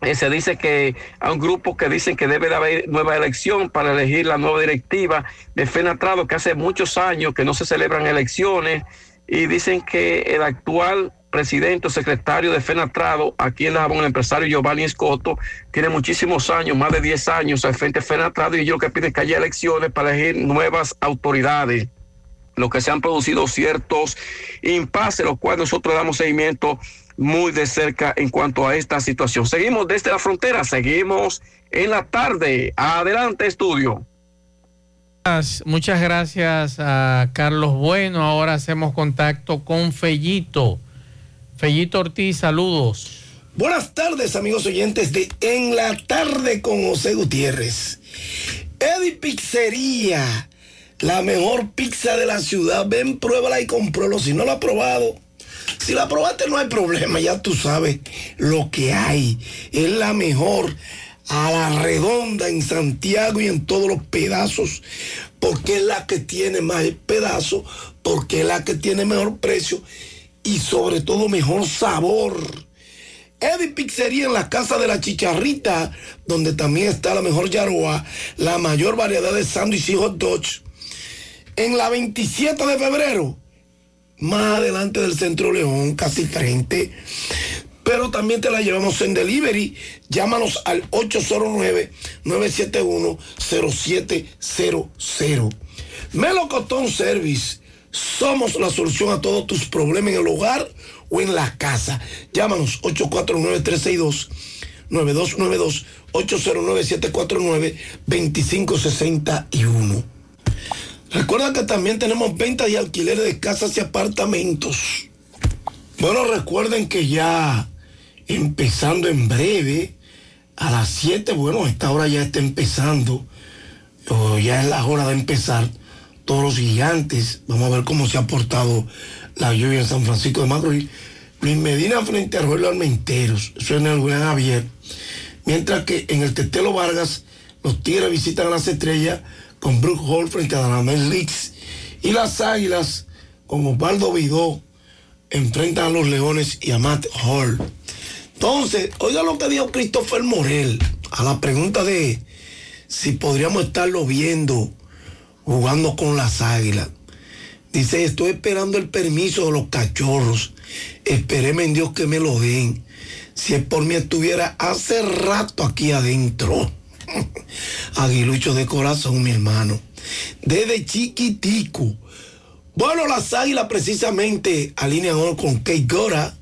eh, se dice que hay un grupo que dicen que debe de haber nueva elección para elegir la nueva directiva de Fenatrado, que hace muchos años que no se celebran elecciones y dicen que el actual presidente o secretario de Fenatrado, aquí en Dajabón, el empresario Giovanni Escoto, tiene muchísimos años, más de 10 años al frente de Fenatrado y yo lo que piden es que haya elecciones para elegir nuevas autoridades lo que se han producido ciertos impases, los cuales nosotros damos seguimiento muy de cerca en cuanto a esta situación. Seguimos desde la frontera, seguimos en la tarde. Adelante, estudio. Muchas gracias a Carlos Bueno. Ahora hacemos contacto con Fellito. Fellito Ortiz, saludos. Buenas tardes, amigos oyentes de En la tarde con José Gutiérrez. Eddie Pizzería, la mejor pizza de la ciudad. Ven, pruébala y compruébalo. Si no la ha probado, si la probaste no hay problema, ya tú sabes lo que hay. Es la mejor a la redonda en Santiago y en todos los pedazos, porque es la que tiene más pedazos, porque es la que tiene mejor precio y sobre todo mejor sabor. Eddie Pizzería en la Casa de la Chicharrita, donde también está la mejor yaroa, la mayor variedad de sándwiches y hot dogs. En la 27 de febrero, más adelante del Centro León, casi frente. Pero también te la llevamos en delivery. Llámanos al 809-971-0700. Melocotón Service. Somos la solución a todos tus problemas en el hogar o en la casa. Llámanos 849-362-9292, 809-749-2561. Recuerda que también tenemos ventas y alquileres de casas y apartamentos. Bueno, recuerden que ya empezando en breve, a las 7, bueno, esta hora ya está empezando, o ya es la hora de empezar, todos los gigantes, vamos a ver cómo se ha portado la lluvia en San Francisco de Macorís. Luis Medina frente a Rogelio Almenteros, eso en el Gran Javier. Mientras que en el Tetelo Vargas, los Tigres visitan a las estrellas con Brook Hall frente a Danamel Leaks. Y las Águilas, con Osvaldo Vidó, enfrentan a los Leones y a Matt Hall. Entonces, oiga lo que dijo Christopher Morel a la pregunta de si podríamos estarlo viendo jugando con las águilas. Dice, estoy esperando el permiso de los cachorros. Esperéme en Dios que me lo den. Si es por mí estuviera hace rato aquí adentro. Aguilucho de corazón, mi hermano. Desde chiquitico. Bueno, las águilas precisamente alinean con Kate Gora,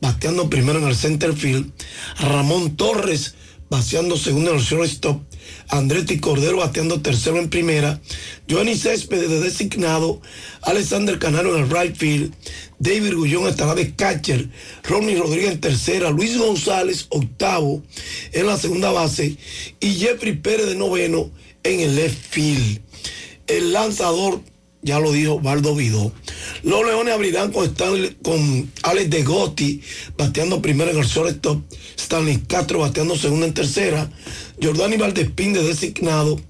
bateando primero en el center field. Ramón Torres, bateando segundo en el shortstop. Andretti Cordero bateando tercero en primera. Johnny Céspedes de designado. Alexander Canario en el right field. David Gullón estará de catcher. Ronnie Rodríguez en tercera. Luis González octavo en la segunda base. Y Jeffrey Pérez de noveno en el left field. El lanzador, ya lo dijo Baldo Vidó. Los Leones abrirán con, Stanley, con Alex de Gotti bateando primero en el shortstop. Stanley Castro bateando segundo en tercera. Jordani Valdespín de designado,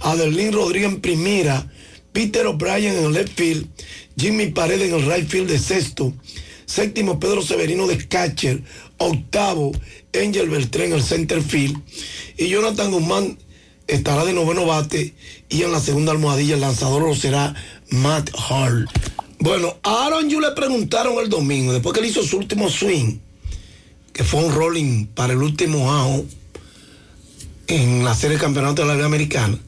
Adelín Rodríguez en primera, Peter O'Brien en el left field, Jimmy Paredes en el right field de sexto, séptimo Pedro Severino de catcher, octavo Angel Beltrán en el center field y Jonathan Guzmán estará de noveno bate y en la segunda almohadilla el lanzador lo será Matt Hall. Bueno, a Aaron Yu le preguntaron el domingo, después que él hizo su último swing, que fue un rolling para el último out en la serie de campeonato de la Liga Americana,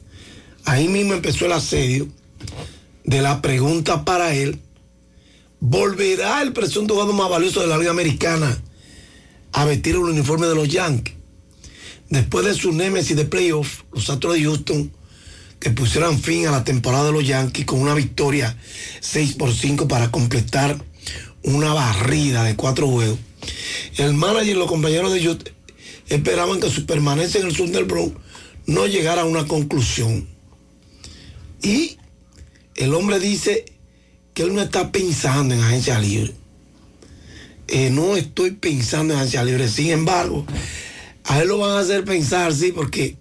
ahí mismo empezó el asedio de la pregunta para él, ¿volverá el presunto jugador más valioso de la Liga Americana a vestir el uniforme de los Yankees? Después de su némesis de playoff, los Astros de Houston, pusieran fin a la temporada de los Yankees con una victoria 6 por 5 para completar una barrida de cuatro juegos. El manager y los compañeros de Houston esperaban que su permanencia en el sur del Bronx no llegara a una conclusión. Y el hombre dice que él no está pensando en agencia libre. Eh, no estoy pensando en agencia libre. Sin embargo, a él lo van a hacer pensar, sí, porque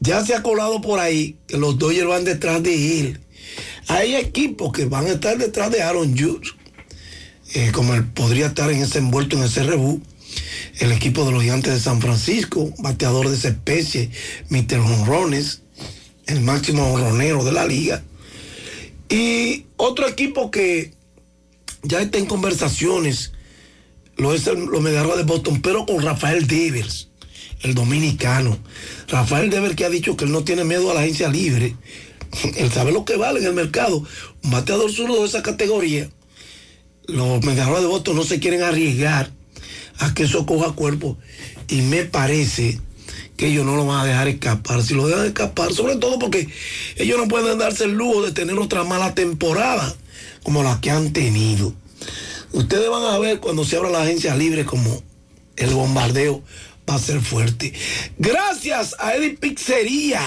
ya se ha colado por ahí que los Dodgers van detrás de él. Hay equipos que van a estar detrás de Aaron Judge, eh, como él podría estar en ese envuelto en ese rebú el equipo de los gigantes de San Francisco, bateador de esa especie, Mr. Honrones, el máximo honronero de la liga. Y otro equipo que ya está en conversaciones, lo es el, los de Boston, pero con Rafael Devers, el dominicano. Rafael Devers que ha dicho que él no tiene miedo a la agencia libre. Él sabe lo que vale en el mercado. Un bateador zurdo de esa categoría. Los Mediarrojas de Boston no se quieren arriesgar a que eso coja cuerpo. Y me parece que ellos no lo van a dejar escapar. Si lo dejan escapar, sobre todo porque ellos no pueden darse el lujo de tener otra mala temporada como la que han tenido. Ustedes van a ver cuando se abra la agencia libre como el bombardeo va a ser fuerte. Gracias a Eddie Pizzería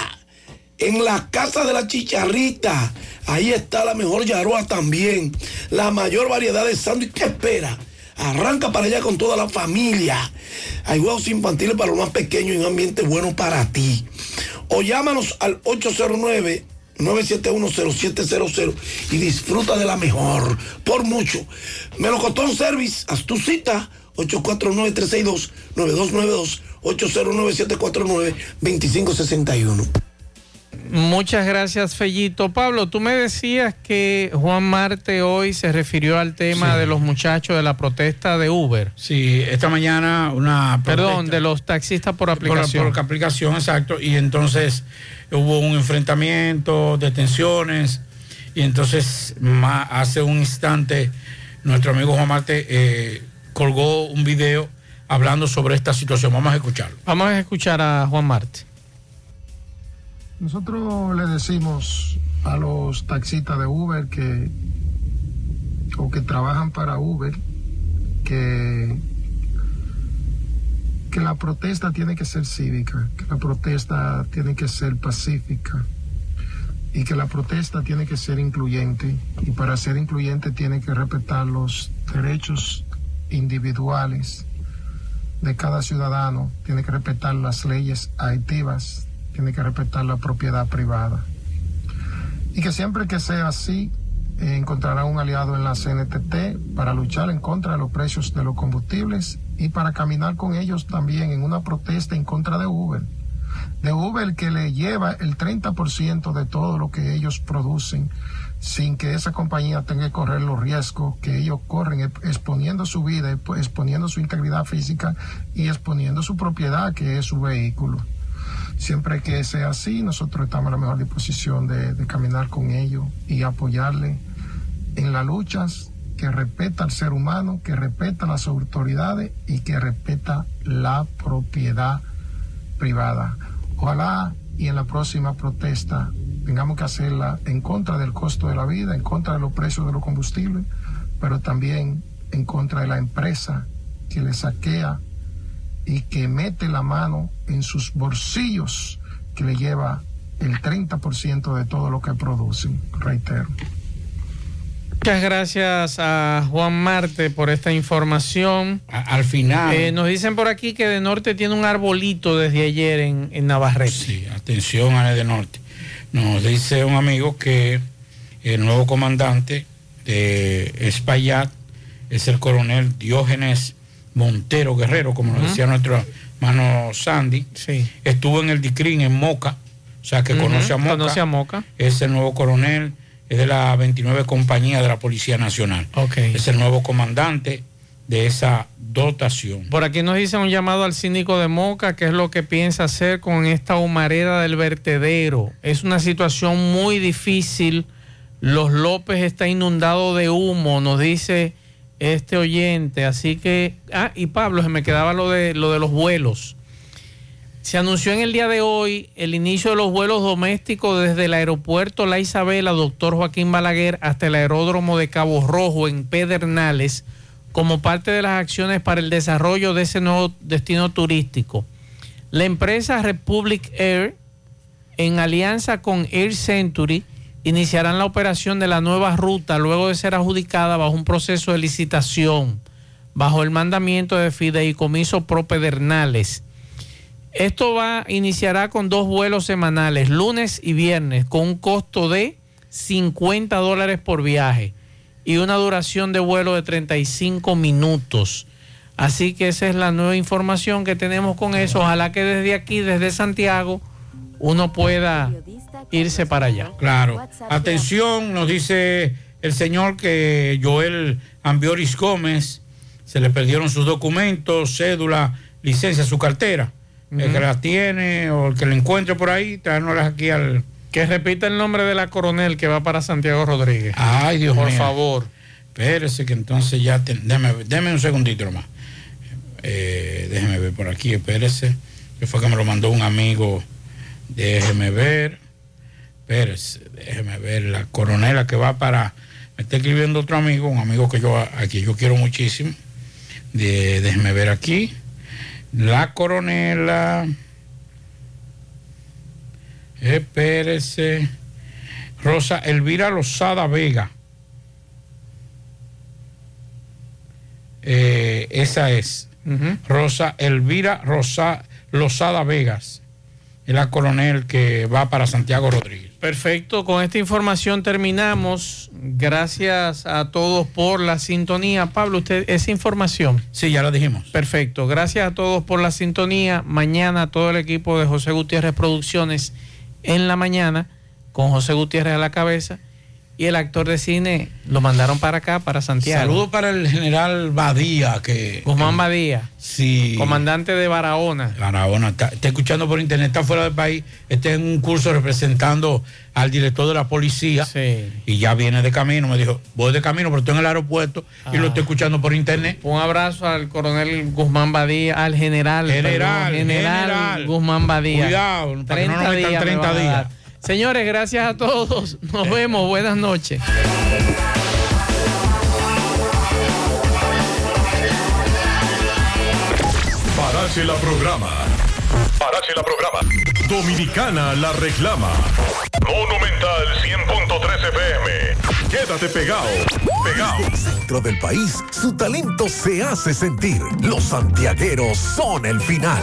en la casa de la chicharrita. Ahí está la mejor yaroa también. La mayor variedad de sándwich. ¿Qué espera? Arranca para allá con toda la familia. Hay juegos infantiles para los más pequeños y un ambiente bueno para ti. O llámanos al 809 9710700 y disfruta de la mejor. Por mucho. Melocotón Service, haz tu cita 849-362-9292, 809-749-2561. Muchas gracias, Fellito. Pablo, tú me decías que Juan Marte hoy se refirió al tema Sí. de los muchachos de la protesta de Uber. Sí, esta mañana una Perdón, protesta- de los taxistas por aplicación. por aplicación, exacto. Y entonces hubo un enfrentamiento, detenciones. Y entonces hace un instante nuestro amigo Juan Marte eh, colgó un video hablando sobre esta situación. Vamos a escucharlo. Vamos a escuchar a Juan Marte. Nosotros le decimos a los taxistas de Uber que o que trabajan para Uber que que la protesta tiene que ser cívica, que la protesta tiene que ser pacífica y que la protesta tiene que ser incluyente y para ser incluyente tiene que respetar los derechos individuales de cada ciudadano, tiene que respetar las leyes activas, tiene que respetar la propiedad privada. Y que siempre que sea así, eh, encontrará un aliado en la CNTT para luchar en contra de los precios de los combustibles y para caminar con ellos también en una protesta en contra de Uber. De Uber que le lleva el 30% de todo lo que ellos producen sin que esa compañía tenga que correr los riesgos que ellos corren exp- exponiendo su vida, exp- exponiendo su integridad física y exponiendo su propiedad que es su vehículo. Siempre que sea así, nosotros estamos en la mejor disposición de, caminar con ellos y apoyarle en las luchas que respeta al ser humano, que respeta las autoridades y que respeta la propiedad privada. Ojalá y en la próxima protesta tengamos que hacerla en contra del costo de la vida, en contra de los precios de los combustibles, pero también en contra de la empresa que le saquea y que mete la mano en sus bolsillos, que le lleva el 30% de todo lo que producen, reitero. Muchas gracias a Juan Marte por esta información. al final. Eh, nos dicen por aquí que de norte tiene un arbolito desde ayer en, en Navarrete. Sí, atención a de Norte. Nos dice un amigo que el nuevo comandante de Espaillat es el coronel Diógenes Montero Guerrero, como nos Ujú. decía nuestro hermano Sandy. Estuvo en el DICRIN en Moca, o sea que conoce a Moca. conoce a Moca. Es el nuevo coronel, es de la 29 compañía de la Policía Nacional. Es el nuevo comandante de esa dotación. Por aquí nos dice un llamado al síndico de Moca, qué es lo que piensa hacer con esta humareda del vertedero. Es una situación muy difícil. Los López está inundado de humo, nos dice este oyente. Así que, ah, y Pablo, se me quedaba lo de, lo de los vuelos. Se anunció en el día de hoy el inicio de los vuelos domésticos desde el aeropuerto La Isabela, doctor Joaquín Balaguer, hasta el aeródromo de Cabo Rojo en Pedernales, como parte de las acciones para el desarrollo de ese nuevo destino turístico. La empresa Republic Air, en alianza con Air Century, iniciarán la operación de la nueva ruta luego de ser adjudicada bajo un proceso de licitación, bajo el mandamiento de Fideicomiso Pro Pedernales. Esto va, iniciará con dos vuelos semanales, lunes y viernes, con un costo de 50 dólares por viaje y una duración de vuelo de 35 minutos. Así que esa es la nueva información que tenemos con eso. Ojalá que desde aquí, desde Santiago, uno pueda irse para allá. Claro. Atención, nos dice el señor que Joel Ambioris Gómez se le perdieron sus documentos, cédula, licencia, su cartera. El que la tiene o el que la encuentre por ahí, tráenoslas aquí al. Que repita el nombre de la coronel que va para Santiago Rodríguez. Ay, Dios Por mío. favor. Espérese que entonces ya. te- déme, déme un segundito nomás. Eh, déjeme ver por aquí, espérese. Que fue que me lo mandó un amigo. Déjeme ver. Espérese, déjeme ver. La coronela que va para. Me está escribiendo otro amigo, un amigo que yo a quien yo quiero muchísimo. De, déjeme ver aquí. La coronela. Espérese. Rosa Elvira Lozada Vega. Eh, esa es. Rosa Elvira Rosa, Lozada Vegas. es la coronel que va para Santiago Rodríguez. Perfecto, con esta información terminamos. Gracias a todos por la sintonía. Pablo, usted, esa información. Sí, ya la dijimos. Perfecto, gracias a todos por la sintonía. Mañana todo el equipo de José Gutiérrez Producciones en la mañana, con José Gutiérrez a la cabeza. Y el actor de cine lo mandaron para acá, para Santiago. Saludos para el general Badía, que... Guzmán Badía. Sí. Comandante de Barahona. Barahona, está, está escuchando por internet, está fuera del país, está en un curso representando al director de la policía y ya viene de camino, me dijo, voy de camino, pero estoy en el aeropuerto y lo Ah. estoy escuchando por internet. Un abrazo al coronel Guzmán Badía, al general. General, perdón, general, general. Guzmán Badía. Cuidado, para que no nos metan 30 a días. Señores, gracias a todos. Nos vemos. Buenas noches. Parache la programa. Parache la programa. Dominicana la reclama. Monumental 100.13 FM. Quédate pegado. Pegado. Desde el centro del país, su talento se hace sentir. Los santiagueros son el final.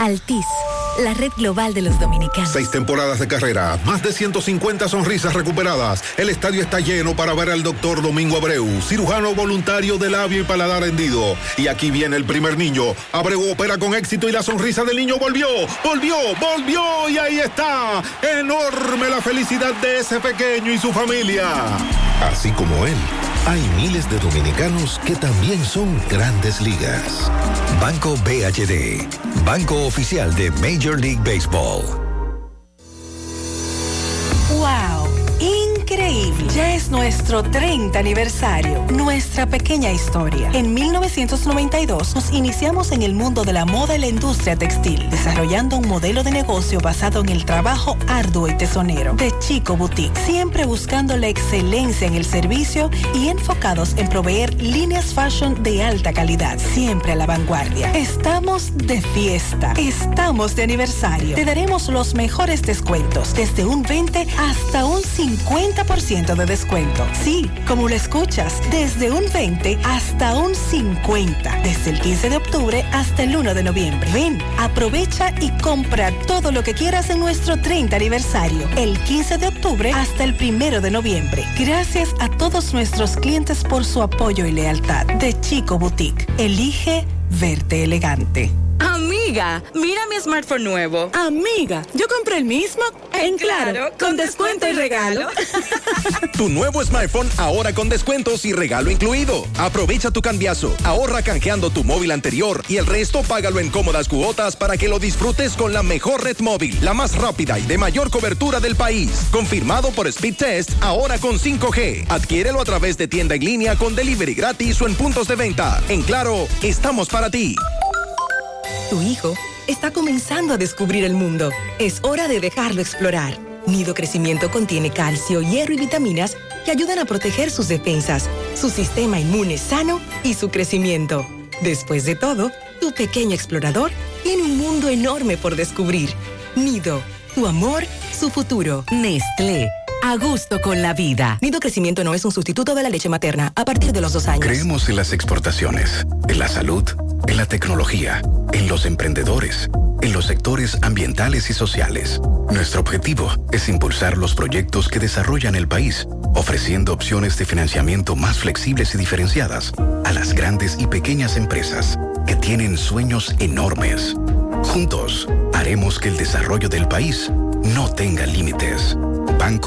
Altis, la red global de los dominicanos. Seis temporadas de carrera, más de 150 sonrisas recuperadas. El estadio está lleno para ver al doctor Domingo Abreu, cirujano voluntario de labio y paladar hendido. Y aquí viene el primer niño. Abreu opera con éxito y la sonrisa del niño volvió, volvió, volvió y ahí está. Enorme la felicidad de ese pequeño y su familia. Así como él, hay miles de dominicanos que también son grandes ligas. Banco BHD, banco oficial de Major League Baseball. ¡Wow! Increíble. Ya es nuestro 30 aniversario, nuestra pequeña historia. En 1992 nos iniciamos en el mundo de la moda y la industria textil, desarrollando un modelo de negocio basado en el trabajo arduo y tesonero de Chico Boutique, siempre buscando la excelencia en el servicio y enfocados en proveer líneas fashion de alta calidad, siempre a la vanguardia. Estamos de fiesta, estamos de aniversario. Te daremos los mejores descuentos, desde un 20 hasta un 50% de descuento. Sí, como lo escuchas, desde un 20 hasta un 50, desde el 15 de octubre hasta el 1 de noviembre. Ven, aprovecha y compra todo lo que quieras en nuestro 30 aniversario, el 15 de octubre hasta el 1 de noviembre. Gracias a todos nuestros clientes por su apoyo y lealtad. De Chico Boutique, elige verte elegante. Amiga, mira mi smartphone nuevo. Amiga, yo compré el mismo en Claro, con descuento y regalo. Tu nuevo smartphone ahora con descuentos y regalo incluido. Aprovecha tu cambiazo, ahorra canjeando tu móvil anterior y el resto págalo en cómodas cuotas para que lo disfrutes con la mejor red móvil, la más rápida y de mayor cobertura del país. Confirmado por Speed Test, ahora con 5G. Adquiérelo a través de tienda en línea con delivery gratis o en puntos de venta. En Claro, estamos para ti. Tu hijo está comenzando a descubrir el mundo. Es hora de dejarlo explorar. Nido Crecimiento contiene calcio, hierro y vitaminas que ayudan a proteger sus defensas, su sistema inmune sano y su crecimiento. Después de todo, tu pequeño explorador tiene un mundo enorme por descubrir. Nido, tu amor, su futuro. Nestlé, a gusto con la vida. Nido Crecimiento no es un sustituto de la leche materna a partir de los dos años. Creemos en las exportaciones, en la salud, en la tecnología, en los emprendedores, en los sectores ambientales y sociales. Nuestro objetivo es impulsar los proyectos que desarrollan el país, ofreciendo opciones de financiamiento más flexibles y diferenciadas a las grandes y pequeñas empresas que tienen sueños enormes. Juntos, haremos que el desarrollo del país no tenga límites. Banco